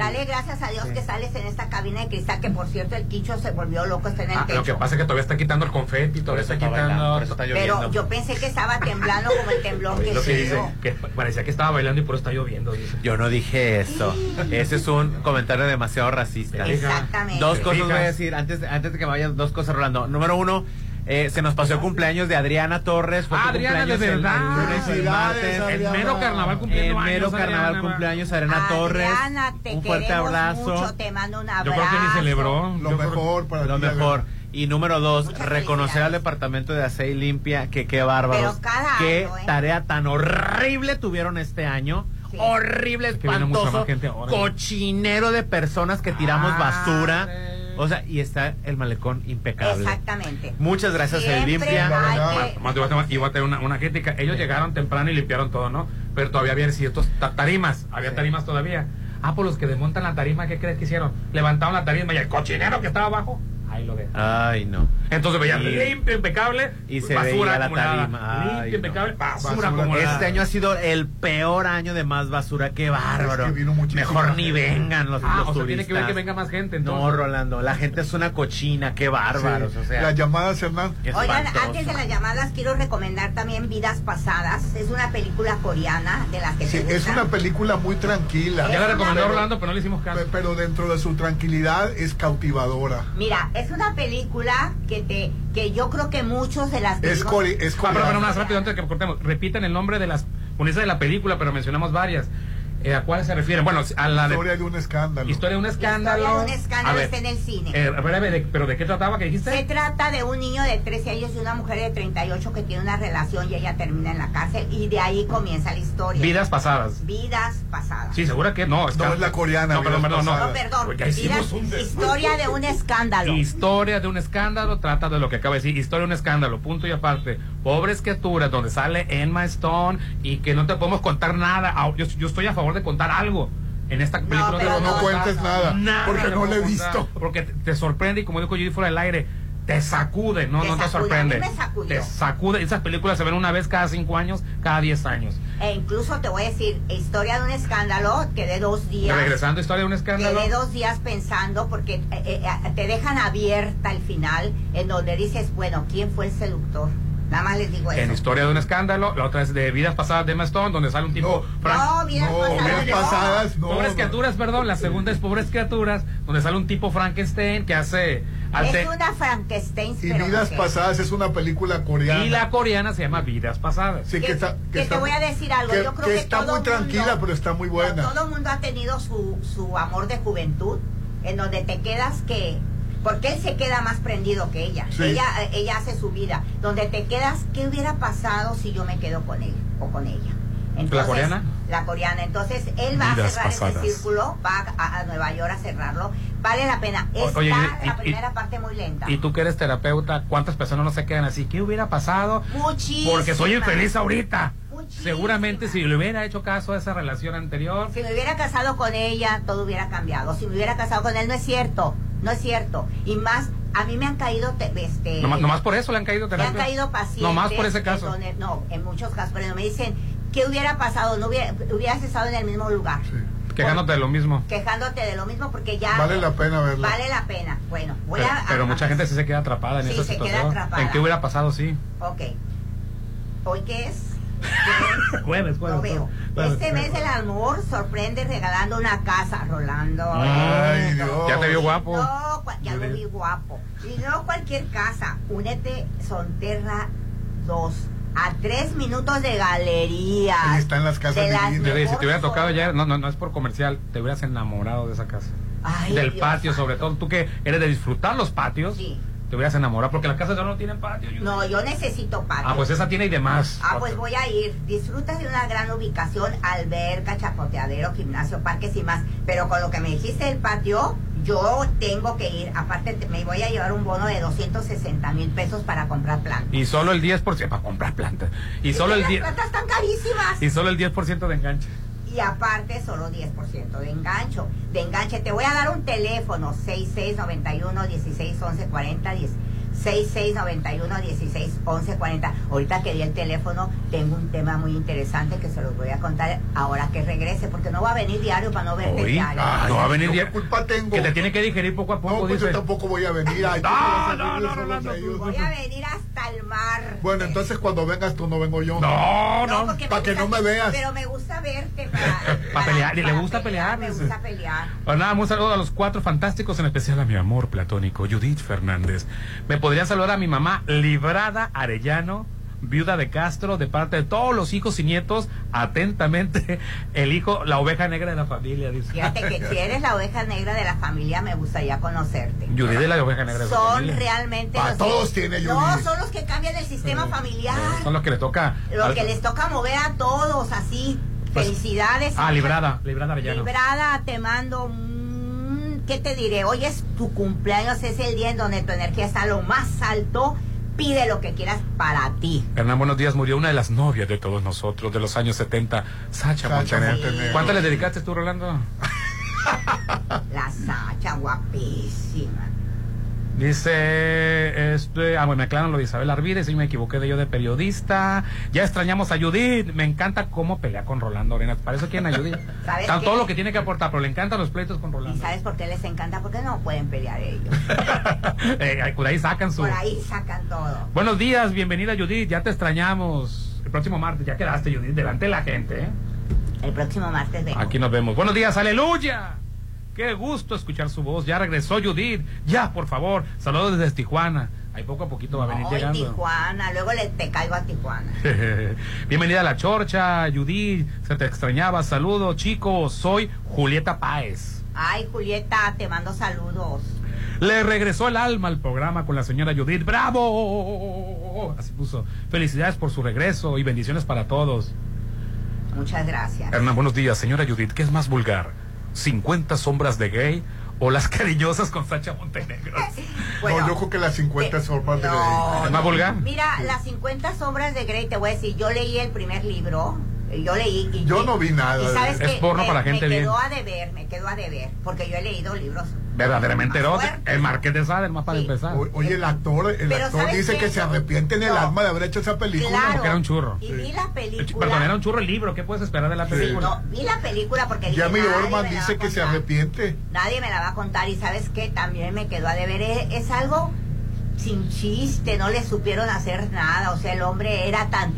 Dale gracias a Dios que sales en esta cabina de cristal, que por cierto el quicho se volvió loco, está en el Ah, techo. lo que pasa es que todavía está quitando el confeti, todavía está quitando. por eso está lloviendo. Pero yo pensé que estaba temblando como el temblor que Lo que dice, hizo. que parecía que estaba bailando y por eso está lloviendo, dice. Yo no dije eso. Ese es un comentario demasiado racista. Exactamente. Dos ¿Te cosas voy a decir antes, antes de que me vayas, dos cosas Rolando. Número uno, eh, se nos pasó el cumpleaños de Adriana Torres. Fue Ah, Adriana, de cumpleaños verdad. el lunes y el martes. El mero carnaval cumpliendo El mero años, carnaval Adriana. cumpleaños Adriana Torres. Adriana, te un fuerte abrazo. mucho, te mando un Yo abrazo. creo que ni celebró. Lo Yo mejor para Lo mejor. Y número dos, Muchas reconocer al departamento de Aseo y Limpia que qué bárbaros. Pero cada qué año, ¿eh? tarea tan horrible tuvieron este año. Sí. Horrible, espantoso, más gente ahora. cochinero de personas que tiramos basura. O sea, y está el malecón impecable. Exactamente. Muchas gracias, El Siempre Limpia. que- te voy a tomar- iba a tener una, una crítica. Ellos llegaron temprano y limpiaron todo, ¿no? Pero todavía había ciertos ta- tarimas. Había tarimas todavía. Ah, por los que desmontan la tarima, ¿qué crees que hicieron? Levantaron la tarima y el cochinero que estaba abajo, ahí lo dejan. Ay, no. Entonces veían Y- limpio, impecable, y se basura veía la acumulada. tarima. Ay, limpio, no. impecable, basura, Basura. acumulada. Este año ha sido el peor año de más basura. Qué bárbaro. Es que vino muchísima Mejor ni vengan los, Ah, los o sea, tiene que ver turistas. que venga más gente, entonces. No, Rolando, la gente es una cochina, qué bárbaros, Sí. o sea. Las llamadas, Hernán. Oigan, antes de las llamadas quiero recomendar también Vidas Pasadas. Es una película coreana de las que Sí, te es una película muy tranquila. Ya la recomendó Orlando, pero no le hicimos caso. pe- Pero dentro de su tranquilidad es cautivadora. Mira, es una película que te que yo creo que muchos de las Es, es Ah, pero, pero coreana. más rápido antes de que cortemos. Repiten el nombre de las unidades de la película, pero mencionamos varias. Eh, ¿A cuáles se refieren? Bueno, a la de Historia de un escándalo. Historia de un escándalo. Historia de un escándalo A ver, está en el cine. eh, ver, de- ¿pero de qué trataba que dijiste? Se trata de un niño de 13 años y una mujer de 38 que tiene una relación y ella termina en la cárcel y de ahí comienza la historia. Vidas pasadas. Vidas pasadas. Sí, segura que no. No, es la coreana, No, perdón, perdón, no. No, perdón. Ya hicimos Vidas- un historia de un escándalo. Historia de un escándalo, trata de lo que acaba de decir. Historia de un escándalo, punto y aparte. Pobres criaturas, donde sale Emma Stone y que no te podemos contar nada. Yo, yo estoy a favor de contar algo. En esta película te no puedo cuentes nada, porque no la he visto. Porque te, te sorprende y como dijo yo fuera del aire, te sacude, no, Te no te sorprende. a mí me sacudió. Te sacude. Esas películas se ven una vez cada cinco años, cada diez años. E incluso te voy a decir, historia de un escándalo, quedé dos días. Regresando a historia de un escándalo. Quedé dos días pensando porque eh, eh, eh, te dejan abierta el final en donde dices, bueno, ¿quién fue el seductor? Nada más les digo En eso. Historia de un escándalo, la otra es de Vidas Pasadas de Emma Stone, donde sale un tipo... Frank- No, vidas No, pasadas. vidas no. pasadas, no. Pobres no. criaturas, perdón. La segunda es Pobres criaturas, donde sale un tipo Frankenstein que hace. alte- Es una Frankenstein, Y Vidas. Pasadas es una película coreana. Y la coreana se llama Vidas Pasadas. Sí, que, Que- está, que te voy a decir algo, Que, yo creo que que está todo muy mundo- tranquila, pero está muy buena. Todo el mundo ha tenido su, su amor de juventud, en donde te quedas que... Porque él se queda más prendido que ella. Sí. Ella eh, ella hace su vida. Donde te quedas, ¿qué hubiera pasado si yo me quedo con él o con ella? Entonces, coreana? La coreana. Entonces, él va Vidas a cerrar pasadas. ese círculo, va a, a Nueva York a cerrarlo. Vale la pena. Está oye, y- la y- primera parte muy lenta. Y tú que eres terapeuta, ¿cuántas personas no se quedan así? ¿Qué hubiera pasado? Muchísimas. Porque soy infeliz ahorita. Seguramente si le hubiera hecho caso a esa relación anterior. Si me hubiera casado con ella, todo hubiera cambiado. Si me hubiera casado con él, no es cierto. No es cierto. Y más A mí me han caído, te- este... Nomás, nomás por eso le han caído Me han terapias. caído pacientes. Nomás por ese en caso. donde- no, en muchos casos, pero me dicen, ¿qué hubiera pasado? No hubiera, hubieras estado en el mismo lugar. Quejándote de lo mismo. Quejándote de lo mismo porque ya... Vale la pena verlo. Vale la pena. Bueno, voy Pero, a... pero a- mucha gente sí se queda atrapada en Sí, esa se queda situación. atrapada. ¿En qué hubiera pasado? Sí. Ok. ¿Hoy qué es? Jueves, jueves. Lo veo. jueves. Este mes el amor sorprende regalando una casa, Rolando. Ay, Dios. Ya te vio guapo. No, ya lo vi guapo. Y no cualquier casa. Únete Sonterra 2. A tres minutos de galería. Ahí están las casas De las si te hubiera tocado ya, no, no, no es por comercial, te hubieras enamorado de esa casa. Ay, Del Dios patio, sobre todo. Tú que eres de disfrutar los patios, te hubieras enamorado, porque las casas ya no tienen patio. yo- No, yo necesito patio. Ah, pues esa tiene y demás. Ah, pues voy a ir. Disfrutas de una gran ubicación, alberca, chapoteadero, gimnasio, parques y más. Pero con lo que me dijiste del patio, yo tengo que ir. Aparte, te- me voy a llevar un bono de 260 mil pesos para comprar plantas. Y solo el 10% para comprar plantas. Y solo el las 10 plantas están carísimas. y solo el 10% de enganche. Y aparte, solo 10% de engancho. De enganche, te voy a dar un teléfono: 6691 16 11 40 10. 6691 16 11 40. Ahorita que di el teléfono, tengo un tema muy interesante que se los voy a contar ahora que regrese, porque no va a venir diario para no verte diario. no va a venir ¿Qué culpa tengo? Que te tiene que digerir poco a poco, No, pues dice. yo tampoco voy a venir. Ay, No, no, no, no, no. Voy a venir hasta el mar. Bueno, entonces cuando vengas tú no vengo yo. No, no. porque Para que no me veas. Pero me gusta verte para, Para pelear, y le gusta pelear. Me gusta pelear. Pues nada, un saludo a los cuatro fantásticos, en especial a mi amor platónico, Judith Fernández. Me podría saludar a mi mamá, Librada Arellano, viuda de Castro, de parte de todos los hijos y nietos, atentamente, el hijo, la oveja negra de la familia, dice. Fíjate que si eres la oveja negra de la familia, me gustaría conocerte. Judith es la oveja negra de la Son familia. realmente Pa' los todos que, tiene No, Judith. son los que cambian el sistema familiar. Son los que le toca. Lo al- que les toca mover a todos, así. Pues- Felicidades. Ah, Librada, Librada Arellano. Librada, te mando. ¿Qué te diré? Hoy es tu cumpleaños, es el día en donde tu energía está a lo más alto. Pide lo que quieras para ti. Hernán, buenos días. Murió una de las novias de todos nosotros de los años 70, Sacha, Sacha Montenegro. ¿Cuántas le dedicaste tú, Rolando? La Sacha, guapísima. Dice, este, ah, bueno, me aclaran lo de Isabel Arvides, y me equivoqué de yo de periodista. Ya extrañamos a Judith. Me encanta cómo pelea con Rolando Arenas. Para eso quieren a Judith. ¿Sabes Tan- todo lo que tiene que aportar, pero le encantan los pleitos con ¿Y Rolando. sabes por qué les encanta? Porque no pueden pelear ellos. Eh, por ahí sacan su. Por ahí sacan todo. Buenos días, bienvenida Judith. Ya te extrañamos. El próximo martes, ya quedaste, Judith, delante de la gente, ¿eh? El próximo martes vengo. Aquí nos vemos. Buenos días, aleluya. Qué gusto escuchar su voz. Ya regresó Judith. Ya, por favor. Saludos desde Tijuana. Ahí poco a poquito va a venir Hoy llegando. Tijuana, luego le, te caigo a Tijuana. Bienvenida a la Chorcha, Judith. Se te extrañaba. Saludos, chicos. Soy Julieta Páez. Ay, Julieta, te mando saludos. Le regresó el alma al programa con la señora Judith. ¡Bravo! Así puso. Felicidades por su regreso y bendiciones para todos. Muchas gracias. Hernán, buenos días. Señora Judith, ¿qué es más vulgar? ¿50 sombras de gay o las cariñosas con Sacha Montenegro? Bueno, no, yo creo que las 50 son más de no, ¿Es más vulgar? Mira, las 50 sombras de Grey, te voy a decir, yo leí el primer libro, yo leí y Yo no vi nada sabes. Es que porno me, para gente me bien. quedó a deber, me quedó a deber, porque yo he leído libros. Verdaderamente más erótico. fuertes. El Marqués de Sade, más para Sí. empezar. O- Oye, el actor, el Pero actor ¿sabes dice que se arrepiente en el No. alma de haber hecho esa película. Claro. Porque era un churro. Y vi la película. Perdón, era un churro el libro. ¿Qué puedes esperar de la película? No, vi la película porque Jamie nadie Orman me la dice que se arrepiente. Nadie me la va a contar y sabes qué, también me quedó a deber. Es, es algo sin chiste, no le supieron hacer nada. O sea, el hombre era tan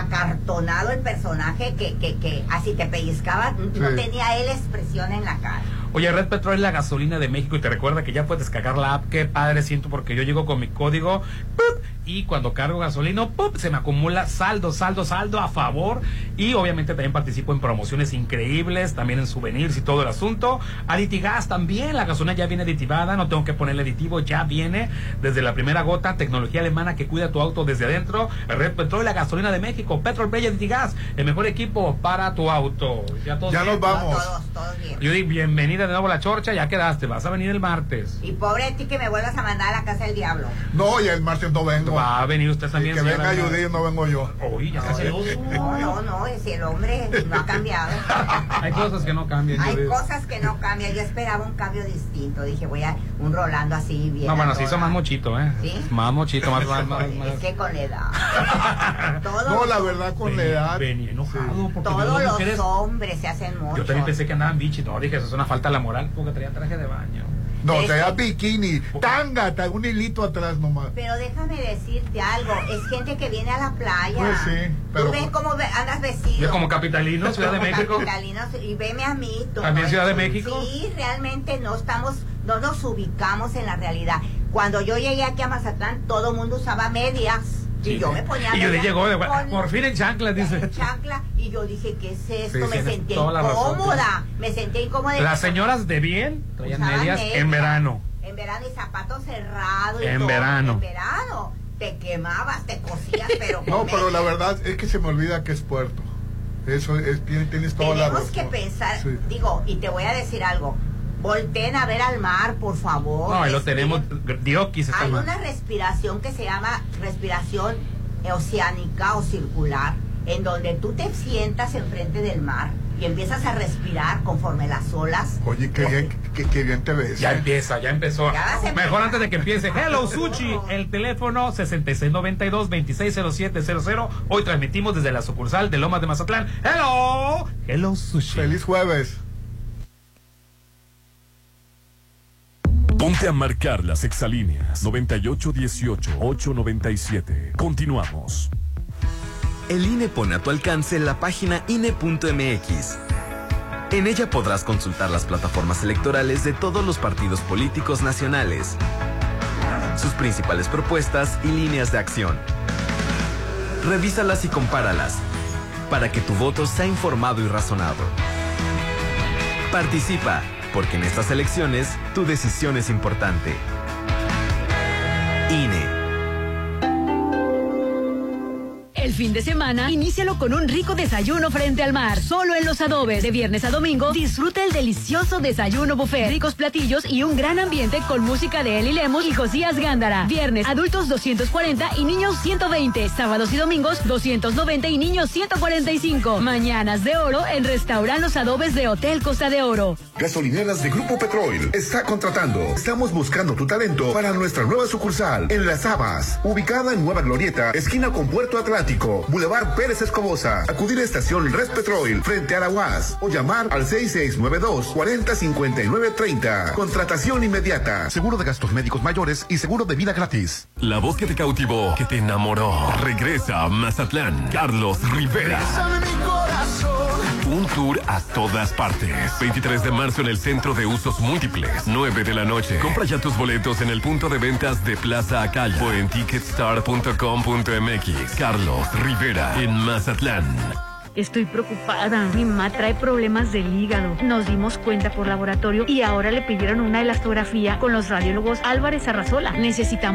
acartonado el personaje que, que, que así te pellizcaba, no tenía él expresión en la cara. Oye, Red Petrol es la gasolina de México y te recuerda que ya puedes descargar la app. Qué padre siento porque yo llego con mi código ¡pup! y cuando cargo gasolina ¡pup! se me acumula saldo, saldo, saldo a favor. Y obviamente también participo en promociones increíbles, también en souvenirs y todo el asunto. Aditigas también, la gasolina ya viene aditivada, no tengo que ponerle aditivo, ya viene desde la primera gota. Tecnología alemana que cuida tu auto desde adentro. Red Petrol, la gasolina de México. Petrol Bay Aditigas, el mejor equipo para tu auto. Ya, todos Ya bien? nos vamos. Todos, todos bien. Judy, bienvenida de nuevo la chorcha, ya quedaste, vas a venir el martes. Y pobre de ti que me vuelvas a mandar a la casa del diablo. No, ya el martes no vengo. Va a venir usted también. que venga Judith, no vengo yo. Uy, ya casi dos. No, no, no, si el hombre no ha cambiado. Hay cosas que no cambian. Hay Judith. cosas que no cambian. Yo esperaba un cambio distinto. Dije, voy a un Rolando así bien. No, bueno, se hizo más mochito, ¿eh? ¿Sí? Más mochito, más, más, más, más. Es que con la edad. Todos, No, la verdad, con la edad. Venía enojado porque todos los mujeres- hombres se hacen mucho. Yo también pensé que andaban bichi. No, dije, eso es una falta de la moral porque traía traje de baño. No, traía bikini, tanga, ta- un hilito atrás nomás. Pero déjame decirte algo, es gente que viene a la playa. Pues sí, pero- Tú ves cómo ve- andas vestido. Yo como capitalino, Ciudad de Como México. capitalinos, y veme a mí. tú, ¿También ¿no? Ciudad de México? Sí, realmente no estamos, no nos ubicamos en la realidad. Cuando yo llegué aquí a Mazatlán, todo el mundo usaba medias. Y Sí, yo sí. me ponía Y yo llegó de por fin en chanclas, dice. en chancla y yo dije, ¿qué es esto? Sí, me sentí la incómoda. Me sentí incómoda. Las señoras de bien traían medias en verano. En verano y zapatos cerrados. y En todo. verano. En verano. Te quemabas, te cosías, pero. No, pero la verdad es que se me olvida que es puerto. Eso es, tienes, tienes toda la Tenemos razón. que pensar, Sí. digo, y te voy a decir algo. Volten a ver al mar, por favor. No, ahí lo tenemos. Diokis está Hay mal. una respiración que se llama respiración oceánica o circular, en donde tú te sientas enfrente del mar y empiezas a respirar conforme las olas. Oye, qué bien, qué, qué bien te ves. Ya ¿eh? empieza, ya empezó. Ya. Mejor antes de que empiece. Hello Sushi, el teléfono 6692-260700. Hoy transmitimos desde la sucursal de Lomas de Mazatlán. Hello, Hello Sushi. Feliz jueves. Ponte a marcar las exalíneas 9818-897. Continuamos. El INE pone a tu alcance la página INE.mx. En ella podrás consultar las plataformas electorales de todos los partidos políticos nacionales, sus principales propuestas y líneas de acción. Revísalas y compáralas para que tu voto sea informado y razonado. Participa, porque en estas elecciones tu decisión es importante. INE. Fin de semana, inícialo con un rico desayuno frente al mar. Solo en los adobes. De viernes a domingo, disfruta el delicioso desayuno buffet. Ricos platillos y un gran ambiente con música de Eli Lemos y Josías Gándara. Viernes, adultos 240 y niños 120. Sábados y domingos, 290 y niños 145. Mañanas de oro en Restaurant Los Adobes de Hotel Costa de Oro. Gasolineras de Grupo Petrol está contratando. Estamos buscando tu talento para nuestra nueva sucursal en Las Habas, ubicada en Nueva Glorieta, esquina con Puerto Atlántico, Boulevard Pérez Escobosa. Acudir a estación Res Petrol frente a la UAS o llamar al 6692 405930. Contratación inmediata. Seguro de gastos médicos mayores y seguro de vida gratis. La voz que te cautivó, que te enamoró. Regresa a Mazatlán. Carlos Rivera. Un tour a todas partes. 23 de marzo en el Centro de Usos Múltiples. 9 de la noche. Compra ya tus boletos en el punto de ventas de Plaza Acaya o en ticketstar.com.mx. Carlos Rivera en Mazatlán. Estoy preocupada. Mi mamá trae problemas del hígado. Nos dimos cuenta por laboratorio y ahora le pidieron una elastografía con los radiólogos Álvarez Arrazola. Necesitamos